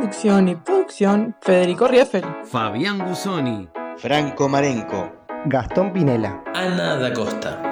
Conducción y producción, Federico Rieffel. Fabián Gusoni. Franco Marenco. Gastón Pinela. Ana da Costa.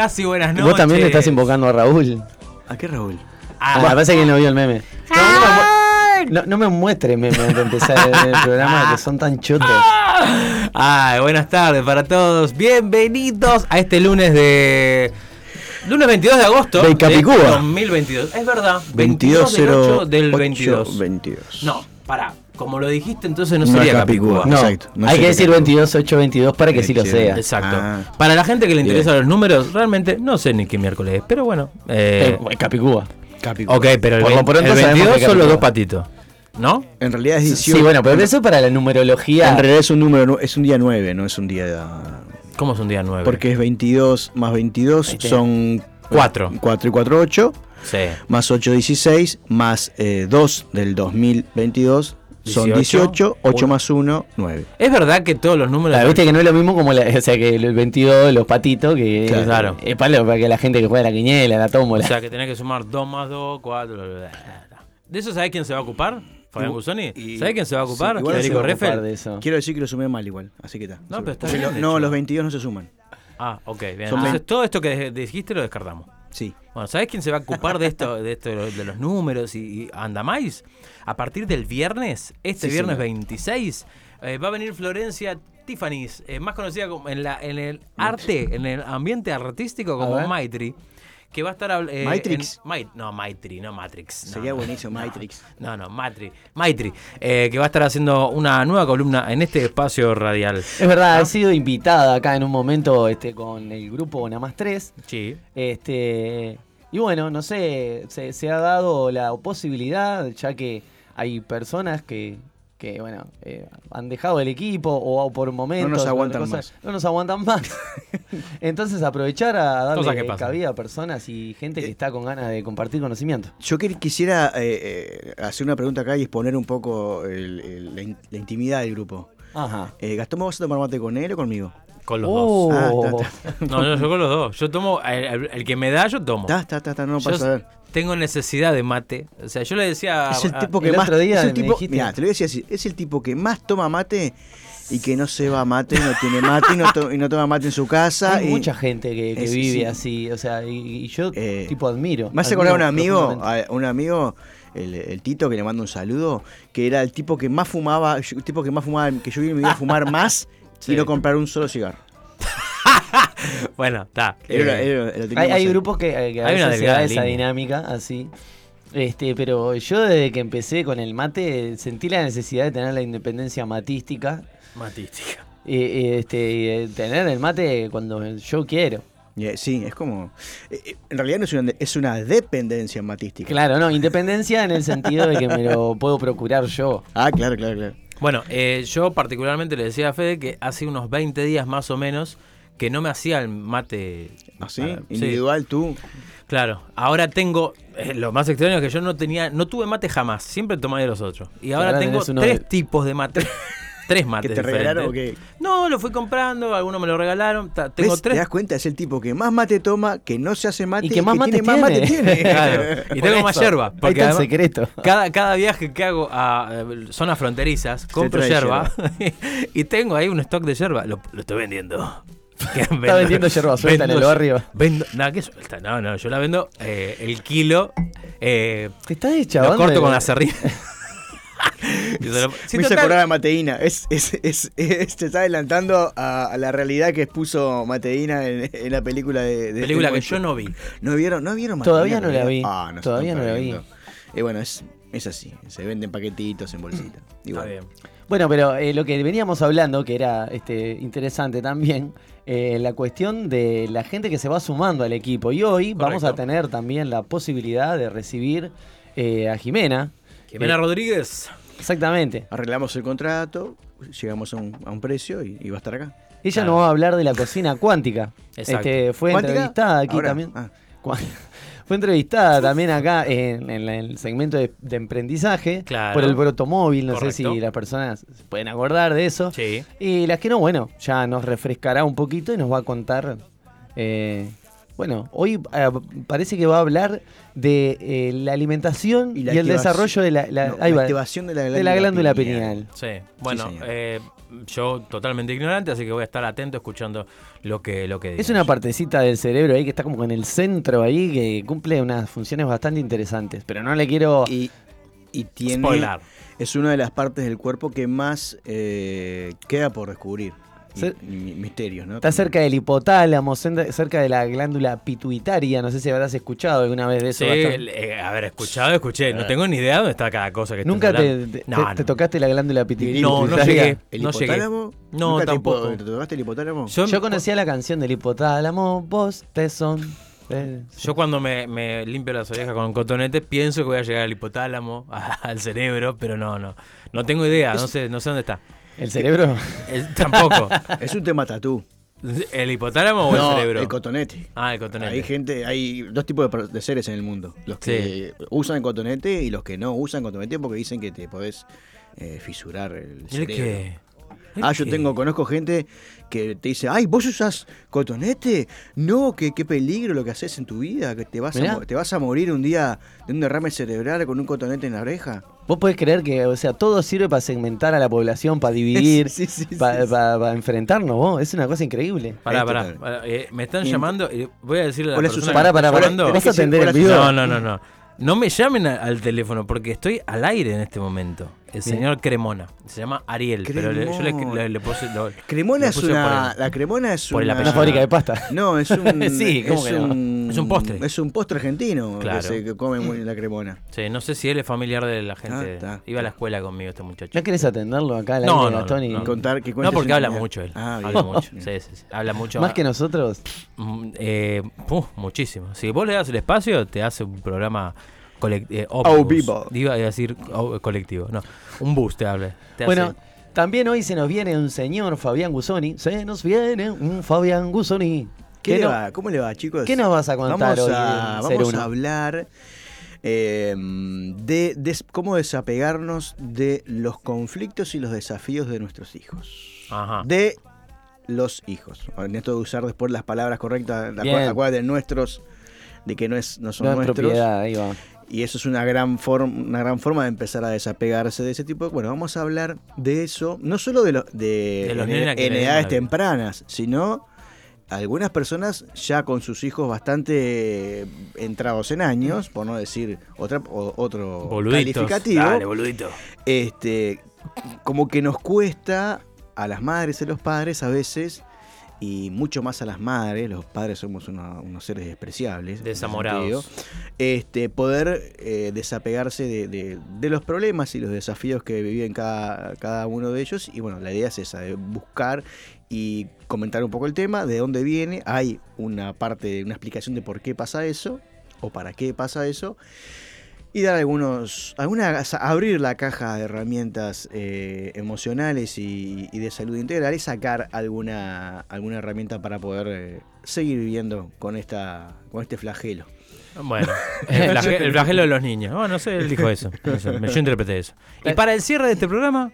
Casi buenas Y noches. vos también le estás invocando a Raúl. ¿A qué Raúl? Ah, me parece que no vio el meme. No, no, me muestre memes antes de empezar el, el programa que son tan chotos. Ay, buenas tardes para todos. Bienvenidos a este lunes de. Lunes 22 de agosto. De Capicúa. 2022. Es verdad. 22 del 8 del 22. 22. No. Como lo dijiste, entonces no No sería Capicúa. Capicúa. No, Exacto, no hay que decir tal. 22, 8, 22 para que sí lo sea. Exacto. Ah. Para la gente que le interesan los números, realmente no sé ni qué miércoles es, pero bueno. eh, Eh, Capicúa. Capicúa. ok, pero el, Por el sabemos 22 que son los dos patitos. ¿No? En realidad es 18. Sí, bueno, pero eso es para la numerología. En realidad es un número, es un día 9, no es un día. ¿Cómo es un día 9? Porque es 22 más 22 Ahí está. son Cuatro. 4 y 4, 8. Sí. Más 8, 16. Más eh, 2 del 2022 son 18, 18. 8 uno. más 1, 9. Es verdad que todos los números. Claro, viste que no es lo mismo como la, o sea, que el 22, los patitos, que Claro. Claro. es para, para que la gente que juega la quiniela, la tómbola. O sea, que tenés que sumar 2 más 2, 4. ¿De eso sabés quién se va a ocupar? ¿Fabián Gusoni? ¿Sabés quién se va a ocupar? sí, igual se Federico va a ocupar de eso. Quiero decir que lo sumé mal igual, así que está. No, pero está bien lo-. No, los 22 no se suman. Ah, ok, bien. Entonces todo esto que dijiste lo descartamos. Sí. Bueno, ¿sabés quién se va a ocupar de esto, de esto de los- números y, y anda más? A partir del viernes, este Sí, viernes señor. 26, eh, va a venir Florencia Tiffany's, eh, más conocida como en, la, en el arte, en el ambiente artístico como. Maitri, que va a estar... eh, Matrix. en- no, Maitri, no Matrix. no, Sería no, buenísimo, no. Matrix. No, no, Maitri. Maitri, eh, que va a estar haciendo una nueva columna en este espacio radial. Es verdad, ha sido invitada acá en un momento este, con el grupo Nada más 3. Sí. Este, y bueno, no sé, se, se ha dado la posibilidad, ya que hay personas que, que bueno, eh, han dejado el equipo o por momentos. nos o aguantan cosas- No nos aguantan más. Entonces aprovechar a darle cabida a personas y gente que está con ganas de compartir conocimiento. Yo que- quisiera eh, eh, hacer una pregunta acá y exponer un poco el- el- la, in- la intimidad del grupo. Ajá. Eh, Gastón, ¿vos vas a tomar mate con él o conmigo? Con los Oh. dos. Ah, está, No, no, yo con los dos. Yo tomo, el, el- el que me da, yo tomo. No Yo pasa a tengo necesidad de mate. O sea, yo le decía. Es el a- tipo que el más. otro día es el me tipo, mirá, te lo voy a decir así. Es el tipo que más toma mate y que no se va a mate, no tiene mate y no, to- y no toma mate en su casa. Hay y- mucha gente que, que es- vive sí. así, o sea, y, y yo Eh, tipo admiro. Me hace acordar a un amigo, a un amigo, el, el Tito, que le mando un saludo, que era el tipo que más fumaba, el tipo que más fumaba, que yo vi en mi vida fumar más No comprar un solo cigarro. Bueno, está. Eh, Hay, hay grupos que, eh, que a Hay una veces se da esa línea. dinámica así. Este, pero yo desde que empecé con el mate sentí la necesidad de tener la independencia matística. Matística. Y, y, este, y de tener el mate cuando yo quiero. Eh, Sí, es como. En realidad no es una, es una dependencia matística. Claro, no, independencia en el sentido de que me lo puedo procurar yo. Ah, claro, claro, claro. Bueno, eh, yo particularmente le decía a Fede que hace unos 20 días más o menos que no me hacía el mate. ¿Así? Ah, sí. Individual, tú. Claro, ahora tengo. eh, lo más extraño es que yo no tenía. No tuve mate jamás, siempre tomé de los otros. Y ahora, ahora tengo tres de- tipos de mate. tres ¿Que mates. te regalaron o qué? No, lo fui comprando, algunos me lo regalaron. Tengo ¿Ves? ¿Te tres. das cuenta? Es el tipo que más mate toma, que no se hace mate Y que más mate tiene. Más mate tiene. tiene. Claro, y Por tengo más yerba. Porque además- secreto. Cada, cada viaje que hago a eh, zonas fronterizas, compro yerba y tengo ahí un stock de yerba. Lo, lo estoy vendiendo. Que Está vendo- vendiendo yerba suelta en el vendo- barrio. Vendo, nada, que suelta. No, no, yo la vendo eh, el kilo. Eh, Te estás lo corto con la serrín. Sí, Me hizo acordar a Mateína. Es, es, es, es- te está adelantando a, a la realidad que expuso Mateína en, en la película de. de película este que yo no vi. ¿No vieron? ¿No vieron Todavía Mateína no la vi. Ah, no Todavía no la vi. Y bueno, es, es así. Se venden paquetitos en bolsita. Y Está bueno. bien. Bueno, pero eh, lo que veníamos hablando, que era este, interesante también, eh, la cuestión de la gente que se va sumando al equipo. Y hoy vamos a tener también la posibilidad de recibir eh, a Jimena. Jimena Eh, Rodríguez. Exactamente. Arreglamos el contrato, llegamos a un, a un precio y, y va a estar acá. Ella Claro. nos va a hablar de la cocina cuántica. Exacto. Este, fue ¿Cuántica? entrevistada aquí Ahora, también. ah. Fue entrevistada también acá en, el segmento de, de emprendizaje Claro. por el brotomóvil. No sé si las personas se pueden acordar de eso. Sí. Y las que no, bueno, ya nos refrescará un poquito y nos va a contar. eh, bueno, hoy eh, parece que va a hablar de eh, la alimentación y, la el desarrollo de la, la- no, ahí la va, activación de la de la glándula pineal. pineal. Sí, bueno, eh, yo totalmente ignorante, así que voy a estar atento escuchando lo que, lo que. Es una partecita del cerebro ahí que está como en el centro ahí que cumple unas funciones bastante interesantes. Pero no le quiero. Y, y tiene. Spoiler. Es una de las partes del cuerpo que más eh, queda por descubrir. Y- y misterios, ¿no? Está cerca del hipotálamo, cerca de la glándula pituitaria. No sé si habrás escuchado alguna vez de eso. Sí, eh, haber escuchado, escuché. No tengo ni idea dónde está cada cosa que ¿Nunca te, te- No, te- no. te tocaste la glándula pitu- No, no pituitaria? llegué. ¿El No llegué. hipotálamo? No, ¿Nunca te hipo- tampoco. ¿Te tocaste el hipotálamo? Yo, Yo conocía la canción del hipotálamo, vos te son. yo cuando me, me limpio las orejas con cotonete pienso que voy a llegar al hipotálamo, al cerebro, pero no, no. No tengo idea, no sé, no sé dónde está. ¿El cerebro? El- tampoco. Es un tema tatú. ¿El hipotálamo o el cerebro? el cotonete. ah, el cotonete. Hay gente, hay dos tipos de, seres en el mundo. Los que usan el cotonete y los que no usan cotonete porque dicen que te podés eh, fisurar el ¿El cerebro. qué? ¿El Ah, yo qué? tengo, conozco gente que te dice, ay, ¿vos usas cotonete? No, que qué peligro lo que haces en tu vida, que te vas, a, Mirá. te vas a morir un día de un derrame cerebral con un cotonete en la oreja. Vos podés creer que, o sea, todo sirve para segmentar a la población, para dividir, Sí, sí, sí, para sí. enfrentarnos, vos. Es una cosa increíble. Pará, pará. pará, eh, me están llamando y voy a decirle a la Hola, persona Susana. Pará, pará. No, no, no, no. No me llamen a- al teléfono porque estoy al aire en este momento. El señor Cremona. Se llama Ariel, pero le- yo le, le- le puse. lo- Cremona le es una. La cremona es por una. fábrica de pasta. No, es un. Sí, ¿cómo es que no? un, Es un postre. Es un postre argentino Claro. que se que come muy la cremona. Sí, no sé si él es familiar de la Ah, gente. está. Iba a la escuela conmigo este muchacho. ¿No querés atenderlo acá No, aire, no, Gastón? y- no, contar que No, porque habla mucho él. Ah, habla mucho. Sí, sí, sí. Habla mucho. Más que nosotros. Mm, eh, muchísimo. Si vos le das el espacio, te hace un programa eh, Oh, ómnibus. people. Iba a decir oh, colectivo. No, un bus te habla. te Bueno, hace- también hoy se nos viene un señor Fabián Gusoni. Se nos viene un Fabián Gusoni. ¿Qué ¿Qué le no- va? ¿Cómo le va, chicos? ¿Qué nos vas a contar vamos hoy A, vamos Uno? a hablar eh, de, des- cómo desapegarnos de los conflictos y los desafíos de nuestros hijos. Ajá. De los hijos. En esto de usar después las palabras correctas, la cual de nuestros, de que no, es, no son No es nuestros. propiedad, ahí va. Y eso es una gran, forma una gran forma de empezar a desapegarse de ese tipo. de- Bueno, vamos a hablar de eso, no solo de, lo- de, De los en, en edades tempranas, sino algunas personas ya con sus hijos bastante entrados en años, por no decir otra, o- otro Boluditos. calificativo, Dale, boludito. este, como que nos cuesta a las madres y a los padres a veces y mucho más a las madres, los padres somos una- unos seres despreciables. Desamorados. Este, poder eh, desapegarse de, de- de los problemas y los desafíos que viven cada, cada uno de ellos. Y bueno, la idea es esa, de buscar y comentar un poco el tema, de dónde viene. Hay una parte, una explicación de por qué pasa eso, o para qué pasa eso. Y dar algunos, alguna, abrir la caja de herramientas eh, emocionales y, y de salud integral y sacar alguna, alguna herramienta para poder eh, seguir viviendo con esta, con este flagelo. Bueno, el, flage- el flagelo de los niños. Bueno, no sé, él dijo eso. Yo interpreté eso. Y para el cierre de este programa,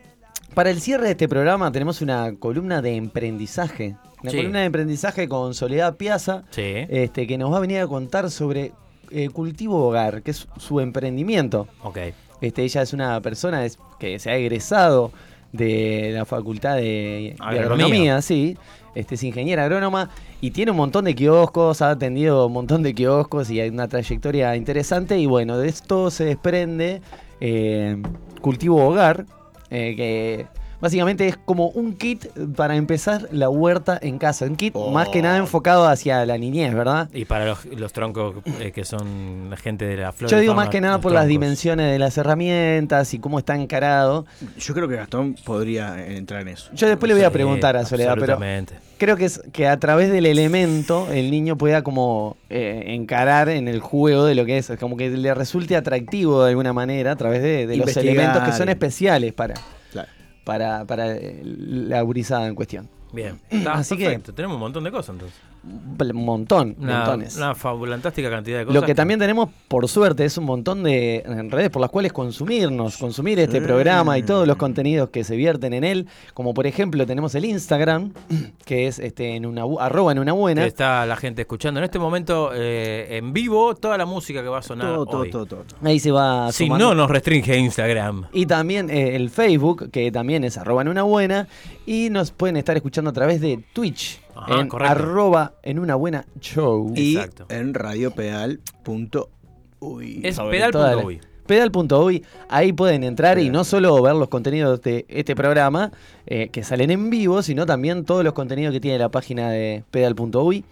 Para el cierre de este programa tenemos una columna de emprendizaje. Una Sí. columna de emprendizaje con Soledad Piazza, sí. este, que nos va a venir a contar sobre eh, Cultivo Hogar, que es su emprendimiento. Ok. Este, ella es una persona es- que se ha egresado de la Facultad de. Agronomía, sí. Este, es ingeniera agrónoma y tiene un montón de kioscos, ha atendido un montón de kioscos y hay una trayectoria interesante. Y bueno, de esto se desprende eh, Cultivo Hogar, eh, que básicamente es como un kit para empezar la huerta en casa. Un kit más que nada enfocado hacia la niñez, ¿verdad? Y para los, los troncos eh, que son la gente de la flor. Yo digo más que nada por las dimensiones de las herramientas y cómo está encarado. Yo creo que Gastón podría entrar en eso. Yo después le voy a Sí, preguntar a Soledad, pero creo que es que a través del elemento el niño pueda como eh, encarar en el juego de lo que es, como que le resulte atractivo de alguna manera a través de, de los elementos que son especiales para. Para, para eh, la gurizada en cuestión. Bien. Está Así que- perfecto. Tenemos un montón de cosas entonces. Un montón, Una, montones. una fabulantástica cantidad de cosas. Lo que también tenemos, por suerte, es un montón de redes por las cuales consumirnos, consumir este Sí. programa y todos los contenidos que se vierten en él. Como por ejemplo, tenemos el Instagram, que es este en una arroba en una buena. Está la gente escuchando en este momento eh, en vivo toda la música que va a sonar Todo, todo, hoy. todo, todo. Ahí se va Si sumando. no nos restringe Instagram. Y también eh, el Facebook, que también es arroba en una buena. Y nos pueden estar escuchando a través de Twitch. Ajá, en correcto. arroba en una buena show. Y Exacto. en radiopedal.uy. Es pedal.uy. Pedal.uy, ahí pueden entrar y no solo ver los contenidos de este programa eh, que salen en vivo, sino también todos los contenidos que tiene la página de Pedal.uy.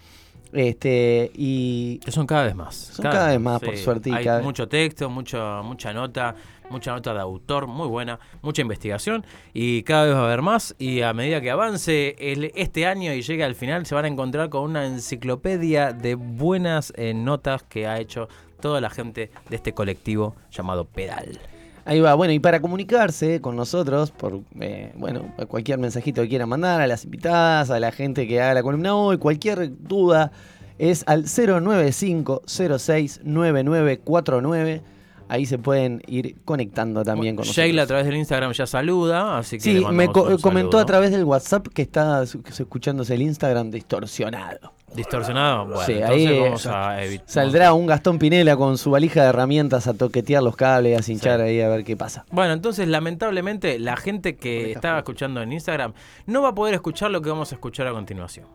Este, y Que son cada vez más. Son cada vez más, por suerte, Hay cada- mucho texto, mucho, mucha nota, mucha nota de autor, muy buena, mucha investigación y cada vez va a haber más y a medida que avance este año y llegue al final se van a encontrar con una enciclopedia de buenas eh, notas que ha hecho toda la gente de este colectivo llamado Pedal. Ahí va, bueno, y para comunicarse con nosotros, por eh, bueno, cualquier mensajito que quieran mandar a las invitadas, a la gente que haga la columna hoy, cualquier duda, es al 095069949. Ahí se pueden ir conectando también con nosotros. Sheila a través del Instagram ya saluda, así que le Sí, me mandamos co- un comentó a través del WhatsApp que está escuchándose el Instagram distorsionado. Distorsionado, bueno, Sí, entonces ahí, vamos a evitar. Saldrá un Gastón Pinela con su valija de herramientas a toquetear los cables, a cinchar ahí a ver qué pasa. Bueno, entonces lamentablemente la gente que está escuchando en Instagram no va a poder escuchar lo que vamos a escuchar a continuación.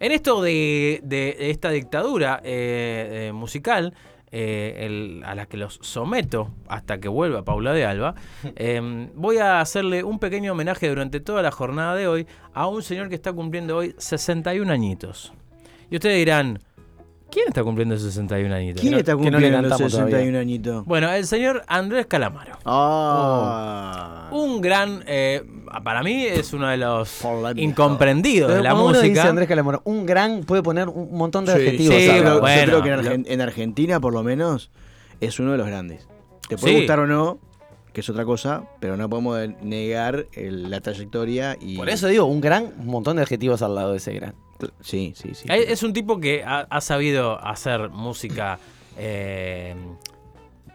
En esto de, de esta dictadura eh, eh, musical, eh, el- a la que los someto hasta que vuelva Paula de Alba, eh, voy a hacerle un pequeño homenaje durante toda la jornada de hoy a un señor que está cumpliendo hoy 61 añiñitos. Y ustedes dirán, ¿quién está cumpliendo 61 añitos? ¿Quién no- está no cumpliendo todavía. 61 añitos? Bueno, el señor Andrés Calamaro. Ah. Un gran, eh, para mí es uno de los incomprendidos de la uno música. dice Andrés Calamaro, un gran puede poner un montón de Sí, adjetivos. sí, bueno, yo creo que en, lo- Argen- en Argentina, por lo menos, es uno de los grandes. Te puede Sí. gustar o no, que es otra cosa, pero no podemos negar el- la trayectoria y. Por eso digo, un gran, un montón de adjetivos al lado de ese gran. Sí, sí, sí. Es un tipo que ha, ha sabido hacer música eh,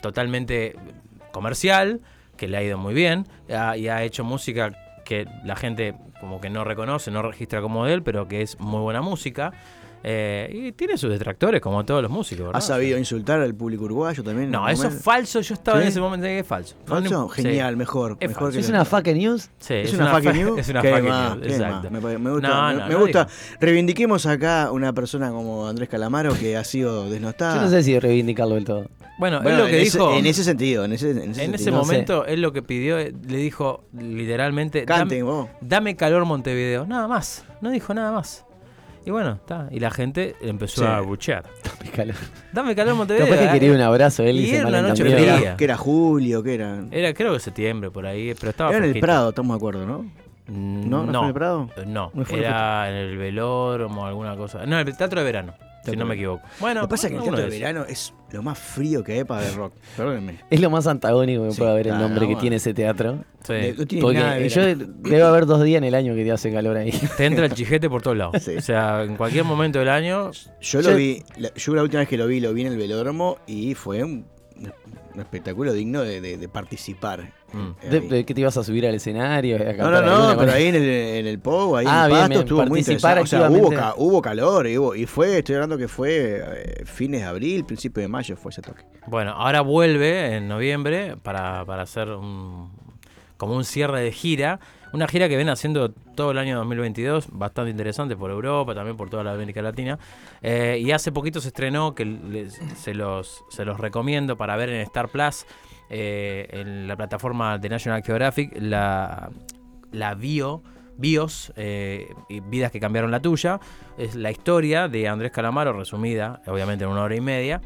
totalmente comercial, que le ha ido muy bien, ha- y ha hecho música que la gente como que no reconoce, no registra como de él, pero que es muy buena música. Eh, y tiene sus detractores, como todos los músicos. ¿verdad? ¿Has sabido insultar al público uruguayo también? No, eso es momento? falso. Yo estaba en ese momento que es falso. ¿Falso? no- Genial, sí. mejor. Es mejor que ¿Es una fucking news? Sí, ¿Es, una fucking news? Es una ¿Qué fucking más? news, ¿Qué exacto. Me, gusta, No, me, no, me no gusta. Reivindiquemos acá una persona como Andrés Calamaro que ha sido desnostada. Yo no sé si reivindicarlo del todo. Bueno, Bueno, es lo que en ese- dijo. en ese sentido, en ese, en ese, En sentido. ese No sé. momento, él lo que pidió, le dijo literalmente: Canten dame, vos. dame calor Montevideo. Nada más. No dijo nada más. Y bueno, está. Y la gente empezó Sí. a buchear. Dame calor. Dame calor Montevideo. Capaz que ¿eh? quería un abrazo él y, Y era una noche. Que era, que era julio, que era. Era creo que septiembre por ahí, pero estaba Era en el. Prado, estamos de acuerdo, ¿no? Mm, ¿No? ¿No fue en el Prado? eh, No, ¿No fue en el era en el velódromo o alguna cosa. No, el teatro de verano, si no me equivoco. Bueno, Lo que pasa es que el teatro de verano es lo más frío que hay para ver rock. Perdónenme. Es lo más antagónico que Sí, puede haber el nombre que bueno. tiene ese teatro. Sí. De- no tiene Porque nada de yo debo haber dos días en el año que te hace calor ahí. Te entra el chijete por todos lados. Sí. O sea, en cualquier momento del año. Yo lo Yo- vi, la, yo la última vez que lo vi, lo vi en el velódromo y fue un, un espectáculo digno de, de- de participar. Mm. De, Ahí. de que te ibas a subir al escenario. a No, no, no, pero ahí en el, en el Pogo, ahí Ah, en Pasto, bien, estuvo muy interesante. O sea, hubo, ca- hubo calor y, hubo- y fue, estoy hablando que fue eh, fines de abril, principio de mayo fue ese toque. Bueno, ahora vuelve en noviembre para, para hacer un, como un cierre de gira. Una gira que viene haciendo todo el año 2022, bastante interesante por Europa, también por toda la América Latina. Eh, y hace poquito se estrenó, que les- se, los, se los recomiendo para ver en Star Plus, eh, en la plataforma de National Geographic, la, la bio, BIOS, eh, y Vidas que cambiaron la tuya. Es la historia de Andrés Calamaro, resumida, obviamente en una hora y media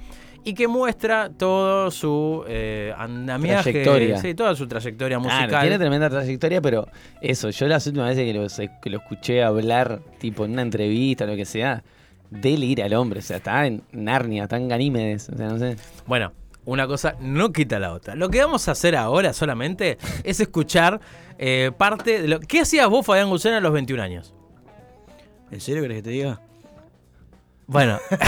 y que muestra todo su eh, andamiaje, Trayectoria. sí, toda su trayectoria musical. Claro, tiene tremenda trayectoria, pero eso, yo las últimas veces que lo, que lo escuché hablar, tipo en una entrevista o lo que sea, delira al hombre, o sea, está en Narnia, está en Ganímedes, o sea, no sé. Bueno, una cosa no quita la otra. Lo que vamos a hacer ahora solamente es escuchar eh, parte de lo ¿Qué hacías vos, Fabián Guzena, a los 21 años? ¿En serio querés que te diga? Bueno,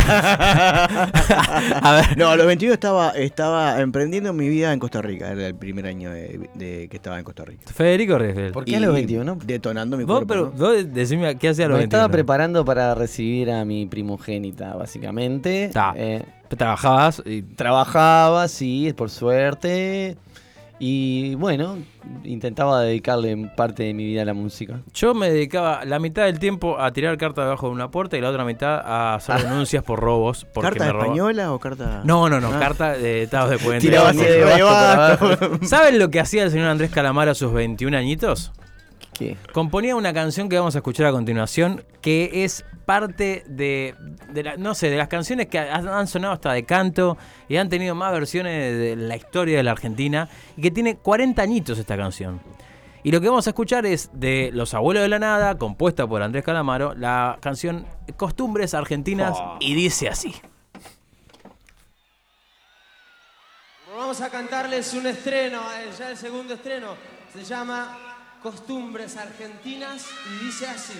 a ver. No, a los 21 estaba, estaba emprendiendo mi vida en Costa Rica. Era el primer año de, de que estaba en Costa Rica. Federico Riesel. ¿Por qué Y a los 21? Detonando mi Vos, cuerpo. pero, ¿no? vos decime qué hacías a los Me 21. estaba preparando para recibir a mi primogénita, básicamente. Ta. Eh, Trabajabas y trabajaba, sí, por suerte. Y bueno, intentaba dedicarle parte de mi vida a la música. Yo me dedicaba la mitad del tiempo a tirar cartas debajo de una puerta y la otra mitad a hacer denuncias por robos. Porque ¿Carta me española o carta.? No, no, no, Ah. carta de estados de puente. Tiraba así de por abajo. ¿Saben lo que hacía el señor Andrés Calamaro a sus 21 añitos? ¿Qué? Componía una canción que vamos a escuchar a continuación, que es parte de, de la- no sé, de las canciones que han han sonado hasta de canto y han tenido más versiones de la historia de la Argentina, y que tiene 40 añitos esta canción. Y lo que vamos a escuchar es de Los Abuelos de la Nada, compuesta por Andrés Calamaro, la canción Costumbres Argentinas, y dice así. Vamos a cantarles un estreno, eh, ya el segundo estreno. Se llama Costumbres Argentinas y dice así.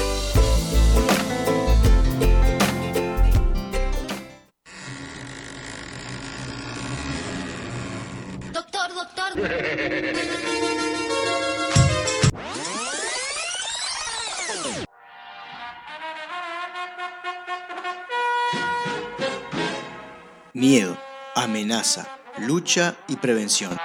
Lucha y prevención.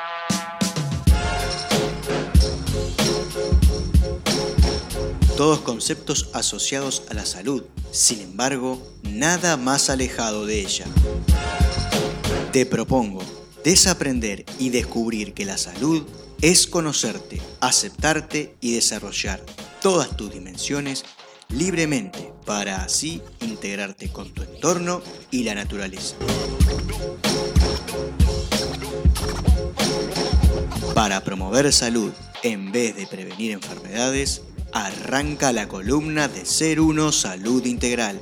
Todos conceptos asociados a la salud, sin embargo, nada más alejado de ella. Te propongo desaprender y descubrir que la salud es conocerte, aceptarte y desarrollar todas tus dimensiones libremente para así integrarte con tu entorno y la naturaleza. Para promover salud en vez de prevenir enfermedades, arranca la columna de Ser Uno Salud Integral.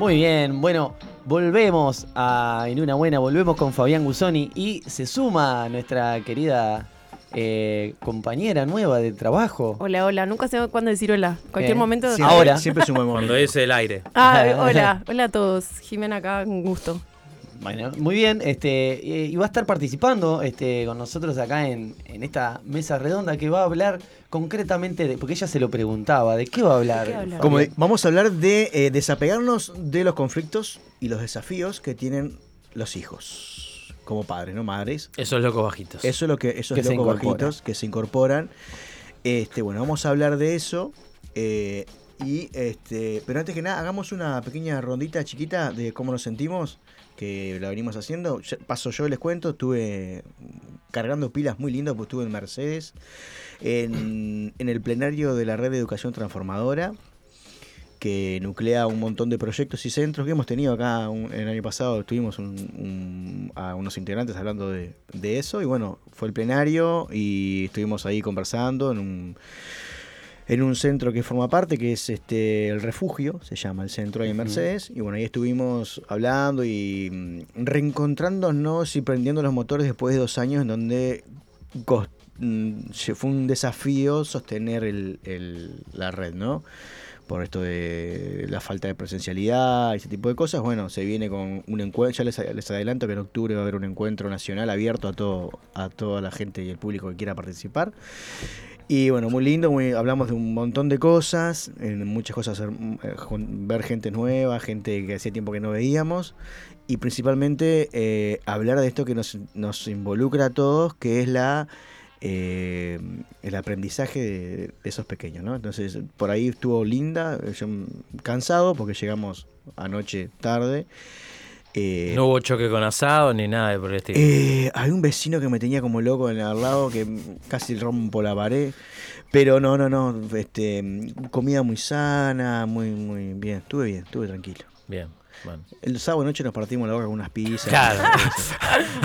Muy bien, bueno, volvemos a En una buena, volvemos con Fabián Gusoni y se suma nuestra querida eh, compañera nueva de trabajo. Hola, hola. Nunca sé cuándo decir hola. Cualquier Eh, momento. siempre- Ahora. Siempre es un buen momento. Cuando es el aire. Ah, hola. Hola a todos. Jimena acá, un gusto. Bueno, muy bien, este, y va a estar participando este, con nosotros acá en, en esta mesa redonda que va a hablar concretamente de, porque ella se lo preguntaba, ¿de qué va a hablar? Como de- vamos a hablar de eh, desapegarnos de los conflictos y los desafíos que tienen los hijos como padres, ¿no? Madres. Esos locos bajitos. Eso es lo que esos Que locos incorporan. bajitos que se incorporan. Este, bueno, vamos a hablar de eso. eh, y este, pero antes que nada, hagamos una pequeña rondita chiquita de cómo nos sentimos, que la venimos haciendo. Paso yo les cuento, estuve cargando pilas muy lindo, pues estuve en Mercedes, en, en el plenario de la red de educación transformadora que nuclea un montón de proyectos y centros que hemos tenido acá un- el año pasado. Tuvimos un- un- a unos integrantes hablando de, de eso y bueno, fue el plenario y estuvimos ahí conversando en un, en un centro que forma parte, que es este el refugio, se llama el centro en Mercedes. Y bueno, ahí estuvimos hablando y mm, reencontrándonos y prendiendo los motores después de dos años en donde mm, fue un desafío sostener el- el- la red, ¿no? por esto de la falta de presencialidad y ese tipo de cosas, bueno, se viene con un encuentro, ya les, les adelanto que en octubre va a haber un encuentro nacional abierto a todo a toda la gente y el público que quiera participar. Y bueno, muy lindo, muy, hablamos de un montón de cosas, en muchas cosas, ver gente nueva, gente que hacía tiempo que no veíamos, y principalmente eh, hablar de esto que nos, nos involucra a todos, que es la eh, el aprendizaje de, de esos pequeños, ¿no? Entonces, por ahí estuvo linda, yo cansado porque llegamos anoche tarde. Eh, No hubo choque con asado ni nada por el estilo. eh, hay un vecino que me tenía como loco en al lado que casi rompo la pared. Pero no, no, no. Este, comida muy sana, muy, muy bien. Estuve bien, estuve tranquilo. Bien, bueno. El sábado noche nos partimos la boca con unas pizzas. Claro.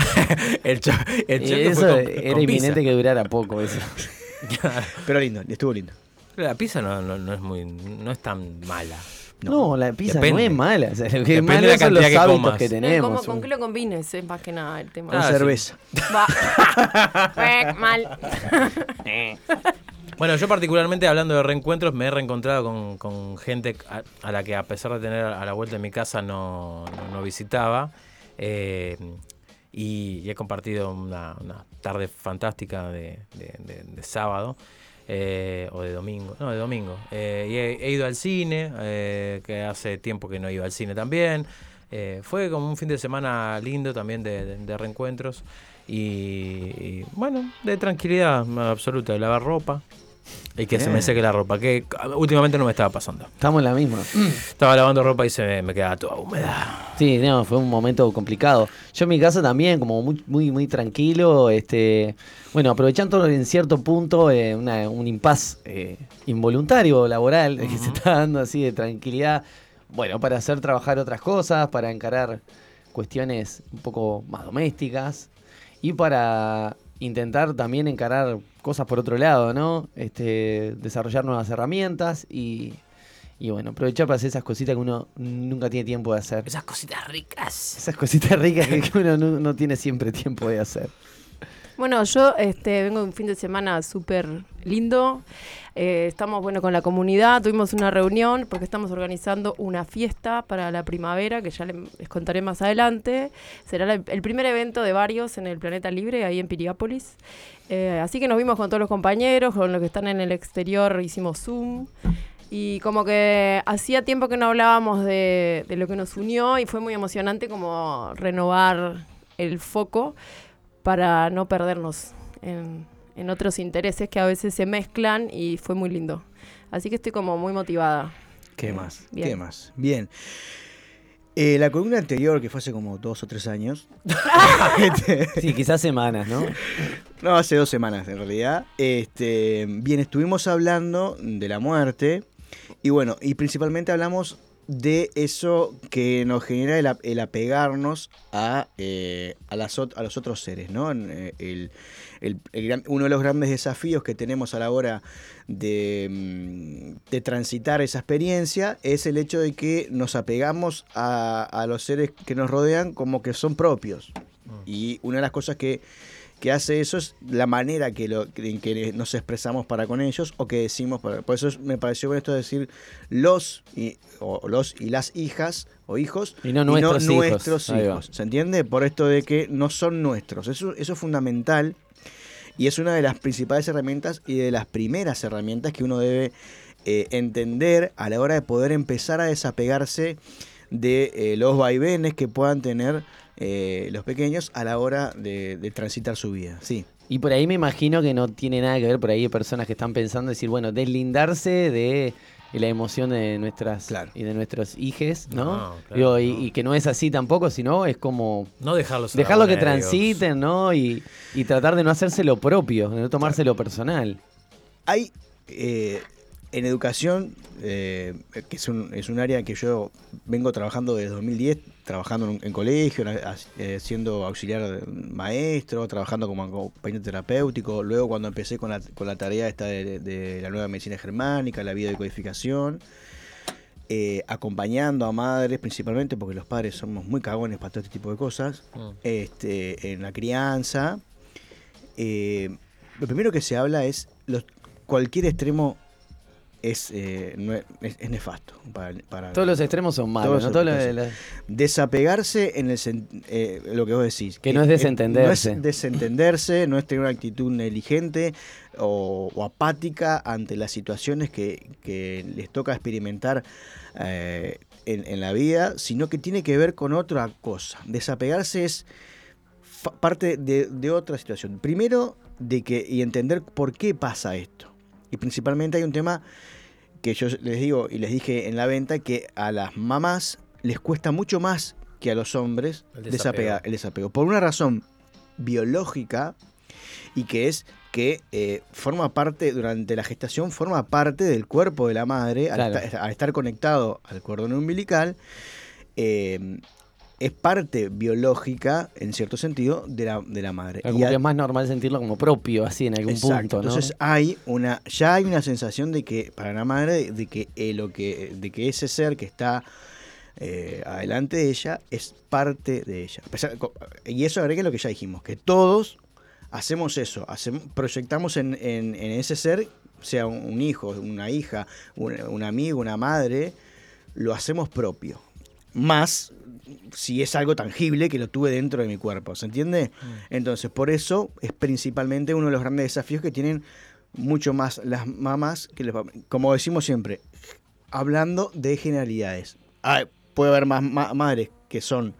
el cho- el choque eso fue con- era con inminente pizza. que durara poco eso. Pero lindo, estuvo lindo. La pizza no, no, no es muy, no es tan mala. No, la pizza Depende. no es mala. O sea, lo que es Depende malo de la son los que hábitos comas. que tenemos. ¿cómo- ¿Con qué lo combines? Es más que nada el tema. Con Ah, sí. cerveza. Va. Mal. Bueno, yo particularmente hablando de reencuentros, me he reencontrado con, con gente a, a la que a pesar de tener a la vuelta de mi casa no, no, no visitaba. eh, y, y he compartido una, una tarde fantástica de, de- de- de sábado. Eh, o de domingo, no, de domingo. Eh, y he, ido al cine, eh, que hace tiempo que no iba al cine también. Eh, fue como un fin de semana lindo también de reencuentros. Y, y, bueno, de tranquilidad absoluta, de lavar ropa. Y que se me seque la ropa, que últimamente no me estaba pasando. Estamos en la misma. Estaba lavando ropa y se me, me quedaba toda húmeda. Sí, no, fue un momento complicado. Yo en mi casa también, como muy, muy, muy tranquilo, este, bueno, aprovechando en cierto punto eh, una- un impas eh, involuntario laboral que se está dando así de tranquilidad, bueno, para hacer trabajar otras cosas, para encarar cuestiones un poco más domésticas y para intentar también encarar cosas por otro lado, ¿no? Este, desarrollar nuevas herramientas y, y bueno, aprovechar para hacer esas cositas que uno nunca tiene tiempo de hacer. Esas cositas ricas. Esas cositas ricas que uno no, no tiene siempre tiempo de hacer. Bueno, yo este, vengo de un fin de semana súper lindo. Eh, estamos bueno con la comunidad, tuvimos una reunión porque estamos organizando una fiesta para la primavera que ya le- les contaré más adelante. Será el primer evento de varios en el Planeta Libre, ahí en Piriápolis. Eh, así que nos vimos con todos los compañeros, con los que están en el exterior hicimos Zoom. Y como que hacía tiempo que no hablábamos de, de lo que nos unió y fue muy emocionante como renovar el foco para no perdernos en, en otros intereses que a veces se mezclan y fue muy lindo. Así que estoy como muy motivada. ¿Qué más? Bien. ¿Qué más? Bien. Eh, la columna anterior, que fue hace como dos o tres años. este, Sí, quizás semanas, ¿no? No, hace dos semanas en realidad. Este, bien, estuvimos hablando de la muerte. Y bueno, y principalmente hablamos de eso que nos genera el, el apegarnos a, eh, a, las a los otros seres, ¿no? Eh, El, el- gran- uno de los grandes desafíos que tenemos a la hora de, mm, de transitar esa experiencia es el hecho de que nos apegamos a, a los seres que nos rodean como que son propios. Y una de las cosas que, que hace eso es la manera que lo, en que nos expresamos para con ellos o que decimos. para- por eso es- me pareció bueno esto de decir los y, o los y las hijas o hijos Y no nuestros hijos. ¿Se entiende? Por esto de que no son nuestros. Eso, eso es fundamental y es una de las principales herramientas y de las primeras herramientas que uno debe eh, entender a la hora de poder empezar a desapegarse de eh, los vaivenes que puedan tener eh, los pequeños a la hora de, de transitar su vida. Sí. Y por ahí me imagino que no tiene nada que ver, por ahí hay personas que están pensando decir, bueno, deslindarse de la emoción de nuestras y de nuestros hijes, ¿no? No, claro, Digo, y, y que no es así tampoco, sino es como No dejarlos dejarlo que transiten, ¿no? Y, y tratar de no hacerse lo propio, de no tomárselo personal. Hay eh, en educación, eh, que es un, es un área que yo vengo trabajando desde 2010, trabajando en, en colegio, eh, siendo auxiliar maestro, trabajando como acompañante terapéutico, luego cuando empecé con la, con la tarea esta de, de la nueva medicina germánica, la biodecodificación, eh, acompañando a madres principalmente, porque los padres somos muy cagones para todo este tipo de cosas, Mm. este, en la crianza. Eh, lo primero que se habla es los, cualquier extremo es, eh, no es, nefasto. Para, para- Todos los extremos son malos, Todos ¿no? los Todo lo de extremos. la- Desapegarse en el eh, lo que vos decís. Que no es Eh, desentenderse. No es desentenderse, no es tener una actitud negligente o, o apática ante las situaciones que, que les toca experimentar eh, en, en la vida, sino que tiene que ver con otra cosa. Desapegarse es parte de, de otra situación. Primero, de que y entender por qué pasa esto. Y principalmente hay un tema que yo les digo y les dije en la venta que a las mamás les cuesta mucho más que a los hombres El desapego. el desapego. Por una razón biológica y que es que eh, forma parte, durante la gestación, forma parte del cuerpo de la madre, al estar conectado al cordón umbilical, eh, es parte biológica, en cierto sentido, de la, de la madre. Como Y a- que es más normal sentirlo como propio, así en algún Exacto. punto, ¿no? Entonces hay una, ya hay una sensación de que para la madre de, que eh, lo que, de que ese ser que está eh, adelante de ella es parte de ella. Y eso agrega lo que ya dijimos, que todos hacemos eso, hacemos, proyectamos en, en- en ese ser, sea un, un hijo, una hija, un, un amigo, una madre, lo hacemos propio. Más si es algo tangible que lo tuve dentro de mi cuerpo, ¿se entiende? Entonces, por eso es principalmente uno de los grandes desafíos que tienen mucho más las mamás que los papás. Como decimos siempre, hablando de generalidades. Hay- puede haber más ma- madres que son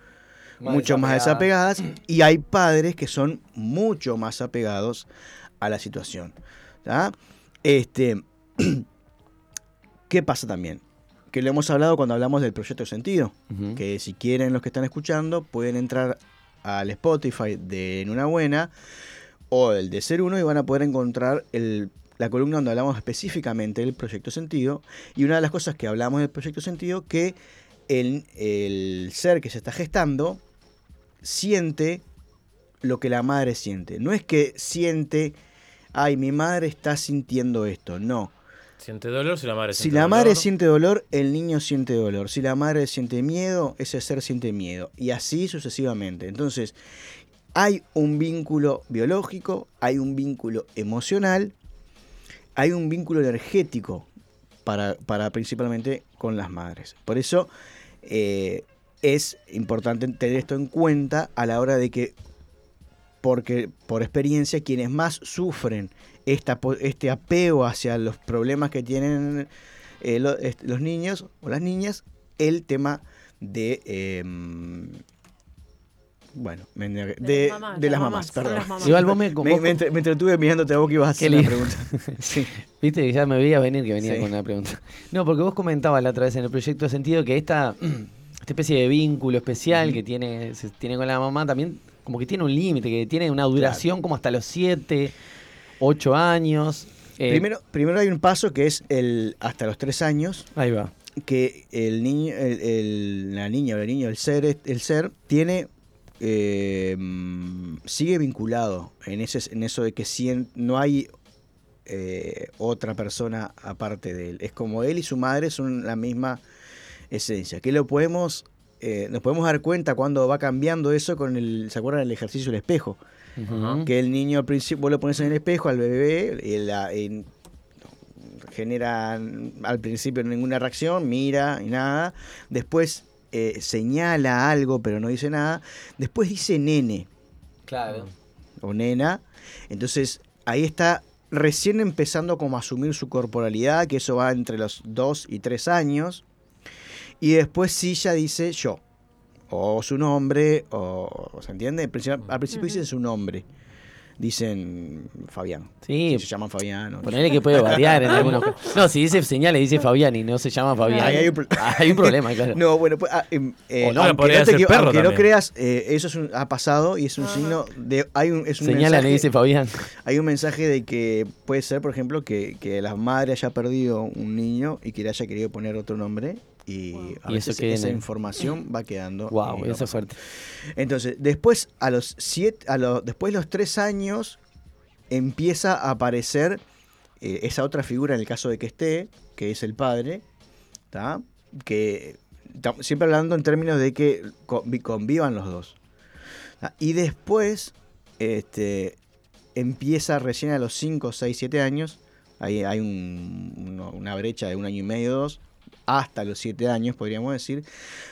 Más mucho más desapegadas. desapegadas y hay padres que son mucho más apegados a la situación. ¿tá? Este, ¿Qué pasa también? Que lo hemos hablado cuando hablamos del proyecto Sentido. Que si quieren los que están escuchando, pueden entrar al Spotify de En Una Buena o el de Ser Uno y van a poder encontrar el- la columna donde hablamos específicamente del proyecto Sentido. Y una de las cosas que hablamos del proyecto Sentido, que el, el ser que se está gestando siente lo que la madre siente. No es que siente, ay, mi madre está sintiendo esto. No. ¿Siente dolor si la madre Si siente la dolor? madre siente dolor, el niño siente dolor. Si la madre siente miedo, ese ser siente miedo. Y así sucesivamente. Entonces, hay un vínculo biológico, hay un vínculo emocional, hay un vínculo energético para, para principalmente con las madres. Por eso eh, es importante tener esto en cuenta a la hora de que, porque por experiencia, quienes más sufren esta, po- este apego hacia los problemas que tienen eh, lo- los niños o las niñas, el tema de... em, bueno, me- de, de las mamás, las las mamás, mamás, perdón. las mamás. Igual vos me- me, vos- me entre- me entretuve mirándote a vos que ibas a hacer la pregunta. sí. Viste que ya me veía venir que venía Sí. con una pregunta. No, porque vos comentabas la otra vez en el proyecto Sentido que esta, esta especie de vínculo especial que tiene, se tiene con la mamá también como que tiene un límite, que tiene una duración como hasta los 7, 8 años. Eh, Primero, primero hay un paso que es el hasta los tres años. Ahí va. Que el niño, el, el- la niña o el niño, el ser, el ser tiene eh, sigue vinculado en ese, en eso de que no hay eh, otra persona aparte de él. Es como él y su madre son la misma esencia. Que lo podemos, eh, nos podemos dar cuenta cuando va cambiando eso con el, ¿se acuerdan del ejercicio del espejo? Que el niño al principio, vos lo pones en el espejo al bebé, y la- y no genera al principio ninguna reacción, mira y nada. Después eh, señala algo, pero no dice nada. Después dice nene Claro. o nena. Entonces ahí está recién empezando como a asumir su corporalidad, que eso va entre los 2 y 3 años. Y después sí ya dice yo. O su nombre, o ¿se entiende? Al principio, al principio dicen su nombre. Dicen Fabián. Sí. Se llaman Fabián. Ponele que puede variar en algunos. No, si dice señales, dice Fabián y no se llama Fabián. Ahí hay un pro- Hay un problema, claro. No, bueno, pues, ah, em, eh, O no, aunque, no, te aunque no creas, eh, eso es un- ha pasado y es un signo de. Hay un, es un Señala, le dice Fabián. Hay un mensaje de que puede ser, por ejemplo, que, que la madre haya perdido un niño y que le haya querido poner otro nombre y a veces esa información va quedando. Wow, eh, eso fuerte. Entonces, después a los siete, a los, después de los tres años empieza a aparecer eh, esa otra figura en el caso de que esté, que es el padre, ¿tá? que tam- siempre hablando en términos de que convi- convivan los dos. ¿tá? Y después este, empieza recién a los 5, 6, 7 años, ahí hay un- uno- una brecha de un año y medio, dos, hasta los 7 años podríamos decir,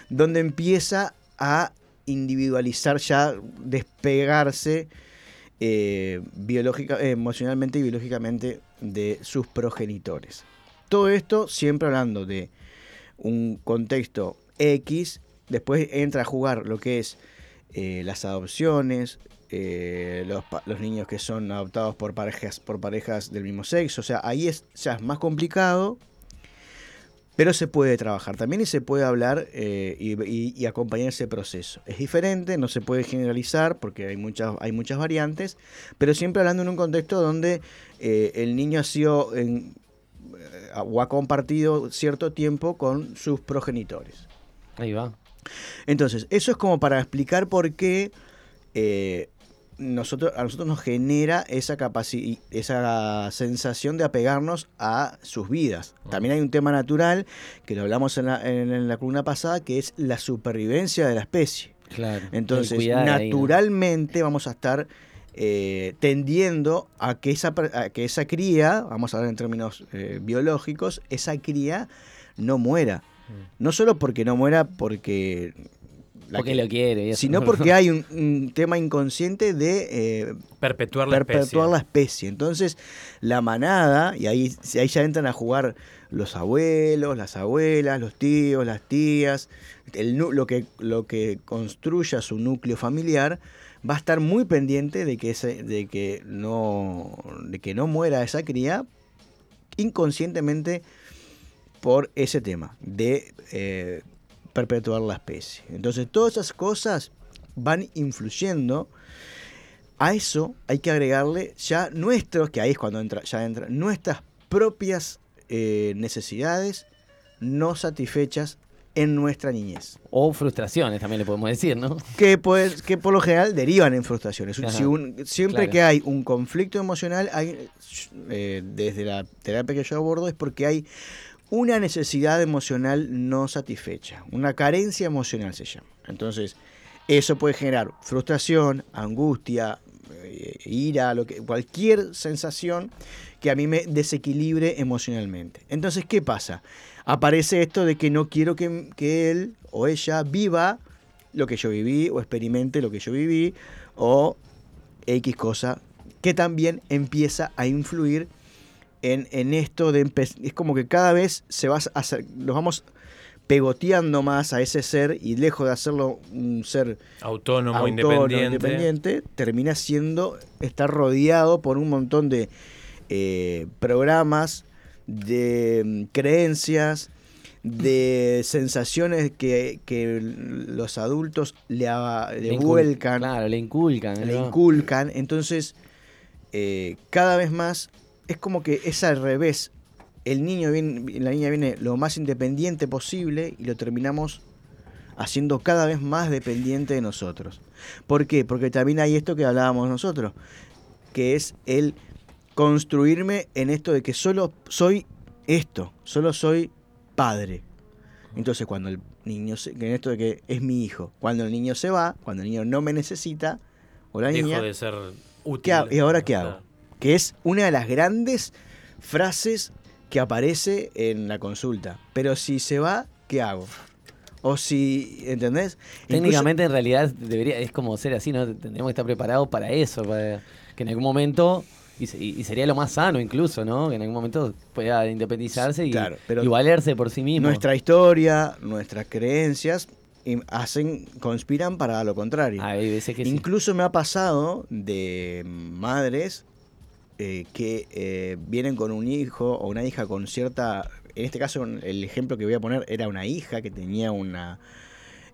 donde empieza a individualizar ya, despegarse eh, biológica, emocionalmente y biológicamente de sus progenitores. Todo esto siempre hablando de un contexto X, después entra a jugar lo que es eh, las adopciones, eh, los, los niños que son adoptados por parejas, por parejas del mismo sexo, o sea, ahí es, ya es más complicado, pero se puede trabajar también y se puede hablar eh, y, y- y acompañar ese proceso. Es diferente, no se puede generalizar porque hay muchas, hay muchas variantes, pero siempre hablando en un contexto donde eh, el niño ha sido en- eh, o ha compartido cierto tiempo con sus progenitores. Ahí va. Entonces, eso es como para explicar por qué eh, nosotros, a nosotros nos genera esa, capaci- esa sensación de apegarnos a sus vidas. También hay un tema natural, que lo hablamos en la, en- en la columna pasada, que es la supervivencia de la especie. Claro. Entonces, naturalmente vamos a estar eh, tendiendo a que, esa, a que esa cría, vamos a hablar en términos eh, biológicos, esa cría no muera. Mm. No solo porque no muera porque... la Porque que- lo quiere. eso. Sino porque hay un, un tema inconsciente de eh, Perpetuar la perpetuar especie. la especie. Entonces, la manada, y ahí, ahí ya entran a jugar los abuelos, las abuelas, los tíos, las tías, el, nu- lo, que, lo que construya su núcleo familiar, va a estar muy pendiente de que, ese, de que, no, de que no muera esa cría inconscientemente por ese tema de eh, perpetuar la especie. Entonces todas esas cosas van influyendo. A eso hay que agregarle ya nuestros, que ahí es cuando entra, ya entra, nuestras propias eh, necesidades no satisfechas en nuestra niñez. O frustraciones también le podemos decir, ¿no? Que, pues, que por lo general derivan en frustraciones. Ajá, Si un- siempre claro. que hay un conflicto emocional, hay, eh, desde la terapia que yo abordo, es porque hay una necesidad emocional no satisfecha. Una carencia emocional se llama. Entonces, eso puede generar frustración, angustia, eh, ira, lo que, cualquier sensación que a mí me desequilibre emocionalmente. Entonces, ¿qué pasa? Aparece esto de que no quiero que, que él o ella viva lo que yo viví o experimente lo que yo viví o X cosa que también empieza a influir en, en esto de es como que cada vez se va a hacer, nos vamos pegoteando más a ese ser y lejos de hacerlo un ser Autónomo, autónomo, independiente. independiente, termina siendo estar rodeado por un montón de eh, programas, de mm, creencias, de sensaciones que, que los adultos le, le Le vuelcan, Claro, le inculcan. le ¿no? inculcan. Entonces, eh, cada vez más es como que es al revés. El niño viene, la niña viene lo más independiente posible y lo terminamos haciendo cada vez más dependiente de nosotros. ¿Por qué? Porque también hay esto que hablábamos nosotros, que es el construirme en esto de que solo soy esto, solo soy padre. Entonces cuando el niño, se, en esto de que es mi hijo, cuando el niño se va, cuando el niño no me necesita, o la Dejo niña, de ser útil. ¿y ahora qué hago? Que es una de las grandes frases que aparece en la consulta. Pero si se va, ¿qué hago? O si, ¿entendés? Incluso- Técnicamente, en realidad, debería es como ser así, ¿no? Tendríamos que estar preparados para eso, para que en algún momento, y, se- y sería lo más sano incluso, ¿no? Que en algún momento pueda independizarse y, Claro, pero y valerse por sí mismo. Nuestra historia, nuestras creencias hacen, conspiran para lo contrario. Hay veces que sí. Incluso me ha pasado de madres eh, que eh, vienen con un hijo o una hija con cierta. En este caso, el ejemplo que voy a poner era una hija que tenía una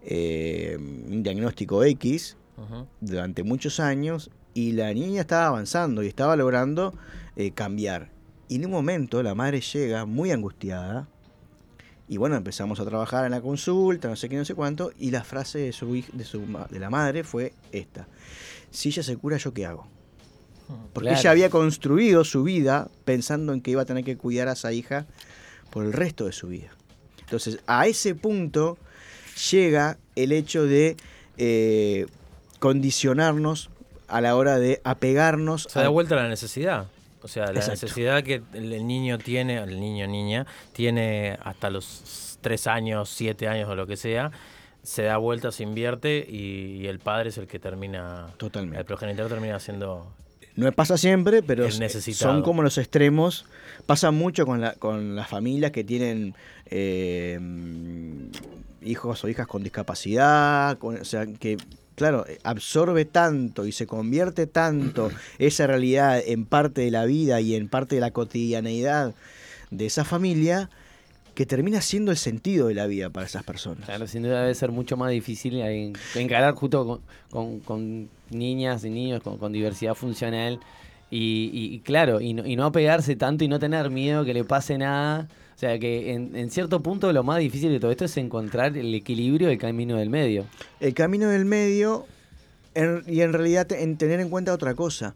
eh, un diagnóstico X durante muchos años y la niña estaba avanzando y estaba logrando cambiar. Y en un momento la madre llega muy angustiada y bueno, empezamos a trabajar en la consulta, no sé qué, no sé cuánto, y la frase de, su, de, su de la madre fue esta. Si ella se cura, ¿yo qué hago? Porque Claro. ella había construido su vida pensando en que iba a tener que cuidar a esa hija por el resto de su vida. Entonces, a ese punto llega el hecho de eh, condicionarnos a la hora de apegarnos Se da a- vuelta la necesidad. O sea, la Exacto. necesidad que el niño tiene, el niño niña, tiene hasta los tres años, siete años o lo que sea, se da vuelta, se invierte y, y el padre es el que termina. Totalmente. El progenitor termina siendo. No pasa siempre, pero son como los extremos. Pasa mucho con, la, con las familias que tienen eh, hijos o hijas con discapacidad, con- o sea, que, claro, absorbe tanto y se convierte tanto esa realidad en parte de la vida y en parte de la cotidianeidad de esa familia que termina siendo el sentido de la vida para esas personas. Claro, sin duda debe ser mucho más difícil en- encarar justo con, con- con niñas y niños con, con diversidad funcional. Y, y- y claro, y no, y no apegarse tanto y no tener miedo que le pase nada. O sea, que en, en cierto punto lo más difícil de todo esto es encontrar el equilibrio del camino del medio. El camino del medio en- y en realidad en tener en cuenta otra cosa,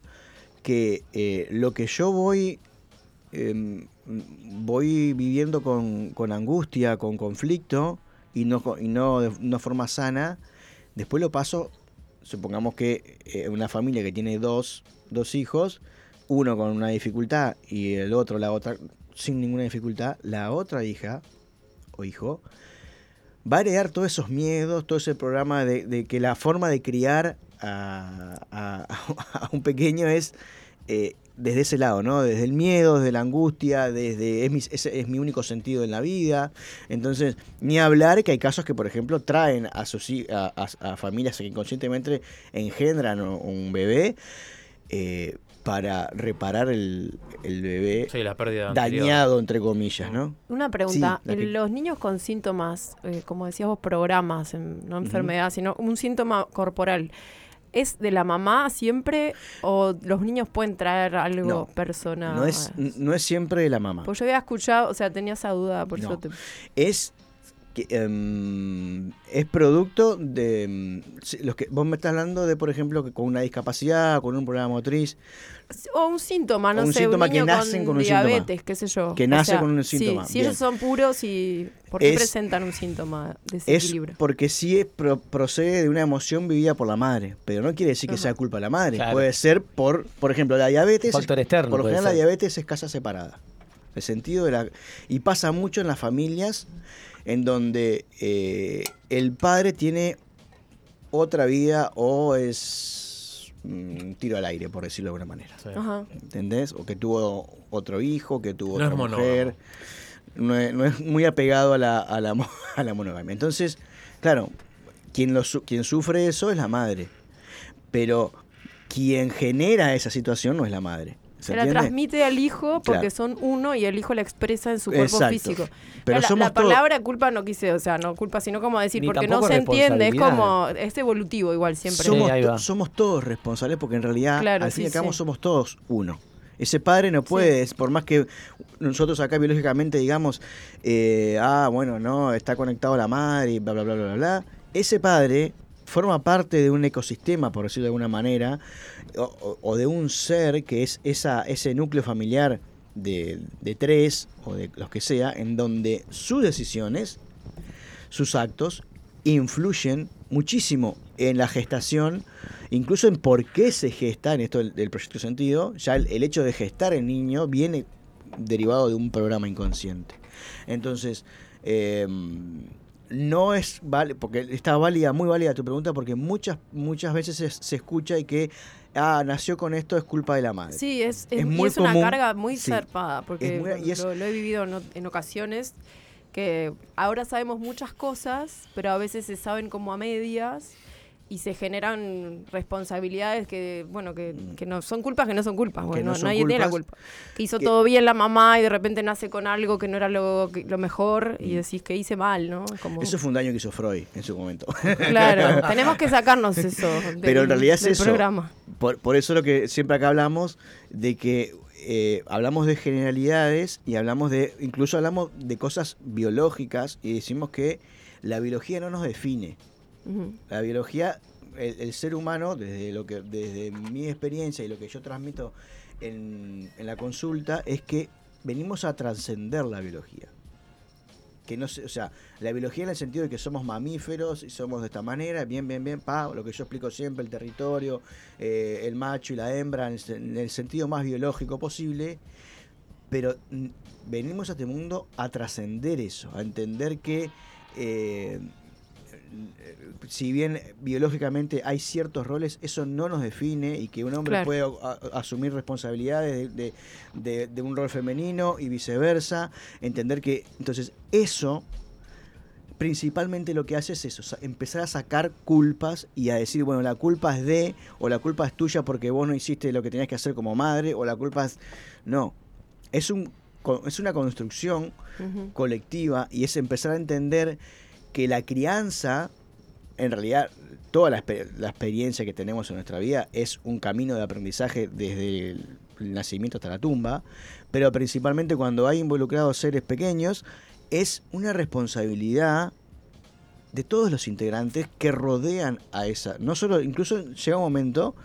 que eh, lo que yo voy em, voy viviendo con, con angustia, con conflicto y no, y no de una forma sana, después lo paso, supongamos que eh, una familia que tiene dos, dos hijos, uno con una dificultad y el otro, la otra, sin ninguna dificultad, la otra hija o hijo va a heredar todos esos miedos, todo ese programa de, que la forma de criar a un pequeño es eh, desde ese lado, ¿no? Desde el miedo, desde la angustia, desde es mi, ese es mi único sentido en la vida. Entonces, ni hablar que hay casos que, por ejemplo, traen a, sus, a, a- a familias que inconscientemente engendran un bebé. eh, para reparar el, el bebé Sí, la pérdida anterior. dañado, entre comillas, ¿no? Una pregunta, Sí, los niños con síntomas, eh, como decías vos, programas, en- no enfermedad, sino un síntoma corporal, ¿es de la mamá siempre o los niños pueden traer algo No, personal? No es, no es siempre de la mamá. Pues yo había escuchado, o sea, tenía esa duda, por No. eso te... es que, em, es producto de em, los que vos me estás hablando de por ejemplo que con una discapacidad con un problema motriz O un síntoma, no Un sé, síntoma un que niño nacen con un síntoma. diabetes, qué sé yo. Que O nace sea, con un sí, síntoma, si ellos son puros y... ¿Por qué Es- presentan un síntoma de es desequilibrio? porque sí es pro- procede de una emoción vivida por la madre pero no quiere decir que Ajá. sea culpa de la madre Claro. puede ser por por ejemplo la diabetes Factor externo por lo general la diabetes es casa separada el sentido de la y pasa mucho en las familias en donde eh, el padre tiene otra vida o es mm, tiro al aire, por decirlo de alguna manera. Ajá. ¿Entendés? O que tuvo otro hijo, que tuvo No otra mujer. No es, no es muy apegado a la, a la, a la monogamia. Entonces, claro, quien, lo, su- quien sufre eso es la madre. Pero quien genera esa situación no es la madre. ¿Se la transmite al hijo porque Claro. son uno y el hijo la expresa en su cuerpo Exacto. físico. Pero la, somos la todos- palabra culpa no quise, o sea, no culpa, sino como decir, Ni porque no se entiende, es como, es evolutivo igual siempre. Somos, Sí, somos todos responsables porque en realidad, Claro, al fin y al cabo, sí. somos todos uno. Ese padre no puede, por más que nosotros acá biológicamente digamos, eh, ah, bueno, no, está conectado a la madre y bla, bla, bla, bla, bla, bla. Ese padre forma parte de un ecosistema, por decirlo de alguna manera, o, de un ser que es esa, ese núcleo familiar de, tres o de los que sea, en donde sus decisiones sus actos influyen muchísimo en la gestación, incluso en por qué se gesta en esto del, proyecto sentido. Ya el, hecho de gestar el niño viene derivado de un programa inconsciente. Entonces, eh, no es vale, porque está válida, muy válida tu pregunta, porque muchas, muchas veces se escucha y que ah, nació con esto es culpa de la madre. Sí, es, es, Es y muy es una carga muy sí. zarpada, porque muy- y lo, lo he vivido en, en ocasiones que ahora sabemos muchas cosas, pero a veces se saben como a medias y se generan responsabilidades que, bueno, que, que no son culpas que no son culpas. Bueno, no son nadie tiene la culpa. Que hizo que- todo bien la mamá y de repente nace con algo que no era lo, lo mejor Mm. y decís que hice mal, ¿no? Como, Eso fue un daño que hizo Freud en su momento. Claro, tenemos que sacarnos eso. del- Pero en realidad es eso. programa. Por, por eso lo que siempre acá hablamos de que eh, hablamos de generalidades y hablamos de, incluso hablamos de cosas biológicas y decimos que la biología no nos define. La biología, el, ser humano, desde lo que, desde mi experiencia y lo que yo transmito en, la consulta, es que venimos a trascender la biología. Que no sé, o sea, la biología en el sentido de que somos mamíferos y somos de esta manera, bien, bien, bien, pa, lo que yo explico siempre, el territorio, eh, el macho y la hembra, en el, sen- en el sentido más biológico posible, pero venimos a este mundo a trascender eso, a entender que eh, si bien biológicamente hay ciertos roles, eso no nos define y que un hombre Claro. puede a- asumir responsabilidades de, de- de- de un rol femenino y viceversa, entender que entonces eso principalmente lo que hace es eso, empezar a sacar culpas y a decir, bueno, la culpa es de, o la culpa es tuya porque vos no hiciste lo que tenías que hacer como madre, o la culpa es... No, es, un, es una construcción colectiva y es empezar a entender que la crianza, en realidad, toda la, exper- la experiencia que tenemos en nuestra vida es un camino de aprendizaje desde el nacimiento hasta la tumba, pero principalmente cuando hay involucrados seres pequeños, es una responsabilidad de todos los integrantes que rodean a esa. No solo, incluso llega un momento,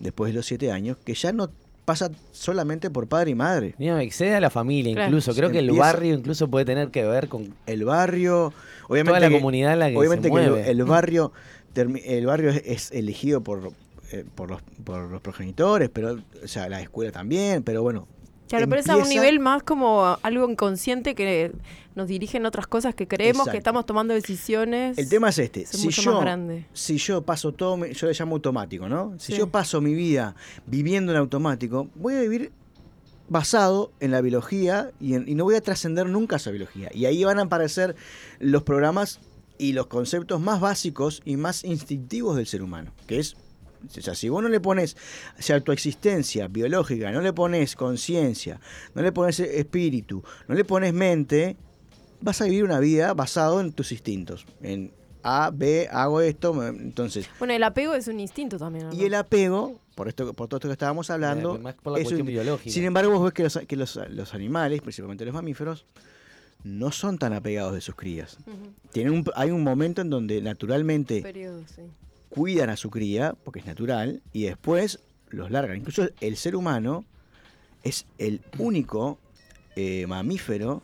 después de los siete años, que ya no pasa solamente por padre y madre. Mira, excede a la familia Claro. incluso. Creo que el barrio incluso puede tener que ver con El barrio, obviamente toda la que- comunidad en la que obviamente se que el, mueve. el barrio el barrio es, es elegido por eh, por los por los progenitores pero o sea la escuela también pero bueno Claro, pero es a un nivel más como algo inconsciente que nos dirige en otras cosas que creemos Exacto. que estamos tomando decisiones. el tema es este es si mucho yo más grande. si yo paso todo mi- yo le llamo automático no si Sí. yo paso mi vida viviendo en automático voy a vivir basado en la biología y, en- y no voy a trascender nunca esa biología y ahí van a aparecer los programas y los conceptos más básicos y más instintivos del ser humano que es O sea, si vos no le pones, o sea, tu existencia biológica, no le pones conciencia, no le pones espíritu, no le pones mente, vas a vivir una vida basado en tus instintos. En A, B, hago esto, entonces. Bueno, el apego es un instinto también. ¿no? Y el apego, por esto, por todo esto que estábamos hablando, Eh, más por la es cuestión un- biológica. sin embargo, vos ves que, los, que los, los animales, principalmente los mamíferos, no son tan apegados de sus crías. Ujú. Tienen un, hay un momento en donde naturalmente Periodo, sí. Cuidan a su cría, porque es natural, y después los largan. Incluso el ser humano es el único eh, mamífero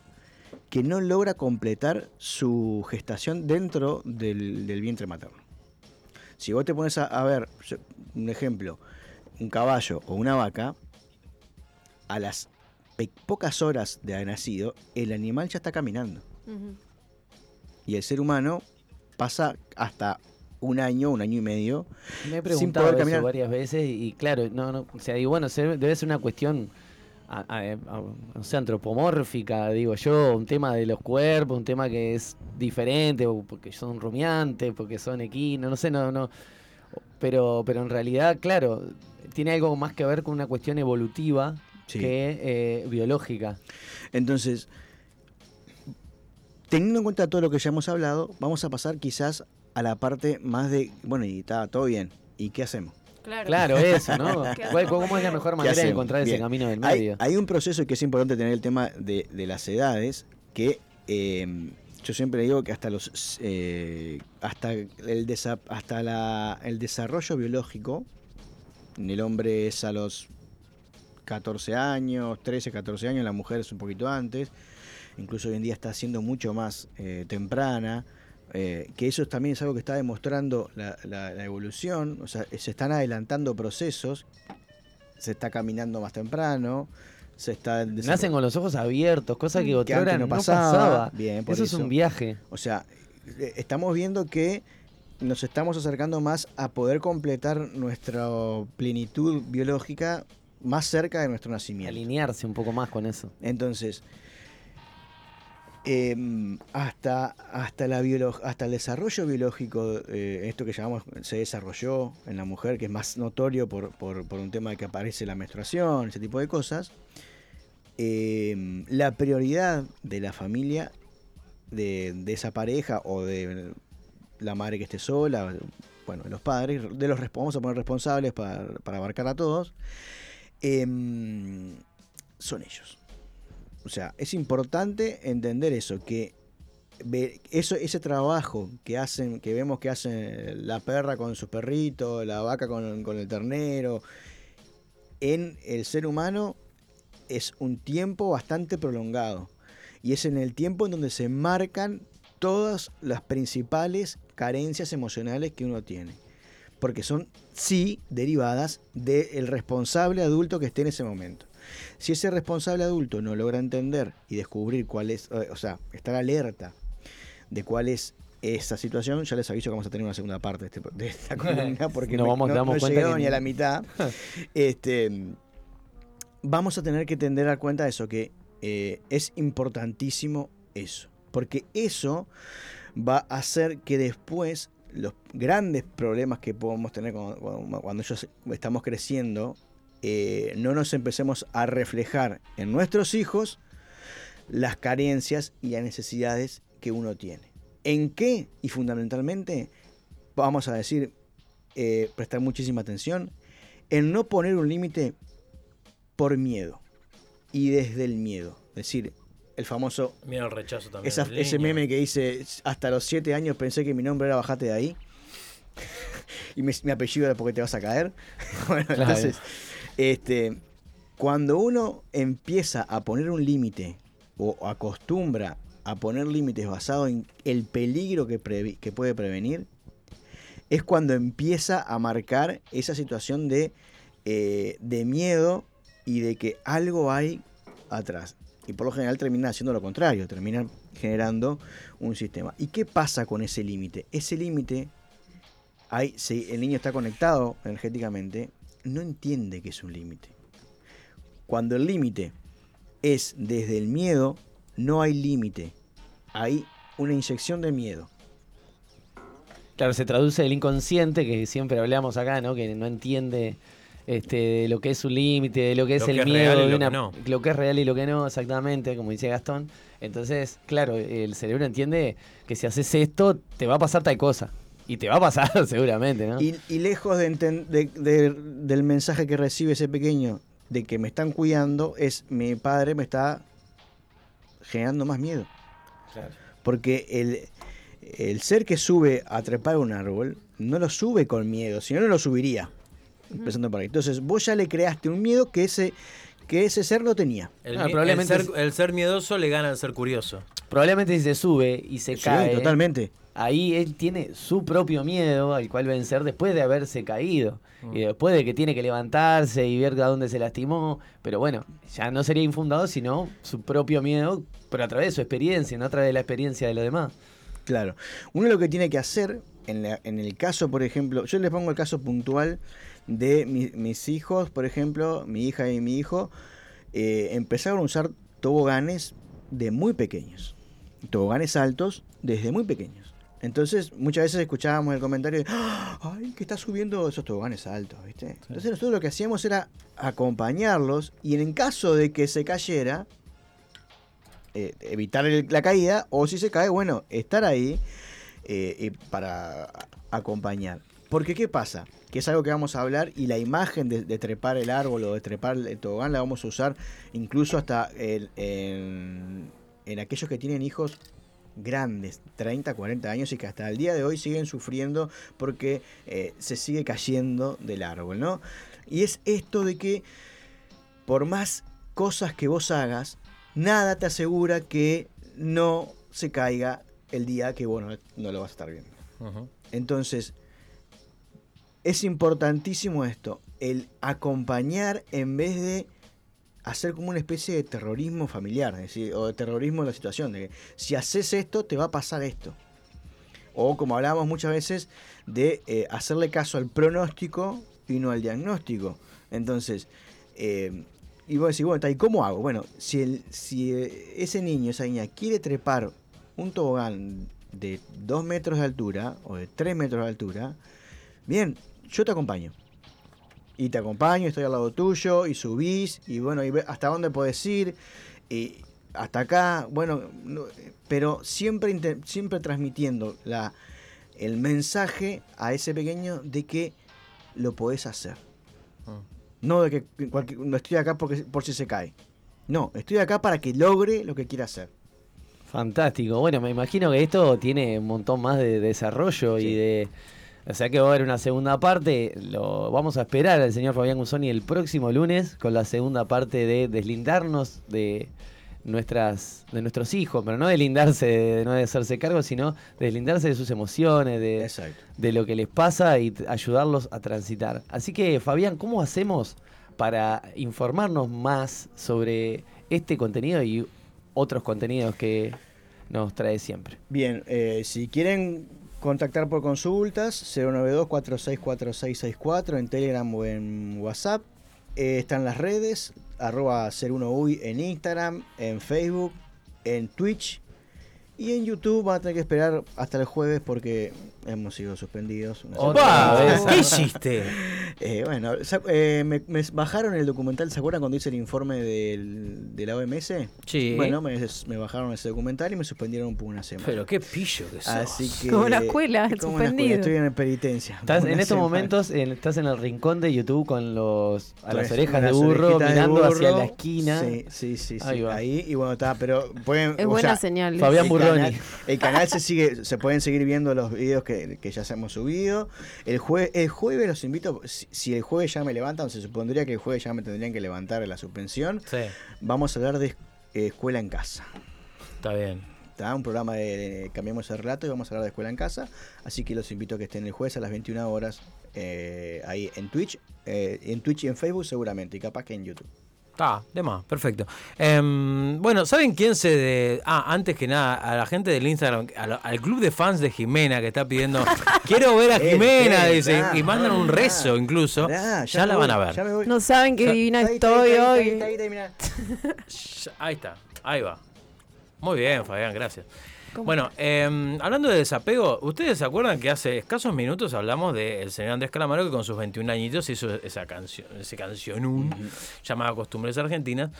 que no logra completar su gestación dentro del, del vientre materno. Si vos te pones a, a ver, un ejemplo, un caballo o una vaca, a las pocas horas de haber nacido, el animal ya está caminando. Y el ser humano pasa hasta un año, un año y medio, Me he sin preguntado poder eso varias veces y, y claro, no, no, o sea, digo, bueno, se- debe ser una cuestión, a- a- a- no sé, antropomórfica, digo yo, un tema de los cuerpos, un tema que es diferente, porque son rumiantes, porque son equinos, no sé, no, no, pero, pero en realidad, claro, tiene algo más que ver con una cuestión evolutiva Sí. que eh, biológica. Entonces, teniendo en cuenta todo lo que ya hemos hablado, vamos a pasar quizás a la parte más de, bueno, y está todo bien, ¿y qué hacemos? Claro. Claro, eso, ¿no? ¿Qué ¿Cuál- ¿Cómo es la mejor ¿Qué manera de encontrar ese camino del Hay- medio? Hay, un proceso que es importante tener el tema de, de las edades, que eh, yo siempre digo que hasta los eh, hasta el desa- hasta la- el desarrollo biológico, en el hombre es a los 14 años, 13, 14 años, la mujer es un poquito antes, incluso hoy en día está siendo mucho más eh, temprana, eh, que eso también es algo que está demostrando la, la- la evolución, o sea, se están adelantando procesos, se está caminando más temprano, se está... Nacen con los ojos abiertos, cosa que que otra hora no no pasaba. Bien, por eso, es eso. un viaje. O sea, eh, estamos viendo que nos estamos acercando más a poder completar nuestra plenitud biológica más cerca de nuestro nacimiento. Alinearse un poco más con eso. Entonces, em, hasta, hasta, la hasta el desarrollo biológico, eh, esto que llamamos se desarrolló en la mujer, que es más notorio por, por- un tema de que aparece la menstruación, ese tipo de cosas, em, la prioridad de la familia, de, esa pareja o de la madre que esté sola, bueno, de los padres, de los vamos a poner responsables para, para abarcar a todos, em, son ellos. O sea, es importante entender eso, que eso, ese trabajo que hacen, que vemos que hacen la perra con su perrito, la vaca con, con el ternero, en el ser humano es un tiempo bastante prolongado. Y es en el tiempo en donde se marcan todas las principales carencias emocionales que uno tiene. Porque son, sí, derivadas del responsable adulto que esté en ese momento. Si ese responsable adulto no logra entender y descubrir cuál es, eh, o sea, estar alerta de cuál es esa situación, ya les aviso que vamos a tener una segunda parte de, este- esta columna porque me- vamos- no, damos no llegado que- ni a la mitad. este, vamos a tener que tender a cuenta de eso, que eh, es importantísimo eso. Porque eso va a hacer que después los grandes problemas que podemos tener cuando, cuando- cuando ellos estamos creciendo, eh, no nos empecemos a reflejar en nuestros hijos las carencias y las necesidades que uno tiene. ¿En qué? Y fundamentalmente, vamos a decir, eh, prestar muchísima atención, en no poner un límite por miedo y desde el miedo. Es decir, el famoso Miedo al rechazo también. esa- ese niño. meme que dice, hasta los siete años pensé que mi nombre era Bajate de ahí. y mi, mi apellido era porque te vas a caer. bueno, Claro. entonces, este, cuando uno empieza a poner un límite o acostumbra a poner límites basado en el peligro que, puede prevenir, es cuando empieza a marcar esa situación de, eh, de miedo y de que algo hay atrás. Y por lo general termina haciendo lo contrario, termina generando un sistema. ¿Y qué pasa con ese límite? Ese límite, el niño está conectado energéticamente, no entiende que es un límite. Cuando el límite es desde el miedo, no hay límite. Hay una inyección de miedo. claro, se traduce el inconsciente, que siempre hablamos acá, ¿no? Que no entiende este, de lo que es un límite, de lo que es Lo el que es miedo, real y de lo una- que no. lo que es real y lo que no, exactamente, como dice Gastón. Entonces, claro, el cerebro entiende que si haces esto, te va a pasar tal cosa. Y te va a pasar seguramente, ¿no? Y, y lejos de de- de- del mensaje que recibe ese pequeño de que me están cuidando, es mi padre me está generando más miedo. Porque el, el ser que sube a trepar un árbol no lo sube con miedo, si no, no lo subiría. Empezando por ahí. Entonces, vos ya le creaste un miedo que ese, que ese ser no tenía. El, Ah, probablemente el ser, el ser miedoso le gana al ser curioso. Probablemente si se sube y se Sí, cae. totalmente. Ahí él tiene su propio miedo al cual vencer después de haberse caído. Y después de que tiene que levantarse y ver a dónde se lastimó. Pero bueno, ya no sería infundado, sino su propio miedo, pero a través de su experiencia, no a través de la experiencia de los demás. Claro. Uno lo que tiene que hacer, en, la- en el caso, por ejemplo, yo les pongo el caso puntual de mi- mis hijos, por ejemplo, mi hija y mi hijo, eh, empezaron a usar toboganes de muy pequeños. Toboganes altos desde muy pequeños. Entonces, muchas veces escuchábamos el comentario de, "Ah, ay, que está subiendo esos toboganes altos, ¿viste? Entonces nosotros lo que hacíamos era acompañarlos y en caso de que se cayera, eh, evitar el- la caída o si se cae, bueno, estar ahí eh, eh, para acompañar. Porque ¿qué pasa? Que es algo que vamos a hablar y la imagen de, de trepar el árbol o de trepar el tobogán la vamos a usar incluso hasta el- en, en aquellos que tienen hijos grandes, 30, 40 años y que hasta el día de hoy siguen sufriendo porque eh, se sigue cayendo del árbol, ¿no? Y es esto de que por más cosas que vos hagas, nada te asegura que no se caiga el día que vos no, no lo vas a estar viendo. Entonces, es importantísimo esto, el acompañar en vez de hacer como una especie de terrorismo familiar, o de terrorismo de la situación, de que si haces esto, te va a pasar esto. O como hablábamos muchas veces, de eh, hacerle caso al pronóstico y no al diagnóstico. Entonces, eh, y vos decís, bueno, ¿y cómo hago? Bueno, si, el, si eh, ese niño, esa niña quiere trepar un tobogán de 2 metros de altura o de 3 metros de altura, bien, yo te acompaño. Y te acompaño, estoy al lado tuyo, y subís, y bueno, y ve hasta dónde podés ir, y hasta acá, bueno, no- pero siempre, siempre transmitiendo la, el mensaje a ese pequeño de que lo podés hacer. No de que cualquier- no estoy acá porque, por si se cae. No, estoy acá para que logre lo que quiera hacer. Fantástico. Bueno, me imagino que esto tiene un montón más de desarrollo y de. O sea que va a haber una segunda parte. Lo vamos a esperar al señor Fabián Guzoni el próximo lunes con la segunda parte de deslindarnos de nuestras de nuestros hijos, pero no deslindarse de no de hacerse cargo, sino deslindarse de sus emociones, de, de lo que les pasa y ayudarlos a transitar. Así que, Fabián, ¿cómo hacemos para informarnos más sobre este contenido y otros contenidos que nos trae siempre? Bien, eh, si quieren contactar por consultas, 092-464664 en Telegram o en WhatsApp. Eh, están las redes, arroba 01uy en Instagram, en Facebook, en Twitch y en YouTube. Van a tener que esperar hasta el jueves porque hemos sido suspendidos. una Otra semana. vez. ¿Qué hiciste? Eh, bueno, eh, me, me bajaron el documental, ¿se acuerdan cuando hice el informe del, de la OMS? Sí. Bueno, me, me bajaron ese documental y me suspendieron por una semana. Pero qué pillo que sos. Así que, Como la escuela, como la escuela, suspendido. Estoy en penitencia. Estás, en estos semana. momentos en- estás en el rincón de YouTube con los a las orejas las de burro de mirando hacia burro. la esquina. Sí, sí, sí. sí. Ahí va. Ahí, y bueno, está, pero pueden. Es o buena sea, señal. Fabián el Burroni. Canal- el canal se sigue, se pueden seguir viendo los videos que, que ya hemos subido. El, jue, el jueves los invito, si, si el jueves ya me levantan, se supondría que el jueves ya me tendrían que levantar de la suspensión. Sí, Vamos a hablar de eh, escuela en casa. está bien. Está un programa de Cambiamos el Relato y vamos a hablar de escuela en casa. Así que los invito a que estén el jueves a las 21 horas eh, ahí en Twitch. eh, en Twitch y en Facebook seguramente, y capaz que en YouTube. Está, de más, perfecto. Em, bueno, ¿saben quién se de.? Ah, antes que nada, a la gente del Instagram, al club de fans de Jimena que está pidiendo. Quiero ver a Eh, Jimena, eh, dice. Y mandan un rezo incluso. ya me la voy, van a ver. ya me voy. No saben qué Ya- divina Ahí, estoy ahí, hoy. Ahí está, ahí va. Muy bien, Fabián, gracias. Bueno, eh, hablando de desapego, ¿ustedes se acuerdan que hace escasos minutos hablamos del señor Andrés Calamaro que con sus 21 añitos hizo esa canción, ese cancionún llamada Costumbres Argentinas?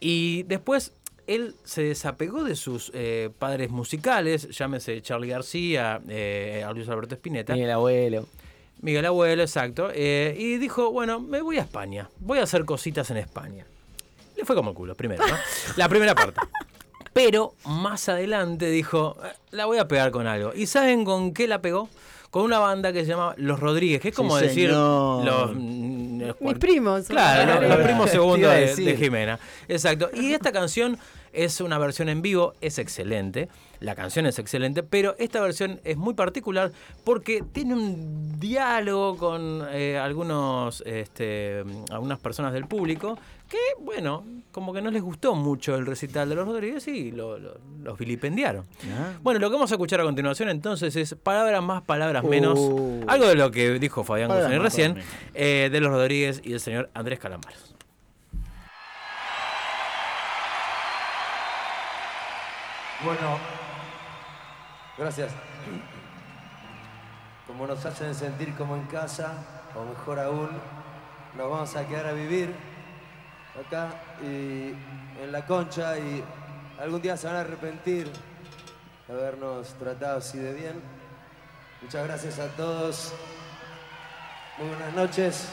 Y después él se desapegó de sus eh, padres musicales, llámese Charlie García, eh, a Luis Alberto Spinetta. Miguel Abuelo. Miguel Abuelo, exacto. eh, y dijo, bueno, me voy a España, voy a hacer cositas en España. Le fue como el culo, primero, ¿no? La primera parte. Pero más adelante dijo, "Eh, la voy a pegar con algo. ¿Y saben con qué la pegó? Con una banda que se llama Los Rodríguez, que es como Sí, decir señor. los... mm, los Mis primos. Claro, los primos segundos de Jimena. Exacto. Y esta canción es una versión en vivo, es excelente. La canción es excelente, pero esta versión es muy particular porque tiene un diálogo con eh, algunos, este, algunas personas del público que, bueno, como que no les gustó mucho el recital de los Rodríguez y lo- lo- los vilipendiaron. Bueno, lo que vamos a escuchar a continuación entonces es palabras más, palabras menos. Uh. Algo de lo que dijo Fabián Guzmán recién, eh, de los Rodríguez y del señor Andrés Calamares. Bueno, gracias. Como nos hacen sentir como en casa, o mejor aún, nos vamos a quedar a vivir acá y en la concha y algún día se van a arrepentir de habernos tratado así de bien. Muchas gracias a todos. Muy buenas noches.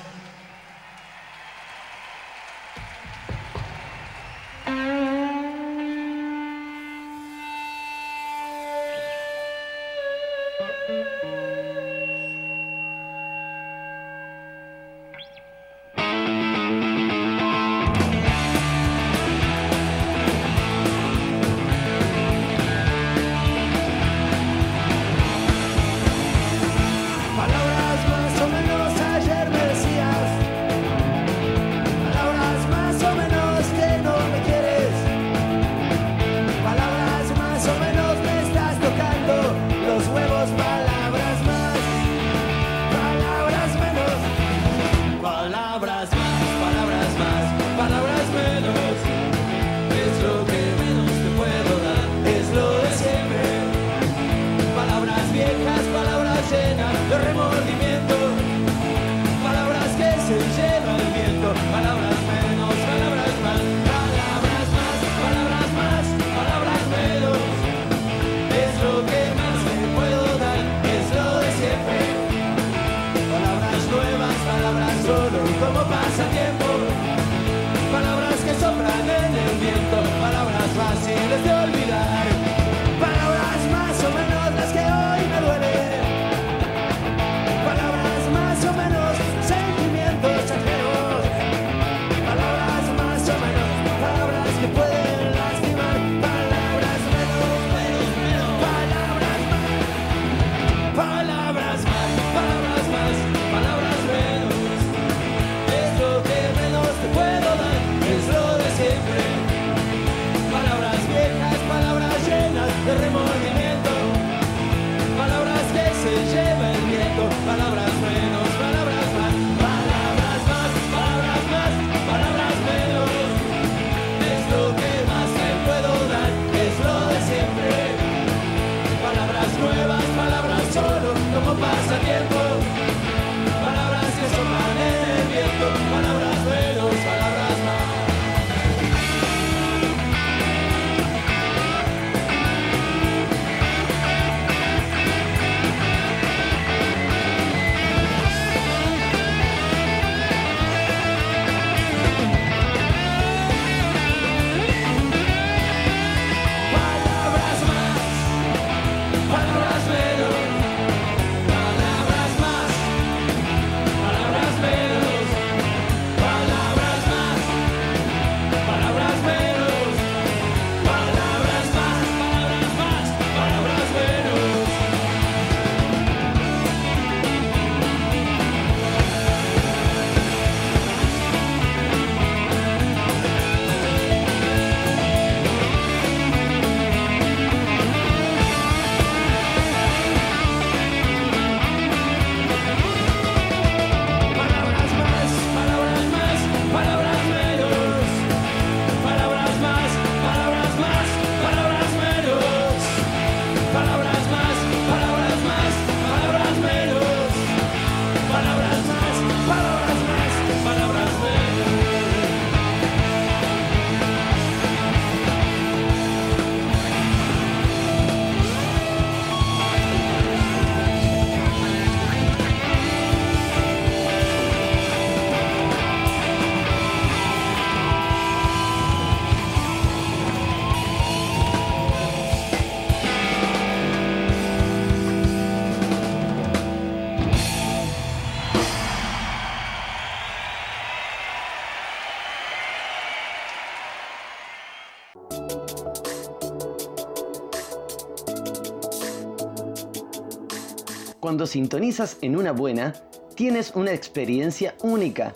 Cuando sintonizas en una buena, tienes una experiencia única.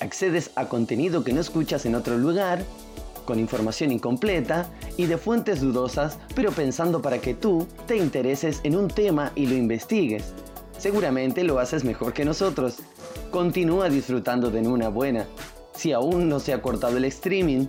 Accedes a contenido que no escuchas en otro lugar, con información incompleta y de fuentes dudosas, pero pensando para que tú te intereses en un tema y lo investigues. Seguramente lo haces mejor que nosotros. Continúa disfrutando de una buena. Si aún no se ha cortado el streaming,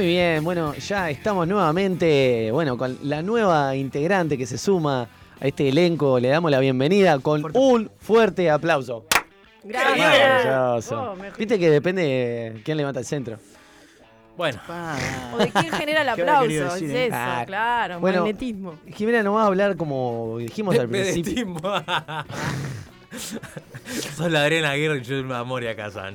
Muy bien, bueno, ya estamos nuevamente, bueno, con la nueva integrante que se suma a este elenco. Le damos la bienvenida con un fuerte aplauso. Gracias. Maravilloso. Oh, Viste que depende de quién levanta el centro. Bueno. O de quién genera el ¿Qué habrá aplauso. Es eso, eh? claro. Bueno, magnetismo. Jimena nos va a hablar como dijimos al principio. Sos la Adriana Aguirre y yo el Moria Kazan.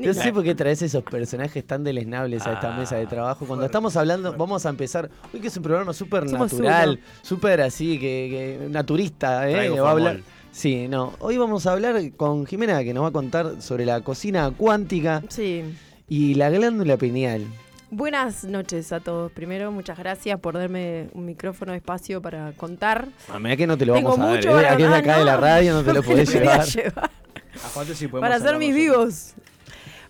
Yo sé por qué traes esos personajes tan deleznables a esta Ah, mesa de trabajo. Cuando estamos hablando, vamos a empezar. Hoy que es un programa súper natural, súper así, que, que naturista, ¿eh? Va a hablar. Sí, no. Hoy vamos a hablar con Jimena, que nos va a contar sobre la cocina cuántica Sí. y la glándula pineal. Buenas noches a todos. Primero, muchas gracias por darme un micrófono de espacio para contar. A medida que no te lo Tengo vamos a mucho ¿eh? Aquí de contar. acá de la radio no te lo podés a llevar. llevar. Aparte, sí, podemos Para hacer mis vivos.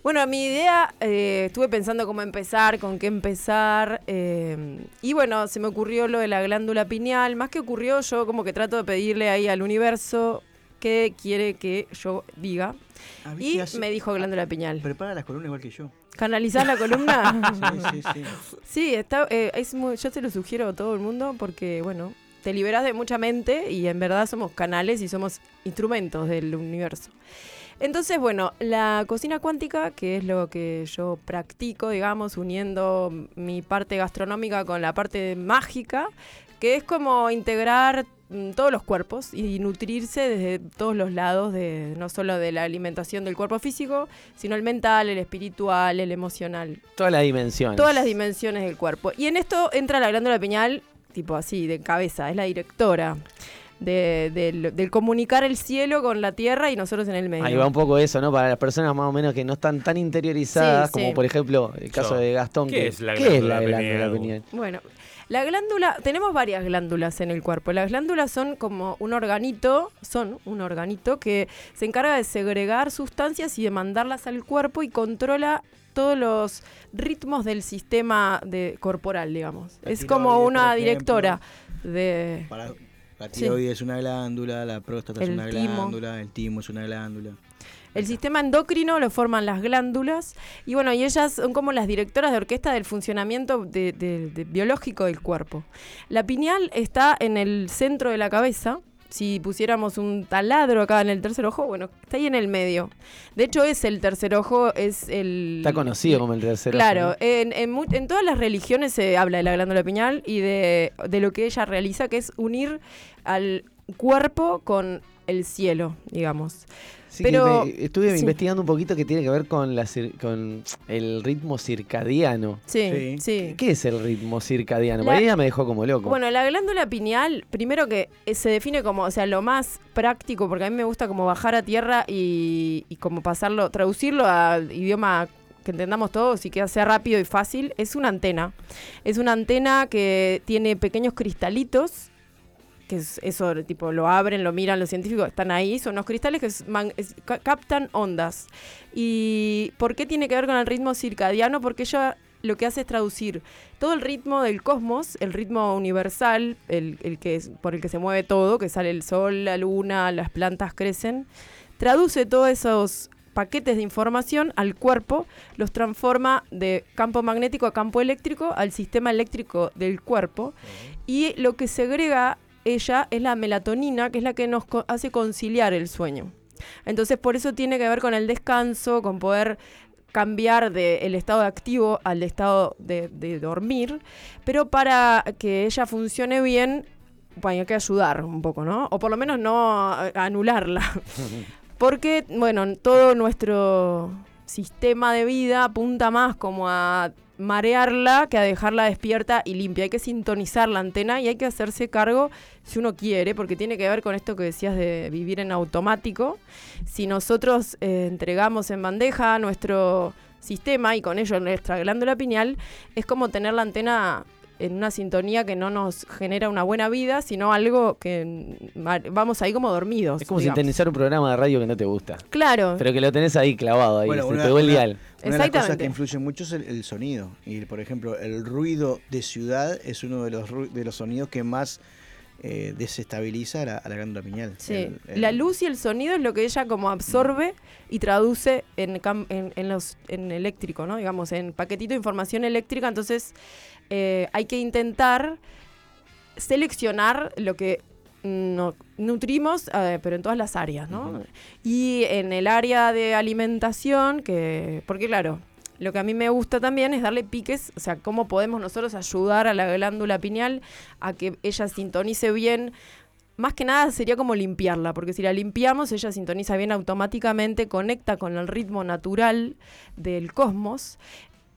Bueno, mi idea, eh, estuve pensando cómo empezar, con qué empezar. eh, y bueno, se me ocurrió lo de la glándula pineal. Más que ocurrió, yo como que trato de pedirle ahí al universo qué quiere que yo diga. Ah, Y me dijo glándula pineal. Prepara las columnas igual que yo. ¿Canalizás la columna? Sí, sí, sí. Sí, está, eh, es muy- yo se lo sugiero a todo el mundo porque, bueno, te liberas de mucha mente y en verdad somos canales y somos instrumentos del universo. Entonces, bueno, la cocina cuántica, que es lo que yo practico, digamos, uniendo mi parte gastronómica con la parte mágica, que es como integrar todos los cuerpos y nutrirse desde todos los lados, de, no solo de la alimentación del cuerpo físico, sino el mental, el espiritual, el emocional. Todas las dimensiones. Todas las dimensiones del cuerpo. Y en esto entra la glándula pineal, tipo así, de cabeza, es la directora de- del- del comunicar el cielo con la tierra y nosotros en el medio. Ahí va un poco eso, ¿no? Para las personas más o menos que no están tan interiorizadas, Sí, como sí. por ejemplo el caso Yo. de Gastón. ¿Qué que- es la ¿qué es la glándula pineal? Bueno, la glándula, tenemos varias glándulas en el cuerpo. Las glándulas son como un organito, son un organito que se encarga de segregar sustancias y de mandarlas al cuerpo y controla todos los ritmos del sistema de, corporal, digamos. La es como una directora de... Para, la Sí. tiroides es una glándula, la próstata es una timo. glándula, el timo es una glándula. El sistema endocrino lo forman las glándulas y bueno, y ellas son como las directoras de orquesta del funcionamiento de- de- de biológico del cuerpo. La pineal está en el centro de la cabeza. Si pusiéramos un taladro acá en el tercer ojo, bueno, está ahí en el medio. De hecho, es el tercer ojo, es el... Está conocido como el tercer ojo, Claro, en, en en todas las religiones se habla de la glándula pineal y de, de lo que ella realiza, que es unir al cuerpo con el cielo, digamos. Sí, Pero que estuve sí. investigando un poquito que tiene que ver con, la con el ritmo circadiano. Sí, sí. ¿Qué es el ritmo circadiano? La- ya me dejó como loco. Bueno, la glándula pineal, primero que eh, se define como, o sea, lo más práctico, porque a mí me gusta como bajar a tierra y, y como pasarlo, traducirlo al idioma que entendamos todos y que sea rápido y fácil, es una antena. Es una antena que tiene pequeños cristalitos que es eso, tipo, lo abren, lo miran los científicos, están ahí, son unos cristales que es man- es- ca- captan ondas. ¿Y por qué tiene que ver con el ritmo circadiano? Porque ella lo que hace es traducir todo el ritmo del cosmos, el ritmo universal, el, el que es, por el que se mueve todo, que sale el sol, la luna, las plantas crecen, traduce todos esos paquetes de información al cuerpo, los transforma de campo magnético a campo eléctrico, al sistema eléctrico del cuerpo, y lo que segrega ella es la melatonina, que es la que nos co- hace conciliar el sueño. Entonces, por eso tiene que ver con el descanso, con poder cambiar del estado de activo al estado de, de dormir, pero para que ella funcione bien, bueno, hay que ayudar un poco, ¿no? O por lo menos no anularla. Porque, bueno, todo nuestro sistema de vida apunta más como a marearla que a dejarla despierta y limpia. Hay que sintonizar la antena y hay que hacerse cargo si uno quiere, porque tiene que ver con esto que decías de vivir en automático. Si nosotros eh, entregamos en bandeja nuestro sistema y con ello nuestra glándula pineal, es como tener la antena en una sintonía que no nos genera una buena vida, sino algo que vamos ahí como dormidos. Es como digamos. sintonizar un programa de radio que no te gusta. Claro. Pero que lo tenés ahí clavado, ahí, Bueno, se una- pegó el dial. Una de las cosas que influye mucho es el, el sonido. Y, por ejemplo, el ruido de ciudad es uno de los, ru- de los sonidos que más eh, desestabiliza a la, a la glándula pineal. Sí, El- el- la luz y el sonido es lo que ella como absorbe y traduce en, cam- en, en los, en eléctrico, ¿no? Digamos, en paquetito de información eléctrica. Entonces, eh, hay que intentar seleccionar lo que no, nutrimos, eh, pero en todas las áreas, ¿no? Y en el área de alimentación, que porque claro, lo que a mí me gusta también es darle piques, o sea, cómo podemos nosotros ayudar a la glándula pineal a que ella sintonice bien. Más que nada sería como limpiarla, porque si la limpiamos, ella sintoniza bien automáticamente, conecta con el ritmo natural del cosmos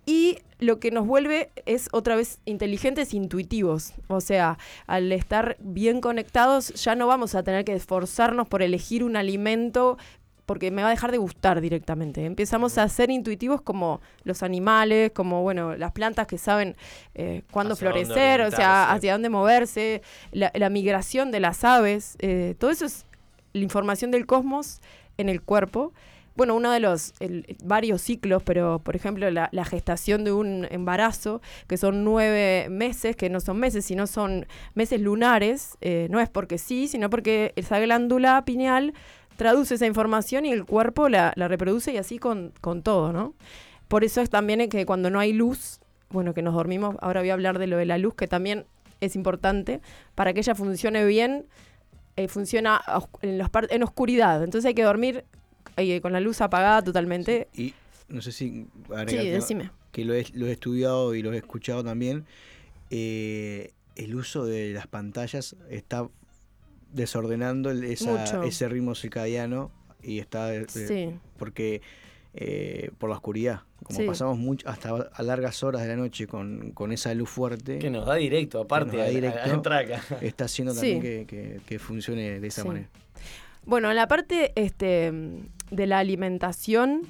y lo que nos vuelve es otra vez inteligentes e intuitivos. O sea, al estar bien conectados ya no vamos a tener que esforzarnos por elegir un alimento porque me va a dejar de gustar directamente. Empezamos a ser intuitivos como los animales, como bueno, las plantas que saben eh, cuándo florecer, o sea, hacia dónde moverse, la, la migración de las aves, eh, todo eso es la información del cosmos en el cuerpo. Bueno, uno de los el- varios ciclos, pero por ejemplo la, la gestación de un embarazo, que son nueve meses, que no son meses, sino son meses lunares, eh, no es porque sí, sino porque esa glándula pineal traduce esa información y el cuerpo la, la reproduce y así con, con todo, ¿no? Por eso es también que cuando no hay luz, bueno, que nos dormimos, ahora voy a hablar de lo de la luz, que también es importante, para que ella funcione bien, eh, funciona en, los en oscuridad. Entonces hay que dormir eh, con la luz apagada totalmente. Y no sé si Sí, decime. que lo he, lo he estudiado y lo he escuchado también, eh, el uso de las pantallas está desordenando esa- ese ritmo circadiano y está eh, Sí. porque eh, por la oscuridad, como Sí. pasamos mucho hasta a largas horas de la noche con, con esa luz fuerte Que nos da directo, aparte, da a- a- a directo, entrar acá. está haciendo Sí. también que, que- que funcione de esa Sí. manera. Bueno, en la parte este, de la alimentación,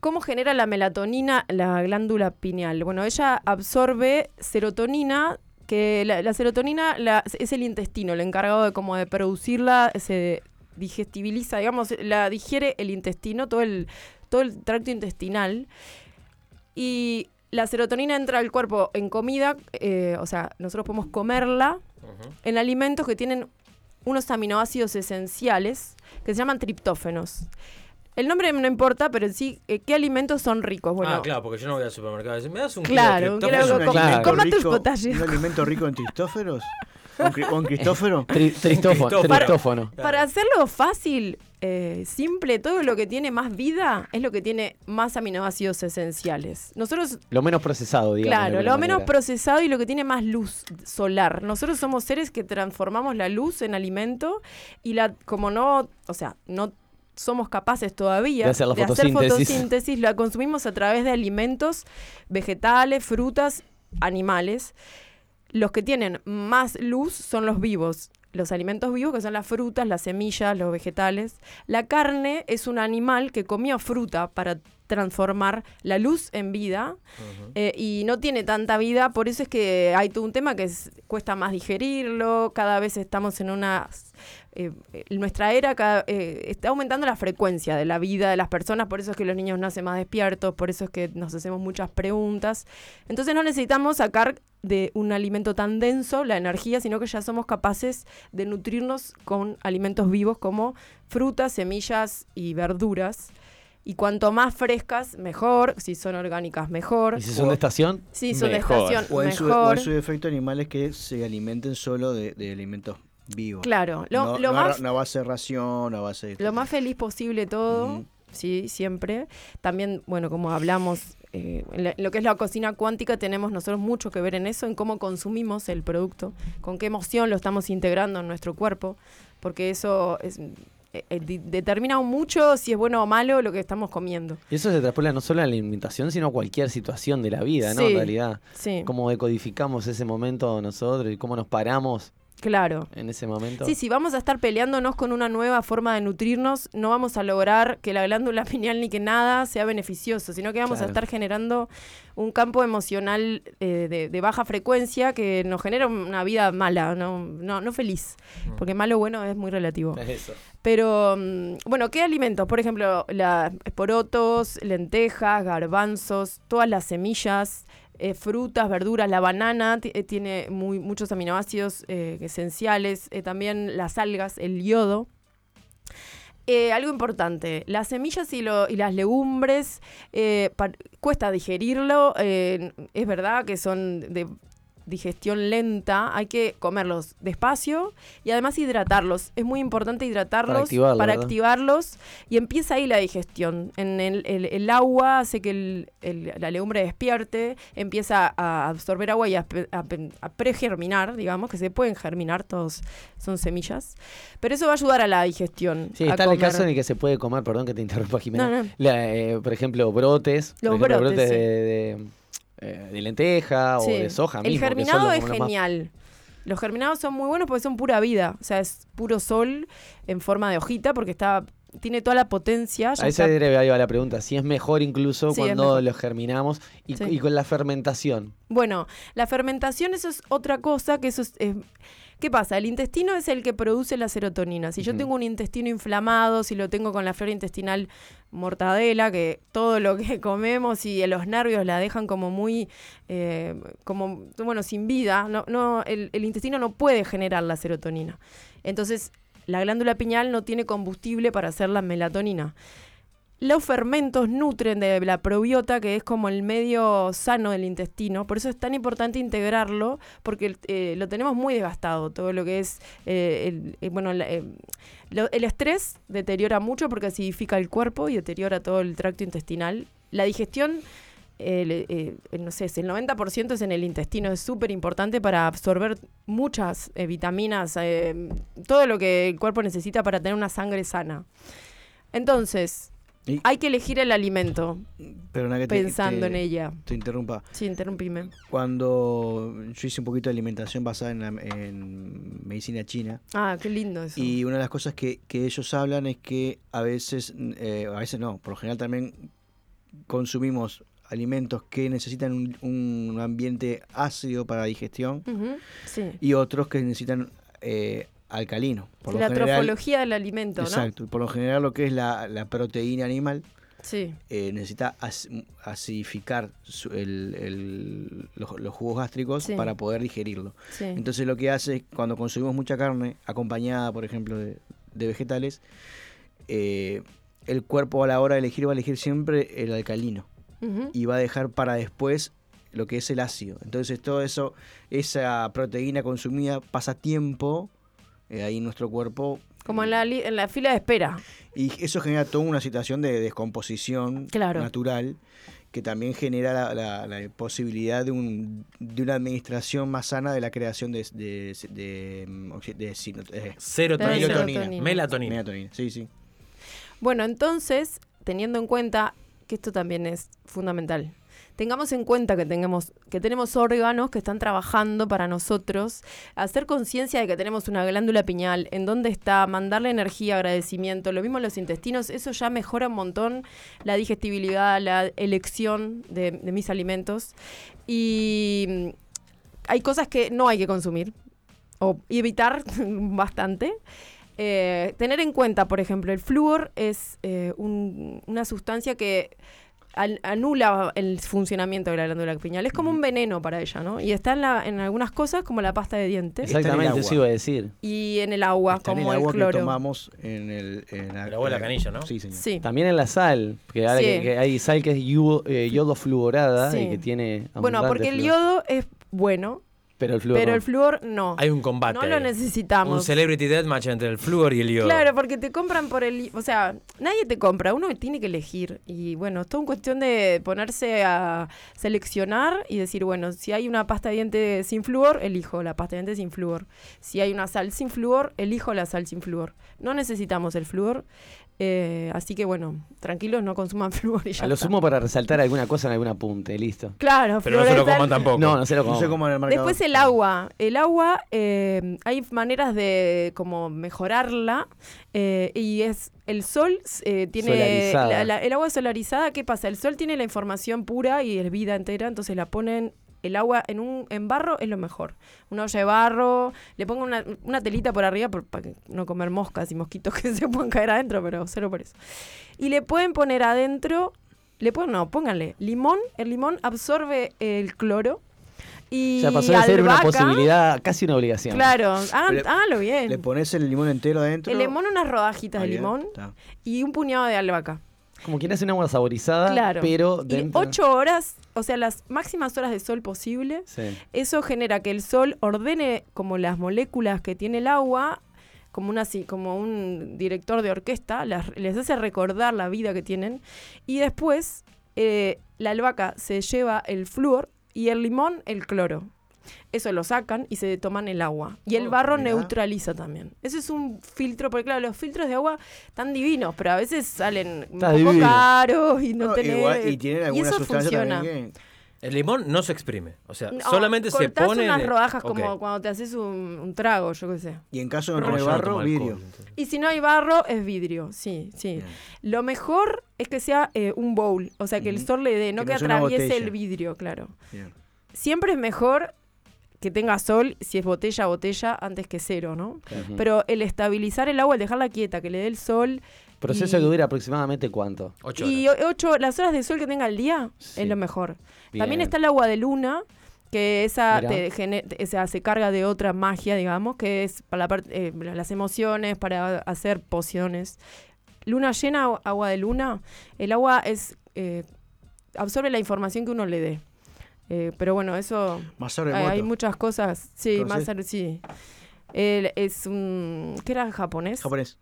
¿cómo genera la melatonina la glándula pineal? Bueno, ella absorbe serotonina, que la, la serotonina la- es el intestino, el encargado de como de producirla, se digestibiliza, digamos, la digiere el intestino, todo el, todo el tracto intestinal. Y la serotonina entra al cuerpo en comida, eh, o sea, nosotros podemos comerla en alimentos que tienen unos aminoácidos esenciales que se llaman triptófenos. El nombre no importa, pero en sí, eh, ¿qué alimentos son ricos? Bueno, ah, claro, porque yo no voy al supermercado y decir, ¿me das un Claro, kilo de un kilo de triptófano?" coco- ¿Un alimento Coma tus rico- potasio. ¿Un alimento rico en tristóferos? ¿O en cri- o en cristófero? Tri- tristófono, Cristófano. tristófoano. Para hacerlo fácil, eh, simple, todo lo que tiene más vida es lo que tiene más aminoácidos esenciales. Nosotros Lo menos procesado, digamos. Claro, lo menos procesado y lo que tiene más luz solar. Nosotros somos seres que transformamos la luz en alimento y la, como no, o sea, no somos capaces todavía De hacer la fotosíntesis. fotosíntesis, la consumimos a través de alimentos, vegetales, frutas, animales. Los que tienen más luz son los vivos. Los alimentos vivos, que son las frutas, las semillas, los vegetales. La carne es un animal que comió fruta para transformar la luz en vida eh, y no tiene tanta vida, por eso es que hay todo un tema que es- cuesta más digerirlo, cada vez estamos en una... eh, eh, nuestra era cada- eh, está aumentando la frecuencia de la vida de las personas, por eso es que los niños nacen más despiertos, por eso es que nos hacemos muchas preguntas. Entonces no necesitamos sacar de un alimento tan denso la energía, sino que ya somos capaces de nutrirnos con alimentos vivos como frutas, semillas y verduras. Y cuanto más frescas, mejor. Si son orgánicas, mejor. ¿Y si son de estación? Sí, son de Mejor. estación, O en, su, o mejor. en su defecto animales que se alimenten solo de, de alimentos vivos. Claro, lo- no, lo no a- más- no a base de ración, a base de... Lo más feliz posible todo, sí, siempre. También, bueno, como hablamos, eh, en la- en lo que es la cocina cuántica, tenemos nosotros mucho que ver en eso, en cómo consumimos el producto, con qué emoción lo estamos integrando en nuestro cuerpo, porque eso es, eh, eh, determina mucho si es bueno o malo lo que estamos comiendo. Y eso se traspola no solo a la alimentación, sino a cualquier situación de la vida, ¿no? Sí, En realidad. sí. Cómo decodificamos ese momento nosotros y cómo nos paramos Claro. en ese momento. Sí, si vamos a estar peleándonos con una nueva forma de nutrirnos, no vamos a lograr que la glándula pineal ni que nada sea beneficioso, sino que vamos a estar generando un campo emocional eh, de, de baja frecuencia que nos genera una vida mala, no, no, no feliz, porque malo o bueno es muy relativo. Es eso. Pero, mm, bueno, ¿qué alimentos? Por ejemplo, las porotos, lentejas, garbanzos, todas las semillas, eh, frutas, verduras, la banana eh, tiene muchos aminoácidos eh, esenciales, también las algas, el yodo. Algo importante, las semillas y, y las legumbres cuesta digerirlo, es verdad que son de digestión lenta, hay que comerlos despacio y además hidratarlos. Es muy importante hidratarlos activarlo, para activarlos y empieza ahí la digestión. En el, el- el agua hace que el- la legumbre despierte, empieza a absorber agua y a, a pregerminar, digamos, que se pueden germinar, todos son semillas. Pero eso va a ayudar a la digestión. Sí, está en el caso en el que se puede comer, perdón que te interrumpa, Jimena. No, no. La, eh, por ejemplo, brotes. Los por ejemplo, brotes, sí. de, de, eh, de lenteja Sí. o de soja El mismo. germinado es más- genial. Los germinados son muy buenos porque son pura vida. O sea, es puro sol en forma de hojita porque está tiene toda la potencia. A esa está- ahí va la pregunta. Si es mejor incluso Sí, cuando mejor. los germinamos y, Sí. y con la fermentación. Bueno, la fermentación, eso es otra cosa que eso es... ¿Qué pasa? El intestino es el que produce la serotonina. Si yo tengo un intestino inflamado, si lo tengo con la flora intestinal mortadela, que todo lo que comemos y los nervios la dejan como muy, eh, como, bueno, sin vida, no, no, el, el intestino no puede generar la serotonina. Entonces, la glándula pineal no tiene combustible para hacer la melatonina. Los fermentos nutren de la probiota, que es como el medio sano del intestino. Por eso es tan importante integrarlo, porque eh, lo tenemos muy desgastado. Todo lo que es. eh, el, eh, bueno, el estrés deteriora mucho porque acidifica el cuerpo y deteriora todo el tracto intestinal. La digestión. eh, eh, no sé, el 90% es en el intestino, es súper importante para absorber muchas vitaminas, todo lo que el cuerpo necesita para tener una sangre sana. Entonces, Y- hay que elegir el alimento Perdona que te- pensando te- en ella. Te interrumpa. Sí, interrumpime. Cuando yo hice un poquito de alimentación basada en, la- en medicina china, Ah, qué lindo eso. y una de las cosas que, que ellos hablan es que a veces, eh, a veces no, por lo general también consumimos alimentos que necesitan un, un ambiente ácido para digestión Ujú, Sí. y otros que necesitan eh, alcalino. Por la lo general, trofología del alimento, ¿no? Exacto, por lo general lo que es la, la proteína animal Sí. eh, necesita as- acidificar su- el- el- los, los jugos gástricos Sí. para poder digerirlo. Sí. Entonces lo que hace es cuando consumimos mucha carne, acompañada por ejemplo de, de vegetales, eh, el cuerpo a la hora de elegir va a elegir siempre el alcalino y va a dejar para después lo que es el ácido. Entonces todo eso, esa proteína consumida pasa tiempo eh, ahí en nuestro cuerpo Como en la, en la fila de espera. y eso genera toda una situación de descomposición Claro. natural que también genera la, la- la posibilidad de, un, de una administración más sana de la creación de... de, de, oxi- de sino- eh, Serotonina. Serotonina. Melatonina. Melatonina, sí, sí. Bueno, entonces, teniendo en cuenta que esto también es fundamental. Tengamos en cuenta que, tengamos, que tenemos órganos que están trabajando para nosotros, hacer conciencia de que tenemos una glándula pineal, en dónde está, mandarle energía, agradecimiento, lo mismo en los intestinos, eso ya mejora un montón la digestibilidad, la elección de, mis alimentos. Y mm, hay cosas que no hay que consumir o evitar bastante. Eh, tener en cuenta, por ejemplo, el flúor es eh, un- una sustancia que an- anula el funcionamiento de la glándula pineal. Es como un veneno para ella, ¿no? Y está en, la- en algunas cosas como la pasta de dientes. Exactamente, eso iba a decir. Y en el agua, Está en como el el, agua que cloro. tomamos en el... En la, El agua de la canilla, ¿no? Sí, señor. Sí. También en la sal, que, ahora Sí. que- que hay sal que es eh, yodo fluorada Sí. y que tiene. Bueno, porque el yodo es bueno, Pero el flúor. pero no. el flúor no. Hay un combate. No lo necesitamos. Un celebrity deathmatch entre el flúor y el yodo. Claro, porque te compran por el... O sea, nadie te compra, uno tiene que elegir. Y bueno, es todo una cuestión de ponerse a seleccionar y decir, bueno, si hay una pasta de dientes sin flúor, elijo la pasta de dientes sin flúor. Si hay una sal sin flúor, elijo la sal sin flúor. No necesitamos el flúor. Eh, así que bueno, tranquilos, no consuman flúor y ya A lo está. sumo para resaltar alguna cosa en algún apunte, listo. Claro, Pero no se lo coman tampoco. No, no se lo No como. en el. Después el agua. El agua, eh, hay maneras de como mejorarla. eh, y es el sol eh, tiene Solarizada. la- la- el agua solarizada. ¿Qué pasa? El sol tiene la información pura y es vida entera, entonces la ponen el agua en un en barro es lo mejor. Una olla de barro, le pongo una, una telita por arriba por- para no comer moscas y mosquitos que se puedan caer adentro, pero solo por eso. Y le pueden poner adentro, le pueden, no, pónganle limón, el limón absorbe el cloro. Y Ya pasó de ser una albahaca, posibilidad, casi una obligación. Claro, hagan- Pero- háganlo bien. Le pones el limón entero adentro. El limón, unas rodajitas Ah, de bien, limón y un puñado de albahaca. Como quien hace una agua saborizada, Claro. pero Y dentro. ocho horas, o sea, las máximas horas de sol posible. Sí. Eso genera que el sol ordene como las moléculas que tiene el agua, como, una, como un director de orquesta, las- les hace recordar la vida que tienen. Y después eh, la albahaca se lleva el flúor y el limón el cloro. Eso lo sacan y se toman el agua. Y el Oh, barro neutraliza también. Eso es un filtro, porque claro, los filtros de agua están divinos, pero a veces salen un Está poco divino. caros y no, No, tenés... igual- y tienen alguna eso sustancia funciona. también que... El limón no se exprime. O sea, No, solamente se pone. unas en- rodajas como cuando te haces un, un trago, yo qué sé. Y en caso de no No, barro, alcohol, vidrio. Y si no hay barro, es vidrio, sí, sí. Bien. Lo mejor es que sea eh, un bowl, o sea, que el sol le dé, no Que atraviese el vidrio, claro. Bien. Siempre es mejor que tenga sol, si es botella, botella, antes que cero, ¿no? Pero el estabilizar el agua, el dejarla quieta, que le dé el sol. Proceso y- que dura aproximadamente cuánto. Ocho Y horas. o- ocho, las horas de sol que tenga al día Sí. es lo mejor. Bien. También está el agua de luna, que esa te se carga de otra magia, digamos, que es para la parte- eh, las emociones, para hacer pociones. Luna llena, agu- agua de luna, el agua es eh, absorbe la información que uno le dé. Eh, pero bueno, eso Más hay, hay muchas cosas. Sí, ar- sí. Él es un ¿qué era japonés? Japonés.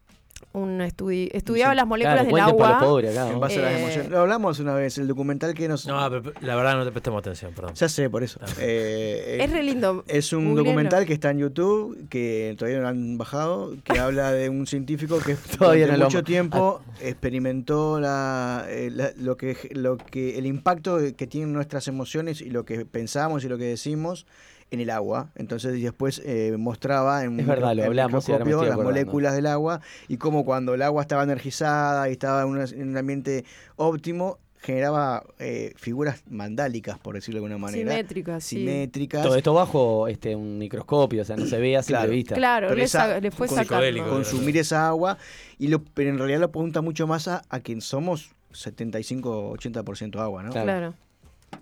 Un estudi estudiaba Sí. las moléculas Claro, del agua. acá. En base a las Eh, emociones. Lo hablamos una vez, el documental que nos... No, pero la verdad no te prestemos atención, perdón. Ya sé, por eso. Eh, Es re lindo. Es un documental que está en YouTube, que todavía no lo han bajado, que habla de un científico que Todavía durante no mucho tiempo experimentó la, eh, la- lo que lo que el impacto que tienen nuestras emociones y lo que pensamos y lo que decimos en el agua. Entonces y después eh, mostraba en un Es verdad, lo hablamos microscopio las moléculas del agua y cómo cuando el agua estaba energizada y estaba en, una- en un ambiente óptimo generaba eh, figuras mandálicas, por decirlo de alguna manera. Simétricas, sí. Simétricas. Todo esto bajo este, un microscopio, o sea, no se ve a simple Claro. vista. Claro, Pero le, esa- le fue con- sacando. consumir esa agua, y lo, pero en realidad lo apunta mucho más a, a quien somos 75-80% agua, ¿no? Claro. Claro.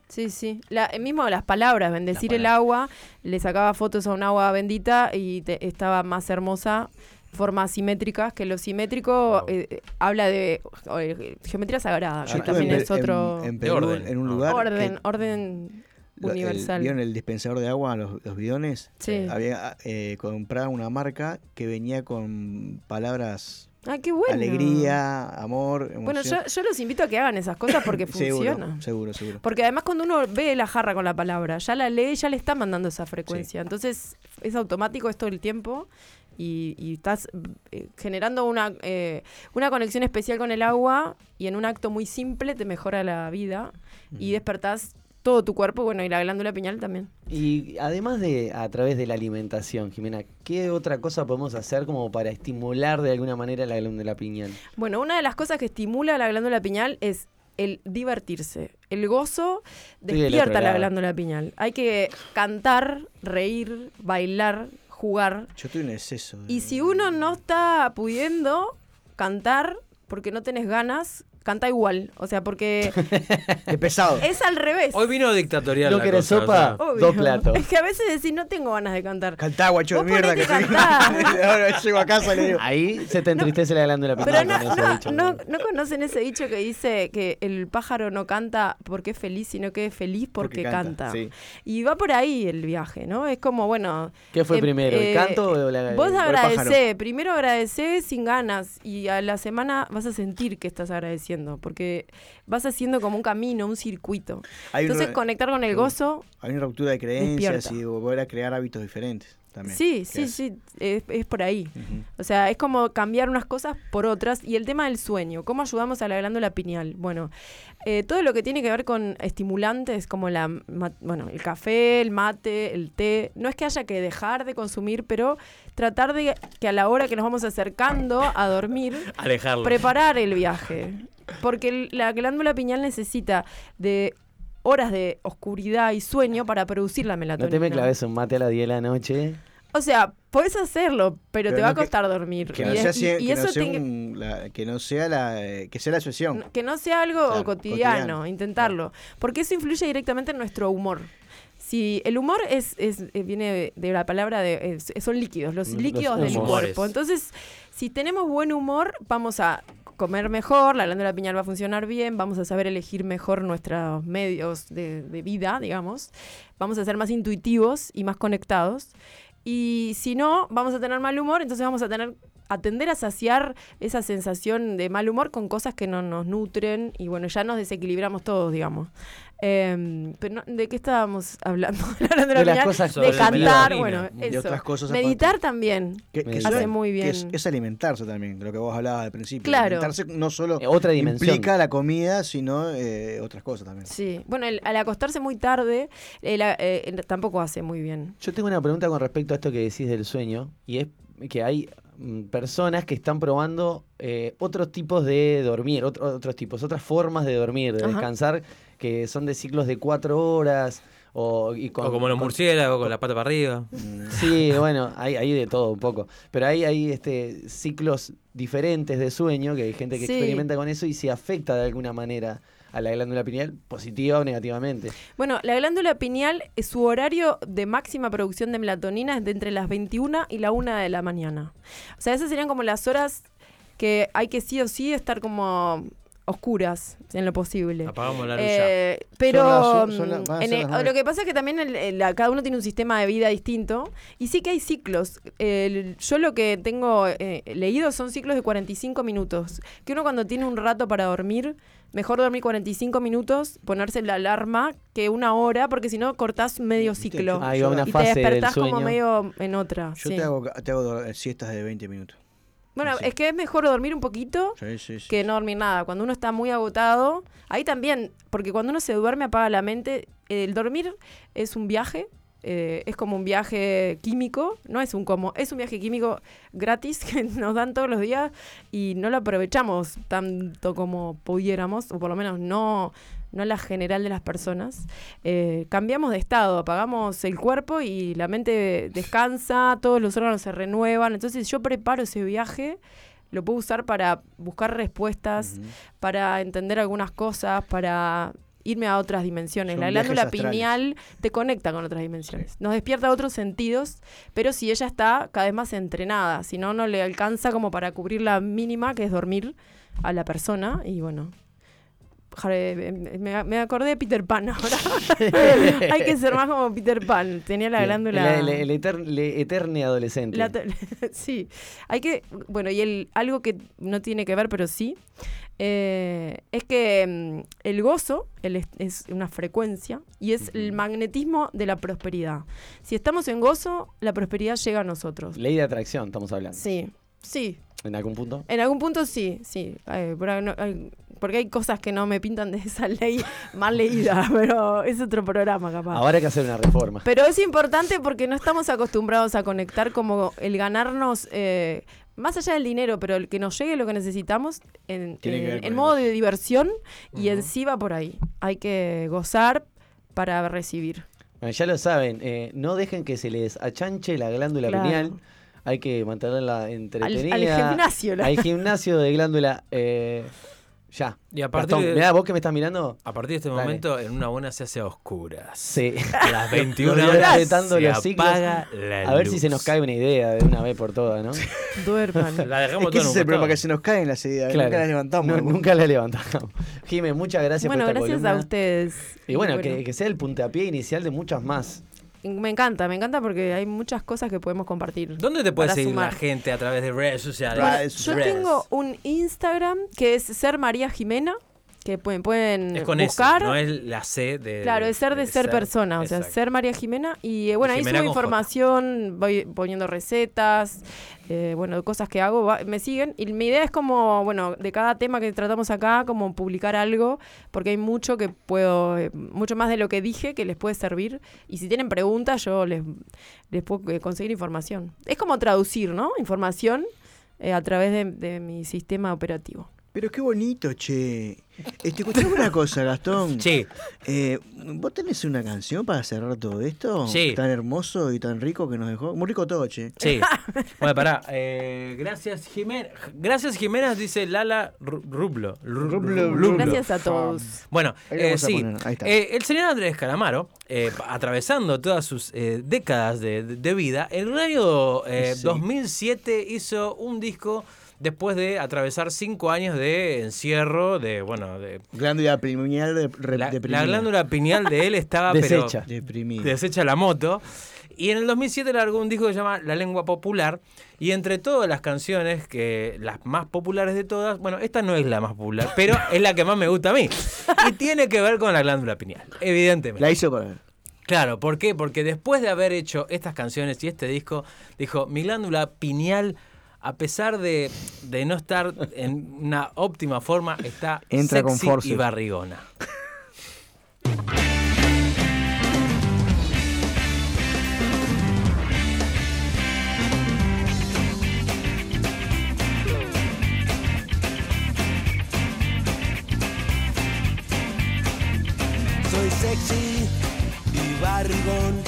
Sí, sí. La, eh, mismo las palabras, bendecir Las el agua, le sacaba fotos a un agua bendita y te- estaba más hermosa, formas simétricas, que lo simétrico Wow. eh, eh, habla de eh, geometría sagrada, Yo que también en, es en- otro en De Perú, orden. en un lugar. orden, que orden lo- el- universal. ¿Vieron el dispensador de agua, los, los bidones? Sí. Había eh, comprado una marca que venía con palabras Ah, qué bueno. alegría, amor, emoción. Bueno, yo, yo los invito a que hagan esas cosas porque funciona. Seguro, seguro, seguro. Porque además cuando uno ve la jarra con la palabra, ya la lee, ya le está mandando esa frecuencia. Entonces es automático, es todo el tiempo y, y estás eh, generando una, eh, una conexión especial con el agua y en un acto muy simple te mejora la vida y despertás todo tu cuerpo, bueno, y la glándula pineal también. Y además de a través de la alimentación, Jimena, ¿qué otra cosa podemos hacer como para estimular de alguna manera la glándula pineal? Bueno, una de las cosas que estimula la glándula pineal es el divertirse. El gozo despierta la glándula pineal. Hay que cantar, reír, bailar, jugar. Yo estoy en exceso. de- Y si uno no está pudiendo cantar porque no tenés ganas, canta igual. O sea, porque Es pesado. es al revés. Hoy vino dictatorial. ¿No querés o sopa? sea. Dos platos. Es que a veces decís, no tengo ganas de cantar. Cantá, guacho de mierda. Que. Ahora llego a casa y le digo. Ahí se te entristece la glándula Pero no, con no, dicho. no, no conocen ese dicho que dice que el pájaro no canta porque es feliz, sino que es feliz porque, Porque canta, canta. sí. Y va por ahí el viaje, ¿no? Es como, bueno... ¿Qué fue eh, primero, el eh, canto o la- Vos agradecé, primero agradecé sin ganas y a la semana vas a sentir que estás porque vas haciendo como un camino, un circuito. Hay Entonces conectar con el gozo... Hay una ruptura de creencias Despierta. y volver a crear hábitos diferentes también. Sí, sí, es- sí, es, es por ahí. O sea, es como cambiar unas cosas por otras. Y el tema del sueño, ¿cómo ayudamos a la glándula pineal? Bueno, eh, todo lo que tiene que ver con estimulantes como la, bueno, el café, el mate, el té, no es que haya que dejar de consumir, pero tratar de que a la hora que nos vamos acercando a dormir, Alejarlo. preparar el viaje. Porque la glándula pineal necesita de horas de oscuridad y sueño para producir la No melatonina. te me claves un mate a las 10 de la noche. O sea, puedes hacerlo, pero, Pero te va no a costar dormir. Que no y que no sea la- que no sea la, eh, que no sea algo Claro, cotidiano, cotidiano. intentarlo. Porque eso influye directamente en nuestro humor. Si el humor es, es eh, viene de, la palabra de son líquidos, los Los líquidos del humores. cuerpo. Entonces, si tenemos buen humor, vamos a comer mejor, la glándula pineal va a funcionar bien, vamos a saber elegir mejor nuestros medios de, de vida, digamos. Vamos a ser más intuitivos y más conectados. Y si no, vamos a tener mal humor, entonces vamos a tener a tender a saciar esa sensación de mal humor con cosas que no nos nutren y bueno, ya nos desequilibramos todos, digamos. Em, pero no- ¿de qué estábamos hablando? De las cosas de cantar, bueno, eso. otras cosas Meditar aparte. también Que, que hace muy que bien. es, es alimentarse también, de lo que vos hablabas al principio. Claro. Alimentarse no solo Eh, otra dimensión. implica la comida, sino eh, otras cosas también. Sí, bueno, el- al acostarse muy tarde eh, la- eh, tampoco hace muy bien. Yo tengo una pregunta con respecto a esto que decís del sueño, y es que hay mm, personas que están probando eh, otros tipos de dormir, otro- otros tipos, otras formas de dormir, de Ajá. descansar, que son de ciclos de cuatro horas. O, y con- o como los con- murciélagos con la pata para arriba. Sí, bueno, hay, hay de todo un poco. Pero hay, hay este, ciclos diferentes de sueño, que hay gente que Sí. experimenta con eso y se afecta de alguna manera a la glándula pineal, positiva o negativamente. Bueno, la glándula pineal, eh, su horario de máxima producción de melatonina es de entre las 21 y la 1 de la mañana. O sea, esas serían como las horas que hay que sí o sí estar como oscuras en lo posible. Apagamos la luz Eh, ya. pero Son las- son las- mm, en el- lo que pasa es que también el- el- la- cada uno tiene un sistema de vida distinto y sí que hay ciclos. El- yo lo que tengo eh, leído son ciclos de 45 minutos. Que uno cuando tiene un rato para dormir, mejor dormir 45 minutos, ponerse la alarma que una hora, porque si no cortás medio ciclo. Ahí va una y fase te del despertás como sueño. medio en otra. Yo sí. te hago, te hago dor- siestas de 20 minutos. Bueno, es que es mejor dormir un poquito Sí, sí, sí. que no dormir nada. Cuando uno está muy agotado, ahí también, porque cuando uno se duerme apaga la mente. El dormir es un viaje, eh, es como un viaje químico, no es un como, es un viaje químico gratis que nos dan todos los días y no lo aprovechamos tanto como pudiéramos, o por lo menos no, no la general de las personas. Eh, cambiamos de estado, apagamos el cuerpo y la mente descansa, todos los órganos se renuevan. Entonces yo preparo ese viaje lo puedo usar para buscar respuestas, para entender algunas cosas, para irme a otras dimensiones. Son la glándula pineal te conecta con otras dimensiones. Nos despierta otros sentidos, pero si ella está cada vez más entrenada, si no, no le alcanza como para cubrir la mínima, que es dormir a la persona. Y bueno, me, me acordé de Peter Pan ahora. Hay que ser más como Peter Pan. Tenía la glándula... El, el- el eterne adolescente. La sí, hay que, bueno, y el, algo que no tiene que ver, pero sí, eh, es que mm, el gozo el es una frecuencia y es el magnetismo de la prosperidad. Si estamos en gozo, la prosperidad llega a nosotros. Ley de atracción, estamos hablando. Sí, sí, ¿En algún punto? en algún punto sí, sí. eh, no- porque hay cosas que no me pintan de esa ley mal leída, pero es otro programa capaz. Ahora hay que hacer una reforma. Pero es importante porque no estamos acostumbrados a conectar como el ganarnos, eh, más allá del dinero, pero el que nos llegue lo que necesitamos en, ver en- modo de diversión y en sí va por ahí. Hay que gozar para recibir. Bueno, ya lo saben, eh, no dejen que se les achanche la glándula Claro. pineal. Hay que mantenerla entretenida. al gimnasio, la- Al gimnasio de glándula eh, Ya. Y a partir Gastón, de- mirá, vos que me estás mirando. A partir de este Dale. momento, en una buena se hace a oscuras. Sí. A las 21 Nos horas respetando se los ciclos. apaga la A ver si se nos cae una idea de una vez por todas, ¿no? Duerman. La dejamos Es que todo es el problema, que se nos caen las ideas, Claro. nunca las levantamos. No, nunca la levantamos. Jiménez, muchas gracias Bueno, por esta gracias columna. a ustedes. Y bueno, Que, que sea el puntapié inicial de muchas más. Me encanta, me encanta porque hay muchas cosas que podemos compartir. ¿Dónde te puede seguir sumar. la gente a través de redes sociales? Bueno, yo tengo un Instagram que es Ser María Jimena, que pueden, pueden Es con buscar. S, no es la C de. Claro, es ser de ser persona, o sea, ser María Jimena. Y eh, bueno, Y ahí Jimena subo J. información, voy poniendo recetas, eh, bueno, cosas que hago, va- me siguen. Y mi idea es como, bueno, de cada tema que tratamos acá, como publicar algo, porque hay mucho que puedo, eh, mucho más de lo que dije que les puede servir. Y si tienen preguntas, yo les, les puedo conseguir información. Es como traducir, ¿no? Información a través de, de mi sistema operativo. Pero qué bonito, che. Este, escuchame una cosa, Gastón. Sí. Eh, ¿Vos tenés una canción para cerrar todo esto? Sí. Tan hermoso y tan rico que nos dejó. Muy rico todo, che. Sí. Bueno, pará. eh, gracias, Jimena. Gracias, Jimena, dice Lala Ru- Rublo. Ru- Rublo, Rublo. Gracias a todos. Bueno, eh, sí. poner, ahí está. Eh, el señor Andrés Calamaro, eh, atravesando todas sus eh, décadas de, de vida, en el año eh, Sí. 2007 hizo un disco después de atravesar cinco años de encierro, de, bueno, de... Glándula pineal de, re- La, deprimida. la glándula pineal de él estaba pero, Deshecha. Deprimida. desecha la moto. Y en el 2007 largó un disco que se llama La Lengua Popular. Y entre todas las canciones, que las más populares de todas, bueno, esta no es la más popular, pero es la que más me gusta a mí. Y tiene que ver con la glándula pineal, evidentemente. La hizo para Claro, ¿por qué? Porque después de haber hecho estas canciones y este disco, dijo, mi glándula pineal, a pesar de, de no estar en una óptima forma, está Entra sexy y barrigona. Soy sexy y barrigón,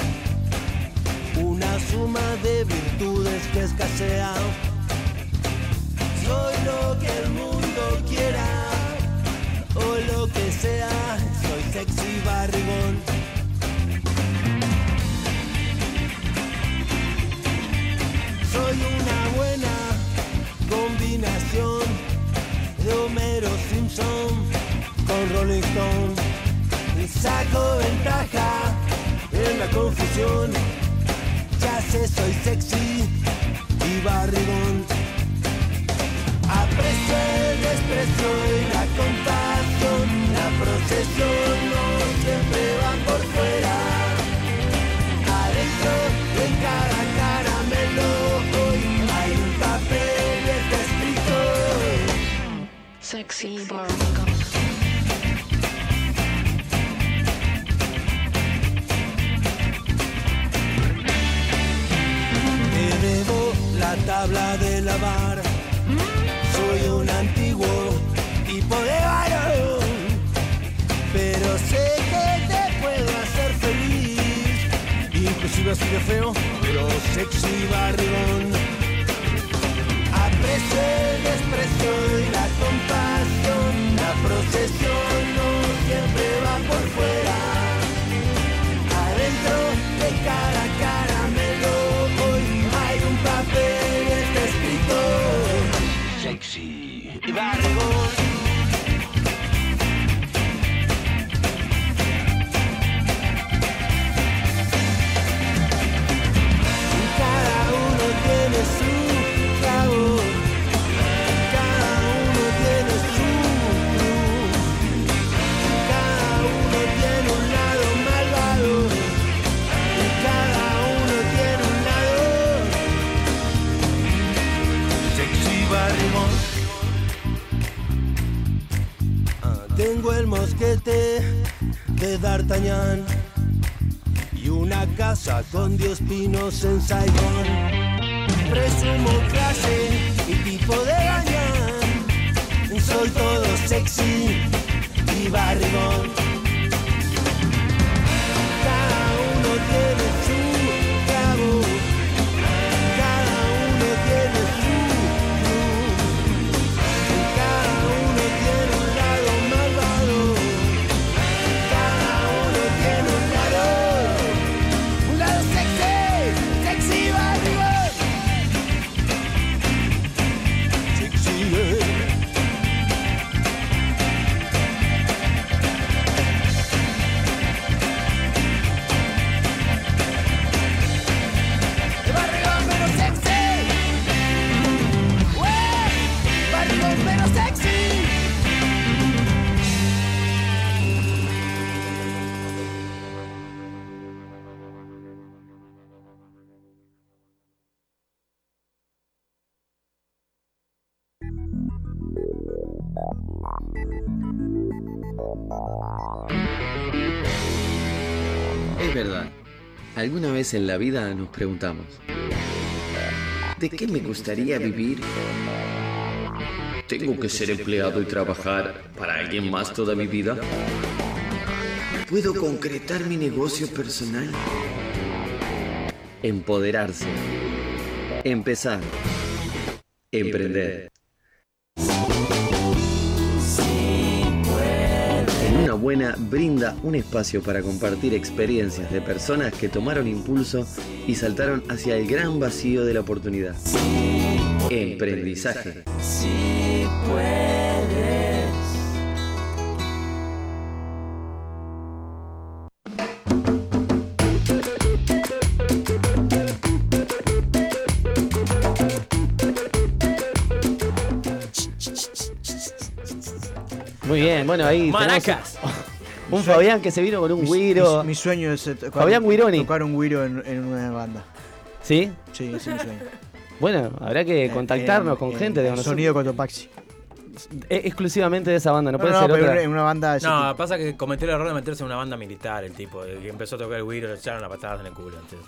una suma de virtudes que escasea. Soy lo que el mundo quiera o lo que sea. Soy sexy barrigón. Soy una buena combinación de Homero Simpson con Rolling Stone. Y saco ventaja en la confusión. Ya sé, soy sexy y barrigón. Aprecio el desprecio y la compasión. La procesión no siempre va por fuera. Adentro de cada caramelo hoy hay un papel está escrito. Sexy. Te debo la tabla de lavar. Soy un antiguo tipo de varón. Pero sé que te puedo hacer feliz. Inclusive así de feo, pero sexy barrigón. Aprecio el desprecio De D'Artagnan y una casa con diez pinos en Saigón. Presumo clase y tipo de gañán. Soy todo sexy y barrigón. Cada uno tiene Alguna vez en la vida nos preguntamos, ¿de qué me gustaría vivir? ¿Tengo que ser empleado y trabajar para alguien más toda mi vida? ¿Puedo concretar mi negocio personal? Empoderarse. Empezar. Emprender. Buena brinda un espacio para compartir experiencias de personas que tomaron impulso y saltaron hacia el gran vacío de la oportunidad. Emprendizaje. Bien, bueno, ahí Maracas. un, Fabián que se vino con un Mi- guiro. Mi, mi sueño es eh, tocar, Fabián Guironi. tocar un guiro en, en una banda. ¿Sí? Sí, es mi sueño. Bueno, habrá que contactarnos En- con en- gente de nosotros. Sonido Cotopaxi. Eh, Exclusivamente de esa banda, no, No, puede no, ser pero otra. en una banda ese No, tipo. pasa que cometió el error de meterse en una banda militar, el tipo. El que empezó a tocar el güiro, le echaron las patadas en el culo. entonces,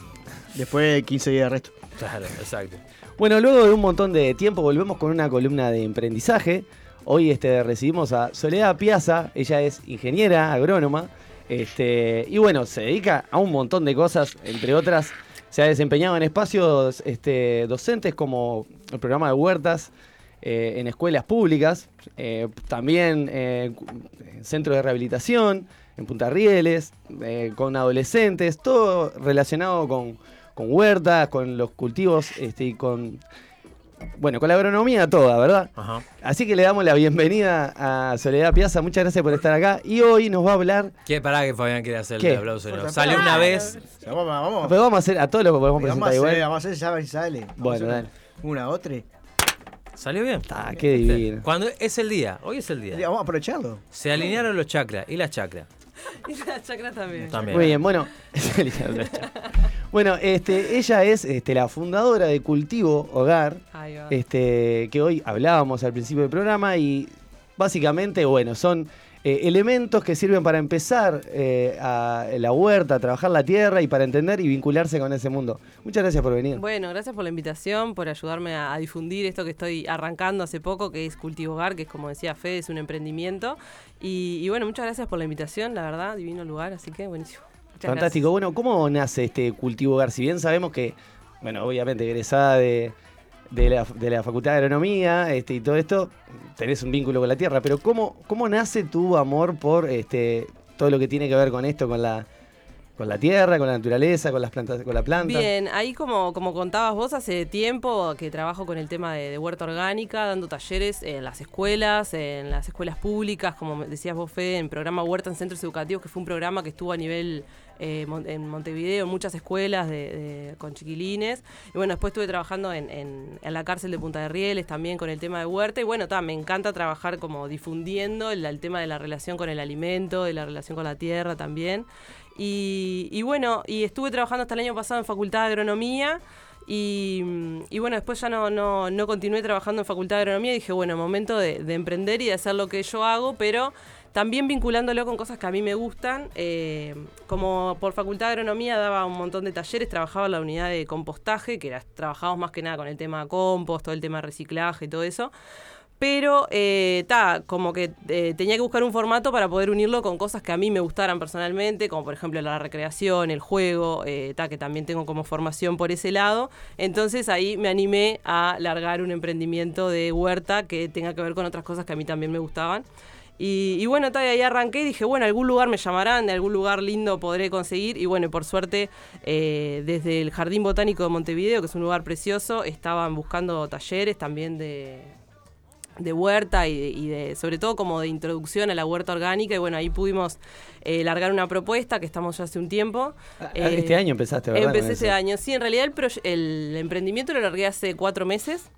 Después de 15 días de arresto. claro, exacto. Bueno, luego de un montón de tiempo volvemos con una columna de emprendizaje. Hoy este, recibimos a Soledad Piazza, ella es ingeniera agrónoma. Este, y bueno, se dedica a un montón de cosas, entre otras, se ha desempeñado en espacios este, docentes como el programa de huertas eh, en escuelas públicas, eh, también eh, en centros de rehabilitación, en Punta Rieles, con adolescentes, todo relacionado con, con huertas, con los cultivos este, y con, bueno, con la agronomía toda, ¿verdad? Ajá. Así que le damos la bienvenida a Soledad Piazza, muchas gracias por estar acá y hoy nos va a hablar... ¿Qué pará que Fabián quiere hacer ¿Qué? el aplauso? No, Sale una vez. Vamos, vamos. Pero vamos a hacer, a todos los podemos Vamos a presentar hacer, igual. vamos a hacer, ya sale. Vamos Bueno, dale. Una, otra. ¿Salió bien? Ah, qué divino. Cuando es el día, hoy es el día. Vamos a aprovecharlo. Se alinearon los chakras y las chakras. Y la chacra también. También. Muy bien, bueno. bueno, este, ella es este, la fundadora de Cultivo Hogar, este, que hoy hablábamos al principio del programa y básicamente, bueno, son eh, elementos que sirven para empezar eh, a la huerta, a trabajar la tierra y para entender y vincularse con ese mundo. Muchas gracias por venir. Bueno, gracias por la invitación, por ayudarme a, a difundir esto que estoy arrancando hace poco, que es Cultivo Hogar, que es como decía Fede, es un emprendimiento. Y, y bueno, muchas gracias por la invitación, la verdad, divino lugar, así que buenísimo. Muchas Fantástico. Bueno, ¿cómo nace este Cultivo Hogar? Si bien sabemos que, bueno, obviamente egresada de, de la, de la Facultad de Agronomía este, y todo esto, tenés un vínculo con la tierra, pero ¿cómo, cómo nace tu amor por este, todo lo que tiene que ver con esto, con la, con la tierra, con la naturaleza, con las plantas, con la planta? Bien, ahí como, como contabas vos, hace tiempo que trabajo con el tema de, de huerta orgánica, dando talleres en las escuelas, en las escuelas públicas, como decías vos, Fede, en programa Huerta en Centros Educativos, que fue un programa que estuvo a nivel eh, en Montevideo, en muchas escuelas de, con chiquilines. Y bueno, después estuve trabajando en, la cárcel de Punta de Rieles también con el tema de huerta. Y bueno, ta, me encanta trabajar como difundiendo el, tema de la relación con el alimento, de la relación con la tierra también. Y, bueno, y estuve trabajando hasta el año pasado en Facultad de Agronomía. Y, bueno, después ya no, no, continué trabajando en Facultad de Agronomía. Y dije, bueno, momento de emprender y de hacer lo que yo hago, pero también vinculándolo con cosas que a mí me gustan. Eh, como por Facultad de Agronomía daba un montón de talleres, trabajaba en la unidad de compostaje, que era, trabajamos más que nada con el tema compost, todo el tema reciclaje y todo eso. Pero, eh, ta, como que eh, tenía que buscar un formato para poder unirlo con cosas que a mí me gustaran personalmente, como por ejemplo la recreación, el juego, eh, ta, que también tengo como formación por ese lado. Entonces ahí me animé a largar un emprendimiento de huerta que tenga que ver con otras cosas que a mí también me gustaban. Y, y bueno, y ahí arranqué y dije, bueno, algún lugar me llamarán, de algún lugar lindo podré conseguir. Y bueno, por suerte, eh, desde el Jardín Botánico de Montevideo, que es un lugar precioso, estaban buscando talleres también de, de huerta y de, y de- sobre todo como de introducción a la huerta orgánica y bueno ahí pudimos eh, largar una propuesta que estamos ya hace un tiempo Eh, este año empezaste, ¿verdad? empecé este año sí en realidad el, el emprendimiento lo largué hace cuatro meses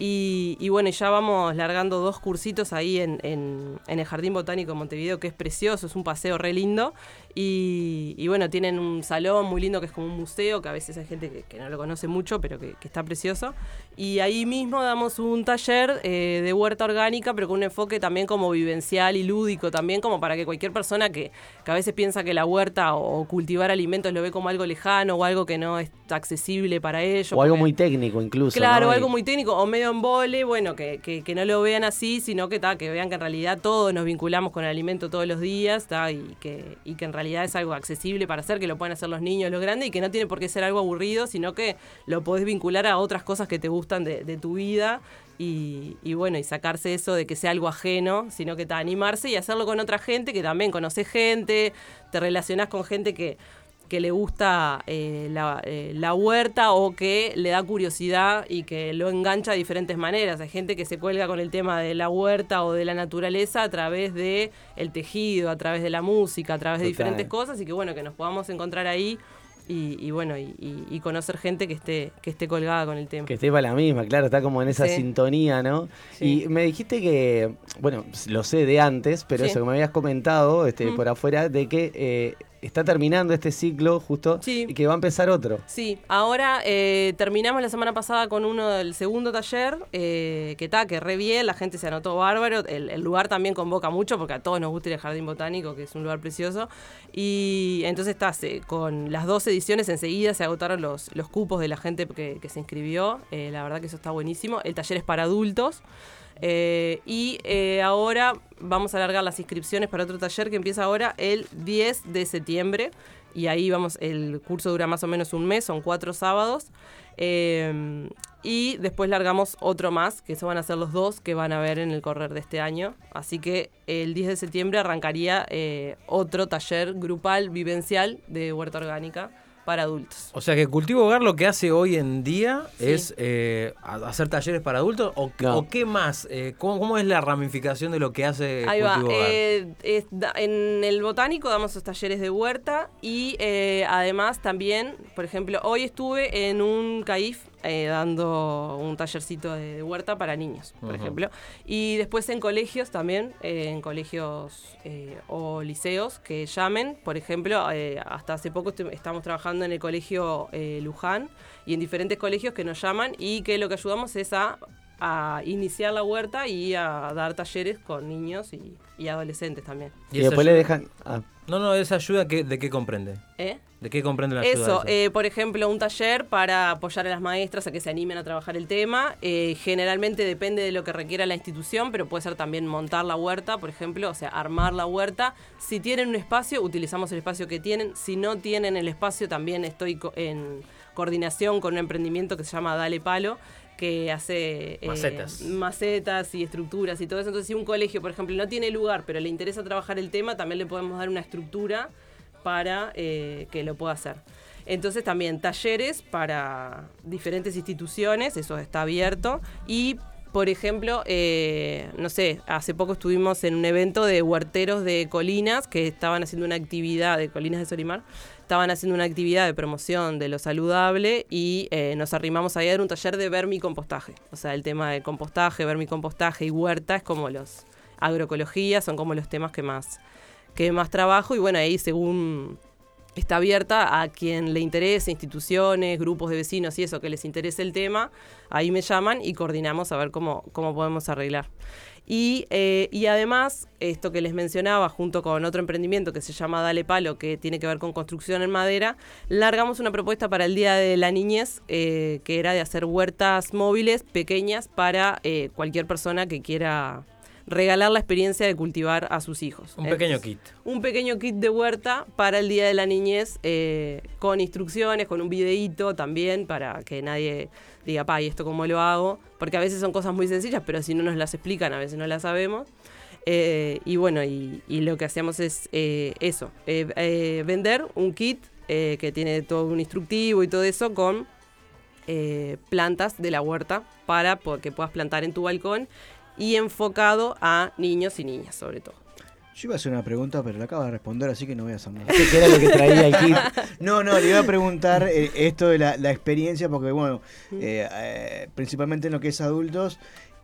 Y, bueno, ya vamos largando dos cursitos ahí en, en- el Jardín Botánico de Montevideo, que es precioso, es un paseo re lindo. Y, bueno, tienen un salón muy lindo que es como un museo, que a veces hay gente que, no lo conoce mucho, pero que está precioso. Y ahí mismo damos un taller eh, de huerta orgánica, pero con un enfoque también como vivencial y lúdico, también como para que cualquier persona que, que a veces piensa que la huerta o, cultivar alimentos lo ve como algo lejano o algo que no es accesible para ellos. O algo porque- muy técnico incluso. Claro, algo muy técnico o medio en vole, bueno, que, que- que no lo vean así, sino que, ta, que vean que en realidad todos nos vinculamos con el alimento todos los días ta, y, que, y que en realidad es algo accesible para hacer, que lo pueden hacer los niños, los grandes y que no tiene por qué ser algo aburrido, sino que lo podés vincular a otras cosas que te gustan de, de tu vida. Y, y bueno, y sacarse eso de que sea algo ajeno, sino que te animarse y hacerlo con otra gente, que también conoces gente, te relacionás con gente que, que le gusta eh, la, eh, la huerta o que le da curiosidad y que lo engancha de diferentes maneras. Hay gente que se cuelga con el tema de la huerta o de la naturaleza a través de el tejido, a través de la música, a través de diferentes cosas y que bueno, que nos podamos encontrar ahí y, y bueno, y, conocer gente que esté, que esté colgada con el tema. Que esté para la misma, claro, está como en esa Sí. sintonía, ¿no? Sí. Y me dijiste que, bueno, lo sé de antes, pero Sí. eso que me habías comentado este, Mm. por afuera, de que eh, está terminando este ciclo justo y que va a empezar otro. Sí, ahora eh, terminamos la semana pasada con uno del segundo taller, eh, que está, que re bien, la gente se anotó bárbaro, el, el lugar también convoca mucho porque a todos nos gusta ir al Jardín Botánico, que es un lugar precioso, y entonces está, con las dos ediciones enseguida se agotaron los, los cupos de la gente que, que se inscribió, eh, la verdad que eso está buenísimo, el taller es para adultos. Eh, y eh, ahora vamos a alargar las inscripciones para otro taller que empieza ahora el 10 de septiembre. Y ahí vamos, el curso dura más o menos un mes, son cuatro sábados. Eh, y después largamos otro más, que eso van a ser los dos que van a ver en el correr de este año. Así que el 10 de septiembre arrancaría otro taller grupal vivencial de huerta orgánica para adultos. O sea que Cultivo Hogar lo que hace hoy en día es eh, hacer talleres para adultos o, o qué más, Eh, ¿cómo, cómo es la ramificación de lo que hace Ahí va. Cultivo Hogar? eh, es en el botánico damos los talleres de huerta y eh, además también, por ejemplo, hoy estuve en un CAIF eh, dando un tallercito de, huerta para niños, por ejemplo. Y después en colegios también, eh, en colegios eh, o liceos que llamen. Por ejemplo, hasta hace poco estamos trabajando en el colegio Luján y en diferentes colegios que nos llaman y que lo que ayudamos es a a iniciar la huerta y a dar talleres con niños y, y adolescentes también. Y, después le dejan... ah, No, no, esa ayuda que, ¿de qué comprende? ¿Eh? ¿De qué comprende la ayuda? Eso, esa? eh, por ejemplo, un taller para apoyar a las maestras a que se animen a trabajar el tema. Eh, generalmente depende de lo que requiera la institución, pero puede ser también montar la huerta, por ejemplo, o sea, armar la huerta. Si tienen un espacio, utilizamos el espacio que tienen. Si no tienen el espacio, también estoy co- en coordinación con un emprendimiento que se llama Dale Palo que hace eh, Macetas. macetas y estructuras y todo eso. Entonces, si un colegio, por ejemplo, no tiene lugar, pero le interesa trabajar el tema, también le podemos dar una estructura para eh, que lo pueda hacer. Entonces también talleres para diferentes instituciones, eso está abierto. Y, por ejemplo, eh, no sé, hace poco estuvimos en un evento de huerteros de Colinas que estaban haciendo una actividad, de Colinas de Solimar, estaban haciendo una actividad de promoción de lo saludable y eh, nos arrimamos ahí a dar un taller de vermicompostaje. O sea, el tema de compostaje, vermicompostaje y huerta es como los agroecología, son como los temas que más, que más trabajo y bueno, ahí según está abierta a quien le interese, instituciones, grupos de vecinos y eso, que les interese el tema, ahí me llaman y coordinamos a ver cómo, cómo podemos arreglar. Y, eh, y además, esto que les mencionaba, junto con otro emprendimiento que se llama Dale Palo, que tiene que ver con construcción en madera, largamos una propuesta para el Día de la Niñez, eh, que era de hacer huertas móviles pequeñas para eh, cualquier persona que quiera regalar la experiencia de cultivar a sus hijos. Un pequeño kit. Un pequeño kit de huerta para el Día de la Niñez, eh, con instrucciones, con un videíto también, para que nadie diga, pa, ¿y esto cómo lo hago? Porque a veces son cosas muy sencillas, pero si no nos las explican, a veces no las sabemos. Eh, y bueno, y, y lo que hacemos es eh, eso, vender un kit que tiene todo un instructivo y todo eso con eh, plantas de la huerta para que puedas plantar en tu balcón y enfocado a niños y niñas sobre todo. Yo iba a hacer una pregunta, pero la acabo de responder, así que no voy a hacer nada. ¿Qué era lo que traía el kit? No, no, le iba a preguntar eh, esto de la, la experiencia, porque bueno, eh, eh, principalmente en lo que es adultos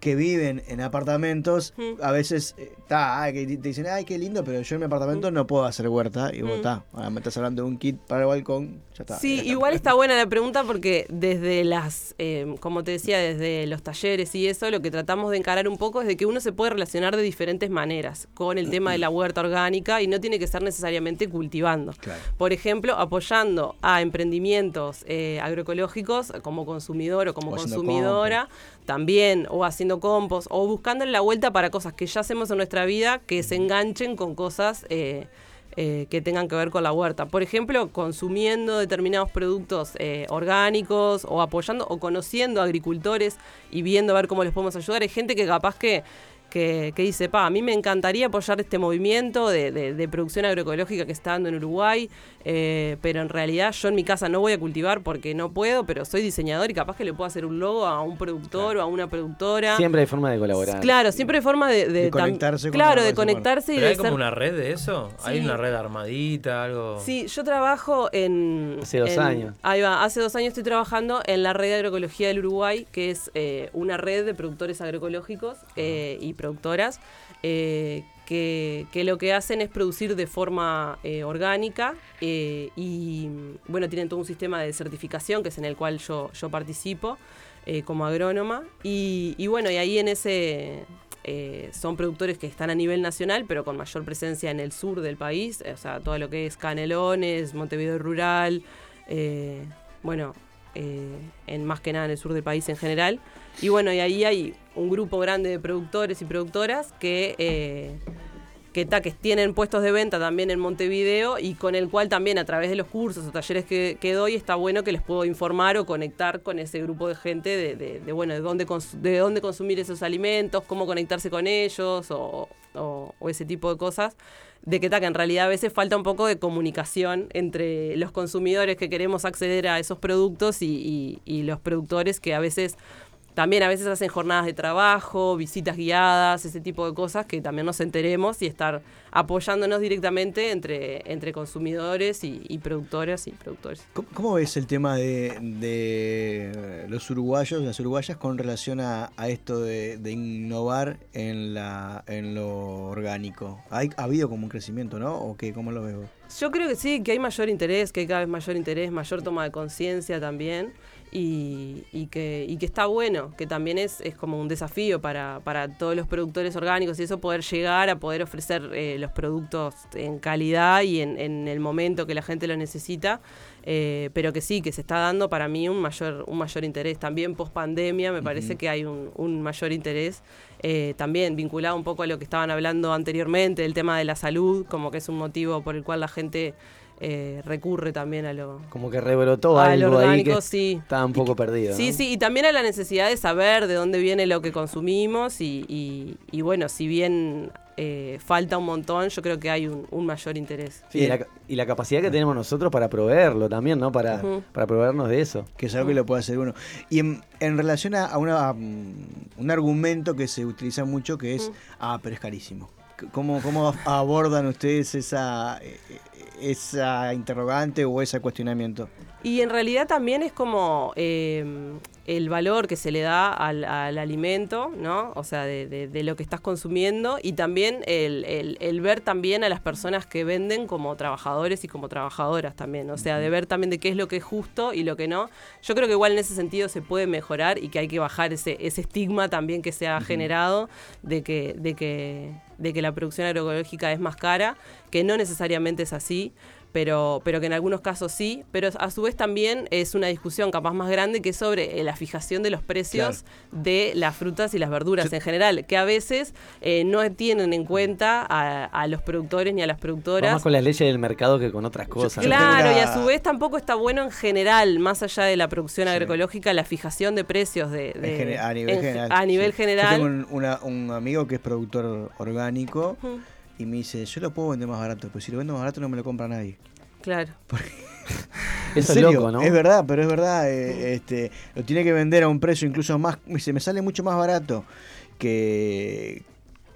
que viven en apartamentos, a veces eh, ta, que te dicen, ay, qué lindo, pero yo en mi apartamento no puedo hacer huerta. Y vos, Mm. está, me estás hablando de un kit para el balcón, ya está. Sí, igual está buena la pregunta porque desde las, eh, como te decía, desde los talleres y eso, lo que tratamos de encarar un poco es de que uno se puede relacionar de diferentes maneras con el tema de la huerta orgánica y no tiene que ser necesariamente cultivando. Por ejemplo, apoyando a emprendimientos eh, agroecológicos como consumidor o como O consumidora, también, o haciendo compost, o buscando la vuelta para cosas que ya hacemos en nuestra vida que se enganchen con cosas eh, eh, que tengan que ver con la huerta. Por ejemplo, consumiendo determinados productos eh, orgánicos o apoyando o conociendo agricultores y viendo a ver cómo les podemos ayudar. Hay gente que capaz que, que, que dice, pa, a mí me encantaría apoyar este movimiento de, de- de producción agroecológica que está dando en Uruguay, eh, pero en realidad yo en mi casa no voy a cultivar porque no puedo, pero soy diseñador y capaz que le puedo hacer un logo a un productor o a una productora. Siempre hay forma de colaborar. Claro, siempre hay forma de, de conectarse con Claro, la de conectarse y ¿Pero de hay como una red de eso? ¿Hay una red armadita, algo? Sí, yo trabajo en... Hace dos en- años. Ahí va, hace dos años estoy trabajando en la red de agroecología del Uruguay, que es eh, una red de productores agroecológicos eh, y productoras eh, que, que lo que hacen es producir de forma eh, orgánica eh, y, bueno, tienen todo un sistema de certificación que es en el cual yo, yo participo como agrónoma. Y, y bueno, y ahí en ese... son productores que están a nivel nacional, pero con mayor presencia en el sur del país, o sea, todo lo que es Canelones, Montevideo Rural, bueno, en más que nada en el sur del país en general. Y bueno, y ahí hay un grupo grande de productores y productoras que, eh, que, ta, tienen puestos de venta también en Montevideo y con el cual también a través de los cursos o talleres que, doy está bueno que les puedo informar o conectar con ese grupo de gente de, bueno, de dónde, de dónde consumir esos alimentos, cómo conectarse con ellos o, ese tipo de cosas. De que, ta, en realidad a veces falta un poco de comunicación entre los consumidores que queremos acceder a esos productos y los productores que a veces también a veces hacen jornadas de trabajo, visitas guiadas, ese tipo de cosas que también nos enteremos y estar apoyándonos directamente entre, entre consumidores y, y productoras y productores. ¿Cómo, cómo ves el tema de, de los uruguayos, las uruguayas, con relación a, a esto de, de innovar en, la, en lo orgánico? ¿Hay, ¿Ha habido como un crecimiento, no? ¿O qué? ¿Cómo lo veo? Yo creo que sí, que hay mayor interés, que hay cada vez mayor interés, mayor toma de conciencia también. Y, y que, y que está bueno, que también es, es como un desafío para, para todos los productores orgánicos y eso poder llegar a poder ofrecer eh, los productos en calidad y en, en el momento que la gente lo necesita, eh, pero que sí, que se está dando para mí un mayor, un mayor interés. También post pandemia me parece que hay un, un mayor interés, eh, también vinculado un poco a lo que estaban hablando anteriormente, el tema de la salud, como que es un motivo por el cual la gente eh, recurre también a lo, Como que rebrotó Al algo ahí orgánico, que sí. estaba un poco perdido. Sí, ¿no? sí, y también a la necesidad de saber de dónde viene lo que consumimos y, y- y bueno, si bien eh, falta un montón, yo creo que hay un, un mayor interés. Sí, y, la, y la capacidad que tenemos nosotros para proveerlo también, ¿no? Para, para proveernos de eso. Que es algo que lo puede hacer uno. Y en, en relación a, a una, a, un argumento que se utiliza mucho que es, ah, pero es carísimo. ¿Cómo, cómo abordan ustedes esa, eh, esa interrogante o ese cuestionamiento? Y en realidad también es como eh, el valor que se le da al, al alimento, ¿no? O sea, de, de- de lo que estás consumiendo y también el, el- el ver también a las personas que venden como trabajadores y como trabajadoras también. O sea, de ver también de qué es lo que es justo y lo que no. Yo creo que igual en ese sentido se puede mejorar y que hay que bajar ese, ese estigma también que se ha generado de que, de que, de que la producción agroecológica es más cara, que no necesariamente es así pero, pero que en algunos casos sí, pero a su vez también es una discusión capaz más grande que es sobre eh, la fijación de los precios de las frutas y las verduras en general, que a veces eh, no tienen en cuenta a, a los productores ni a las productoras. más con las leyes del mercado que con otras cosas. Claro, y a su vez tampoco está bueno en general, más allá de la producción agroecológica, la fijación de precios de, a nivel en- general. A nivel sí. general. Yo tengo un, una- un amigo que es productor orgánico. Y me dice, yo lo puedo vender más barato, pero si lo vendo más barato no me lo compra nadie. Claro. Eso es serio, loco, ¿no? Es verdad, pero es verdad. eh, este, lo tiene que vender a un precio incluso más. Me dice, me sale mucho más barato que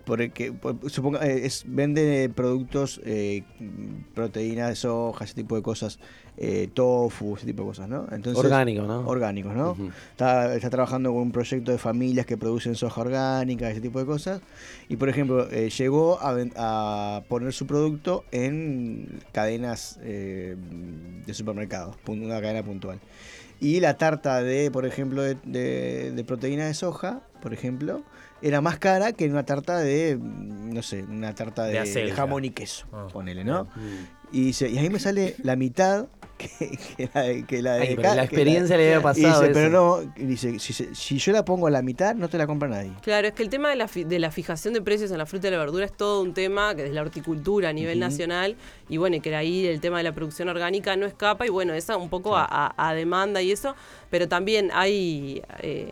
Porque, por- suponga, eh, es, vende productos, eh, proteínas de soja, ese tipo de cosas, eh, tofu, ese tipo de cosas, ¿no? Entonces, Orgánico, ¿no? Orgánicos, ¿no? está, está trabajando con un proyecto de familias que producen soja orgánica, ese tipo de cosas. Y, por ejemplo, eh, llegó a, a poner su producto en cadenas eh, de supermercados, una cadena puntual. Y la tarta de, por ejemplo, de, de- de proteína de soja, por ejemplo, era más cara que una tarta de, mm, no sé, una tarta De jamón y queso, Ah. ponele, ¿no? Y, dice, y ahí me sale la mitad que, que la de... Que la, de Ay, pero ca- la que experiencia le había pasado dice, pero no, dice, si, se- si yo la pongo a la mitad, no te la compra nadie. Claro, es que el tema de la, fi- de la fijación de precios en la fruta y la verdura es todo un tema que es la horticultura a nivel nacional y bueno, y que ahí el tema de la producción orgánica no escapa y bueno, esa un poco a, a- a demanda y eso, pero también hay... eh,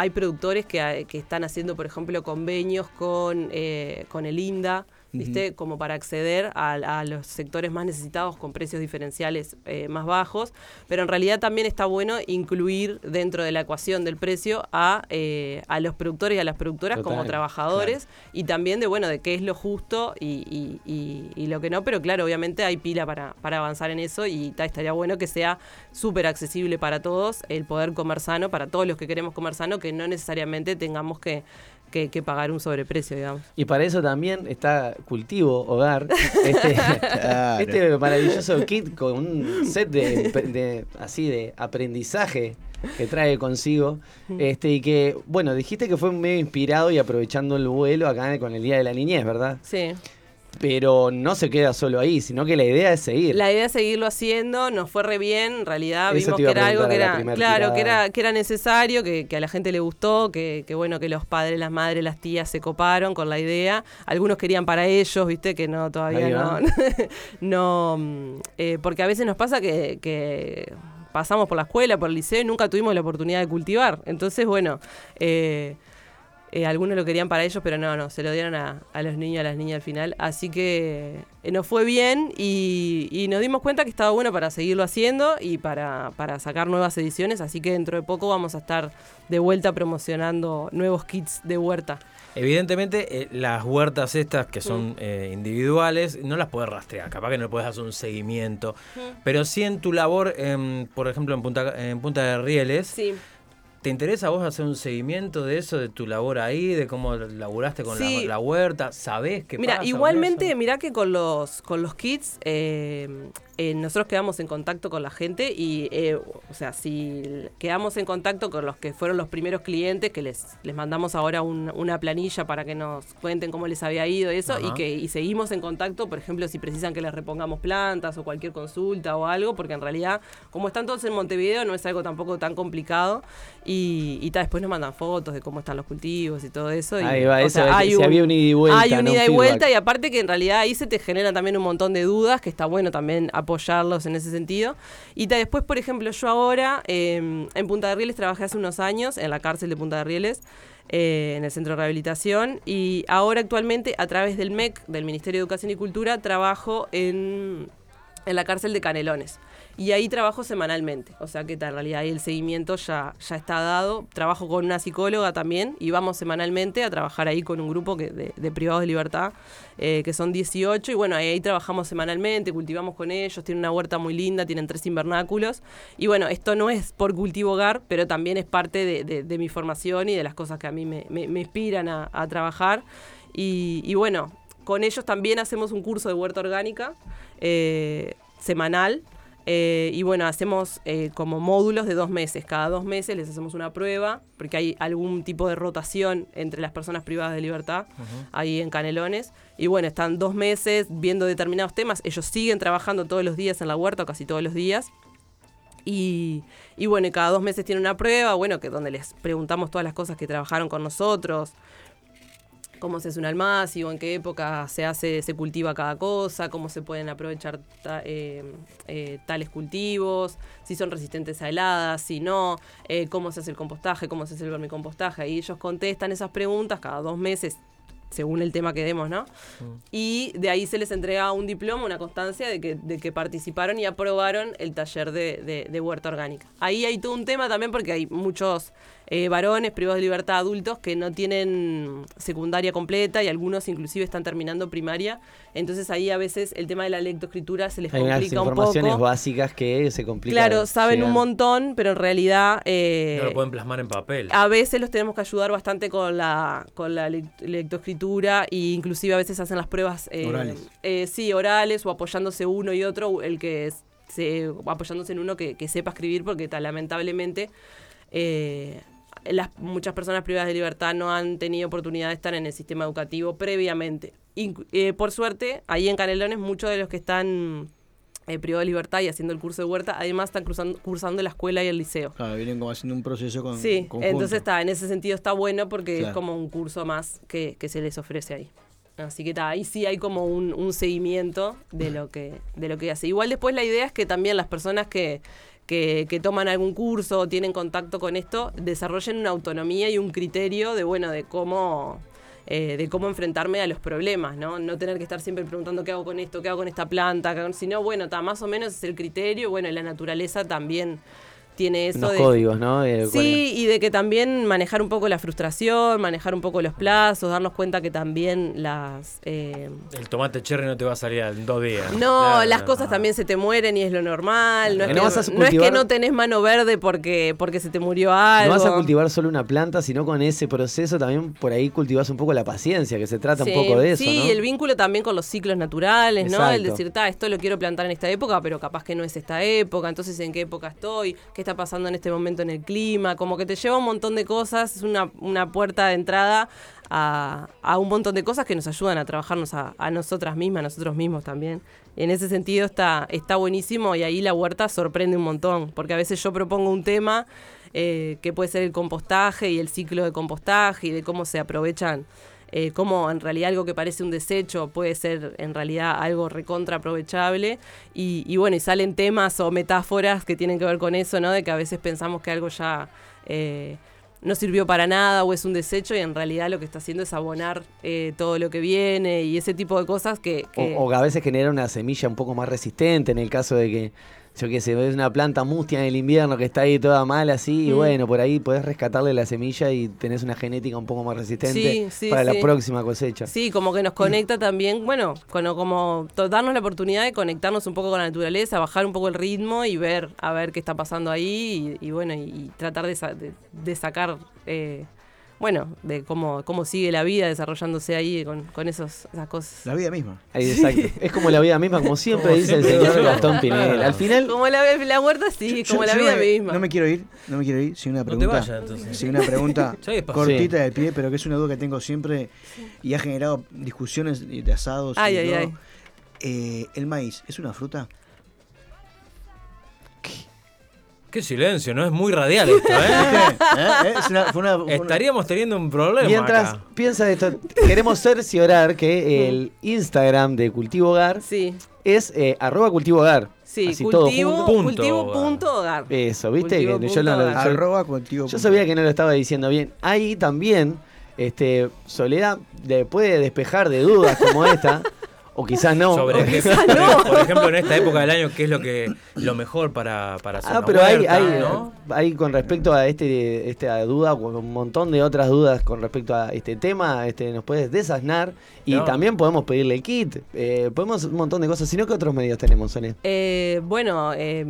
hay productores que, ha- que están haciendo, por ejemplo, convenios con, eh, con el INDA, ¿viste? Como para acceder a, a los sectores más necesitados con precios diferenciales eh, más bajos. Pero en realidad también está bueno incluir dentro de la ecuación del precio a, eh, a los productores y a las productoras como trabajadores y también de, bueno, de qué es lo justo y, y- y- y lo que no. Pero claro, obviamente hay pila para, para avanzar en eso y ta, estaría bueno que sea súper accesible para todos el poder comer sano, para todos los que queremos comer sano, que no necesariamente tengamos que, que- que pagar un sobreprecio, digamos. Y para eso también está Cultivo Hogar, este, Claro. este maravilloso kit con un set de, de- así de aprendizaje que trae consigo. Este, y que, bueno, dijiste que fue medio inspirado y aprovechando el vuelo acá con el Día de la Niñez, ¿verdad? Sí. Pero no se queda solo ahí, sino que la idea es seguir. La idea es seguirlo haciendo, nos fue re bien, en realidad Eso vimos que era algo que era, claro, que era, que era necesario, que, que a la gente le gustó, que, que bueno, que los padres, las madres, las tías se coparon con la idea. Algunos querían para ellos, viste, que no, todavía no, no, mm, eh, porque a veces nos pasa que, que pasamos por la escuela, por el liceo y nunca tuvimos la oportunidad de cultivar. Entonces, bueno, eh, eh, algunos lo querían para ellos, pero no, no, se lo dieron a, a los niños, a las niñas al final. Así que eh, nos fue bien y, y nos dimos cuenta que estaba bueno para seguirlo haciendo y para, para sacar nuevas ediciones. Así que dentro de poco vamos a estar de vuelta promocionando nuevos kits de huerta. Evidentemente, eh, las huertas estas que son eh, individuales, no las puedes rastrear. Capaz que no puedes hacer un seguimiento. Pero sí en tu labor, en, por ejemplo, en Punta, en Punta de Rieles, Sí. ¿Te interesa a vos hacer un seguimiento de eso, de tu labor ahí, de cómo laburaste con Sí. la, la huerta? ¿Sabés qué Mira, pasa igualmente, mira que con los, con los kits, eh, eh, nosotros quedamos en contacto con la gente y, eh, o sea, si quedamos en contacto con los que fueron los primeros clientes, que les, les mandamos ahora un- una planilla para que nos cuenten cómo les había ido y eso, Ajá. y que y seguimos en contacto, por ejemplo, si precisan que les repongamos plantas o cualquier consulta o algo, porque en realidad, como están todos en Montevideo, no es algo tampoco tan complicado. Y, y ta, después nos mandan fotos de cómo están los cultivos y todo eso. y, Ahí va, o eso sea, hay si un- había un ida y vuelta, Hay un no ida y vuelta y aparte que en realidad ahí se te generan también un montón de dudas, que está bueno también apoyarlos en ese sentido. Y ta, después, por ejemplo, yo ahora eh, en Punta de Rieles trabajé hace unos años en la cárcel de Punta de Rieles. eh, en el centro de rehabilitación y ahora actualmente a través del MEC, del Ministerio de Educación y Cultura, trabajo en, en la cárcel de Canelones. Y ahí trabajo semanalmente, o sea que en realidad ahí el seguimiento ya, ya está dado. Trabajo con una psicóloga también y vamos semanalmente a trabajar ahí con un grupo que, de, privados de libertad, eh, que son 18. Y bueno, ahí, trabajamos semanalmente, cultivamos con ellos, tienen una huerta muy linda, tienen tres invernáculos. Y bueno, esto no es por cultivo hogar, pero también es parte de, mi formación y de las cosas que a mí me, inspiran a, trabajar. Y, y bueno, con ellos también hacemos un curso de huerta orgánica eh, semanal. Eh, y bueno, hacemos eh, como módulos de dos meses. Cada dos meses les hacemos una prueba, porque hay algún tipo de rotación entre las personas privadas de libertad ahí en Canelones. Y bueno, están dos meses viendo determinados temas. Ellos siguen trabajando todos los días en la huerta, o casi todos los días. Y, y bueno, cada dos meses tienen una prueba, bueno, que donde les preguntamos todas las cosas que trabajaron con nosotros, cómo se hace un almácigo, en qué época se hace, se cultiva cada cosa, cómo se pueden aprovechar ta- eh, eh, tales cultivos, si son resistentes a heladas, si no, eh, cómo se hace el compostaje, cómo se hace el vermicompostaje. Y ellos contestan esas preguntas cada dos meses, según el tema que demos, ¿no? Y de ahí se les entrega un diploma, una constancia de que, de que participaron y aprobaron el taller de, de- de huerta orgánica. Ahí hay todo un tema también porque hay muchos eh, varones privados de libertad adultos que no tienen secundaria completa y algunos inclusive están terminando primaria. Entonces ahí a veces el tema de la lectoescritura se les Hay unas complica un informaciones poco. básicas que se complican. Claro, saben un montón, pero en realidad eh, No lo pueden plasmar en papel. a veces los tenemos que ayudar bastante con la con la lect- lectoescritura e inclusive a veces hacen las pruebas eh, Orales. eh, sí orales o apoyándose uno y otro el que es- se apoyándose en uno que, que sepa escribir porque ta- lamentablemente eh, las muchas personas privadas de libertad no han tenido oportunidad de estar en el sistema educativo previamente eh, por suerte ahí en Canelones muchos de los que están eh, privados de libertad y haciendo el curso de huerta además están cruzando, cursando la escuela y el liceo Claro, vienen como haciendo un proceso con Sí, conjunto. entonces está, en ese sentido está bueno porque es como un curso más que, que se les ofrece ahí. Así que está, ahí sí hay como un, un seguimiento de lo que de lo que hace. Igual después la idea es que también las personas que, que, que toman algún curso o tienen contacto con esto desarrollen una autonomía y un criterio de bueno de cómo eh, de cómo enfrentarme a los problemas, ¿no? No tener que estar siempre preguntando qué hago con esto, qué hago con esta planta, sino bueno, más o menos es el criterio, bueno, la naturaleza también tiene eso Unos de códigos, ¿no? Sí, y de que también manejar un poco la frustración, manejar un poco los plazos, darnos cuenta que también las... eh, El tomate cherry no te va a salir en dos días. no, Claro. las cosas también se te mueren y es lo normal. No, es, No que, vas a no es que cultivar- no tenés mano verde porque, porque se te murió algo. No vas a cultivar solo una planta, sino con ese proceso también por ahí cultivas un poco la paciencia, que se trata Sí, un poco de eso, Sí, el vínculo también con los ciclos naturales, ¿no? El decir, ta, esto lo quiero plantar en esta época, pero capaz que no es esta época, entonces en qué época estoy, qué está pasando en este momento en el clima, como que te lleva un montón de cosas, es una, una puerta de entrada a, a un montón de cosas que nos ayudan a trabajarnos a, a nosotras mismas, a nosotros mismos también. En ese sentido está, está buenísimo y ahí la huerta sorprende un montón, porque a veces yo propongo un tema eh, que puede ser el compostaje y el ciclo de compostaje y de cómo se aprovechan eh, cómo en realidad algo que parece un desecho puede ser en realidad algo recontra aprovechable y, bueno, y salen temas o metáforas que tienen que ver con eso, ¿no? De que a veces pensamos que algo ya eh, no sirvió para nada o es un desecho y en realidad lo que está haciendo es abonar eh, todo lo que viene y ese tipo de cosas que... O, o a veces genera una semilla un poco más resistente en el caso de que, yo qué sé, ves una planta mustia en el invierno que está ahí toda mal así, y Mm. bueno, por ahí podés rescatarle la semilla y tenés una genética un poco más resistente Sí, sí, para sí. la próxima cosecha. Sí, como que nos conecta también, bueno, con, como darnos la oportunidad de conectarnos un poco con la naturaleza, bajar un poco el ritmo y ver a ver qué está pasando ahí y, y bueno, y, y tratar de, sa- de- de sacar, eh, bueno, de cómo, cómo sigue la vida desarrollándose ahí con, con esos, esas cosas. La vida misma. Ahí, exacto. Es como la vida misma, como siempre Como dice el señor. Gastón Pinel. Al final, Como la, la huerta, sí, Yo- como yo la vida no me, misma. No me quiero ir, no me quiero ir sin una No te pregunta. vayas, entonces. sin una pregunta cortita Sí. de pie, pero que es una duda que tengo siempre y ha generado discusiones de asados. y Ay, ay, todo. ay. Eh, ¿El maíz es una fruta? Qué silencio, ¿no? Es muy radial esto, ¿eh? ¿Eh? Es una- fue una- fue una- Estaríamos teniendo un problema mientras acá. piensa esto, queremos cerciorar que el Instagram de Cultivo Hogar es eh, arroba Cultivo Hogar. Sí, Así todo cultivo, cultivo punto hogar. Eso, ¿viste? Cultivo Que yo, punto no lo- Arroba cultivo yo sabía que no lo estaba diciendo bien. Ahí también, este, Soledad le puede despejar de dudas como esta, o quizás no. Sobre quizás por, no. por ejemplo, en esta época del año, ¿qué es lo que lo mejor para, para hacer Ah, una pero hay, huerta, hay, ¿no? Hay con respecto a este esta duda, un montón de otras dudas con respecto a este tema, este nos puedes desasnar y No. también podemos pedirle el kit, eh, podemos un montón de cosas, sino que otros medios tenemos, Sonia. Eh, bueno, eh,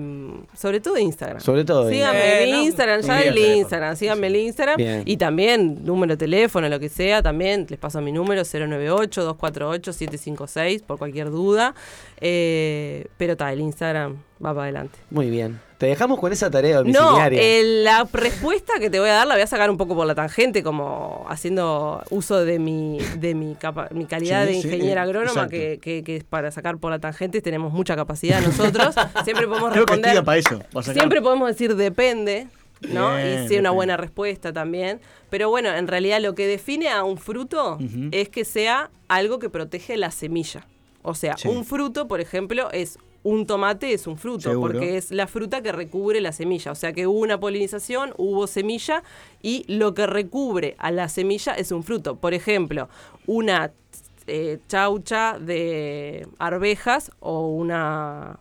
sobre todo Instagram. Sobre todo Síganme Instagram. en no, Instagram, ya el Instagram, síganme el Instagram. Bien. Y también, número de teléfono, lo que sea, también les paso mi número, 098-248-756, por cualquier duda. Eh, pero está, el Instagram va para adelante. Muy bien. Te dejamos con esa tarea No, domiciliaria. eh, la respuesta que te voy a dar la voy a sacar un poco por la tangente, como haciendo uso de mi, de mi, capa- mi calidad Sí, de ingeniera eh, agrónoma, que, que, que es para sacar por la tangente, tenemos mucha capacidad nosotros. Siempre podemos Creo que responder. para eso, para sacar. Siempre podemos decir depende. ¿no? Bien, y sí, una buena respuesta también. Pero bueno, en realidad lo que define a un fruto es que sea algo que protege la semilla. O sea, Sí. un fruto, por ejemplo, es un tomate, es un fruto, Seguro. porque es la fruta que recubre la semilla. O sea que hubo una polinización, hubo semilla y lo que recubre a la semilla es un fruto. Por ejemplo, una eh, chaucha de arvejas o una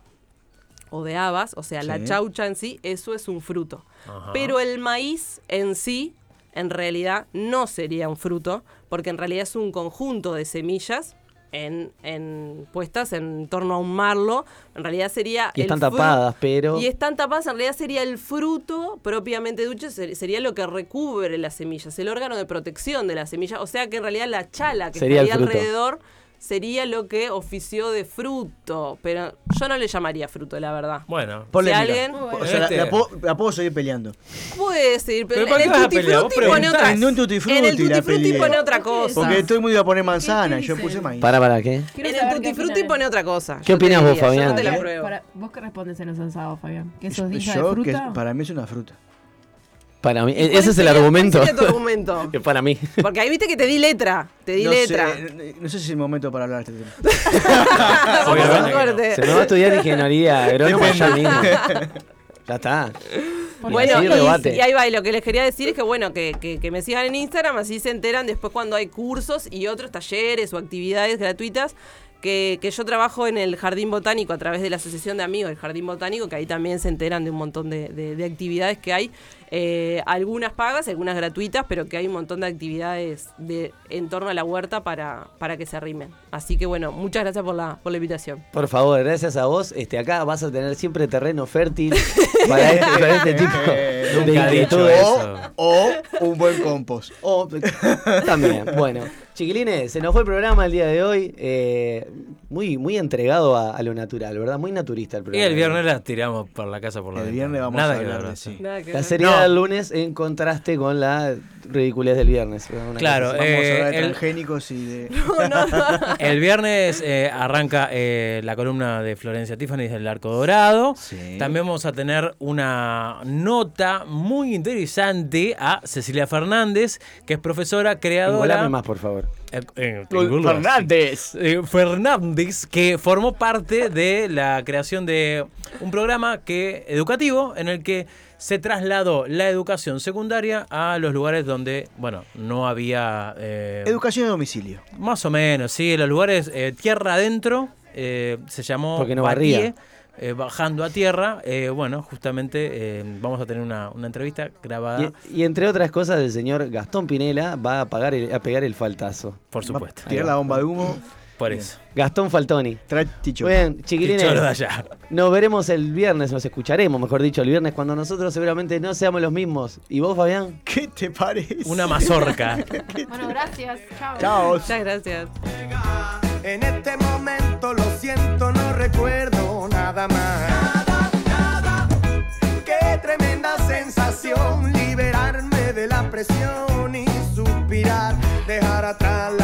o de habas, o sea, la chaucha en sí, eso es un fruto. Ajá. Pero el maíz en sí, en realidad, no sería un fruto, porque en realidad es un conjunto de semillas en, en- puestas en torno a un marlo. En realidad sería. Y están tapadas, pero. Y están tapadas, en realidad sería el fruto propiamente dicho, ser- sería lo que recubre las semillas, el órgano de protección de las semillas. O sea que en realidad la chala que Sería estaría alrededor sería lo que ofició de fruto. Pero yo no le llamaría fruto, la verdad. Bueno, si alguien O sea, la, Este- la puedo, la puedo seguir peleando. puede seguir, pero, ¿Pero en el tutti frutti pone preguntá. otra. En un tutti frutti en el tutti frutti pone otra cosa. Porque mundo iba a poner manzana, yo puse maíz. Para, para, ¿qué? En el tutti frutti pone otra cosa. ¿Qué opinas vos, diría, yo Fabián? no te la pruebo. Para- ¿Vos qué respondes en los asados, Fabián? ¿Que sos hincha Yo, de que fruta? para mí es una fruta. Para mí, ¿Y cuál ese es el argumento. cuál sería tu argumento? Que para mí. Porque ahí viste que te di letra. Te di no letra. Sé, no sé si es el momento para hablar de este tema. Vamos a corte. Se me va a estudiar ingeniería agrónoma ya mismo. Ya está. Bueno, y, ahí va, y lo que les quería decir es que bueno, que, que- que me sigan en Instagram, así se enteran después cuando hay cursos y otros talleres o actividades gratuitas. Que, que yo trabajo en el Jardín Botánico a través de la Asociación de Amigos del Jardín Botánico, que ahí también se enteran de un montón de, de- de actividades que hay, eh, algunas pagas, algunas gratuitas, pero que hay un montón de actividades de, en torno a la huerta para, para que se arrimen. Así que bueno, muchas gracias por la, por la invitación. Por favor, gracias a vos, este, acá vas a tener siempre terreno fértil para este, para este tipo de Nunca ha dicho inquietudes. eso. O un buen compost. O también, bueno. Chiquilines, se nos fue el programa el día de hoy. eh, muy, muy entregado a, a lo natural, ¿verdad? Muy naturista el Y programa. el viernes las tiramos por la casa por la El viernes vamos Nada a hablar sí. sí. Nada que La seriedad No. del lunes en contraste con la ridiculez del viernes. una Claro, así. Vamos a Eh, hablar de el- transgénicos y de. El viernes eh, arranca eh, la columna de Florencia Tiffany del Arco Dorado. También vamos a tener una nota muy interesante a Cecilia Fernández, que es profesora creadora. Engolame más, por favor. Fernández. Eh, Fernández, que formó parte de la creación de un programa que educativo en el que se trasladó la educación secundaria a los lugares donde, bueno, no había... eh, Educación a domicilio. más o menos, sí, los lugares eh, tierra adentro, eh, se llamó Porque no barría. Eh, bajando a tierra. eh, bueno, justamente eh, vamos a tener una, una entrevista grabada, Y, y entre otras cosas, el señor Gastón Pinela va a, pagar el- a pegar el faltazo. por supuesto. Tirar la bomba de humo. Por eso. Gastón Faltoni. Bien, chiquilines. Allá. Nos veremos el viernes, nos escucharemos, mejor dicho, el viernes cuando nosotros seguramente no seamos los mismos. ¿Y vos, Fabián? ¿Qué te parece? Una mazorca. Bueno, gracias. Chao. Chao. Muchas gracias. En este momento lo siento, no recuerdo nada más. Qué tremenda sensación liberarme de la presión y suspirar, dejar atrás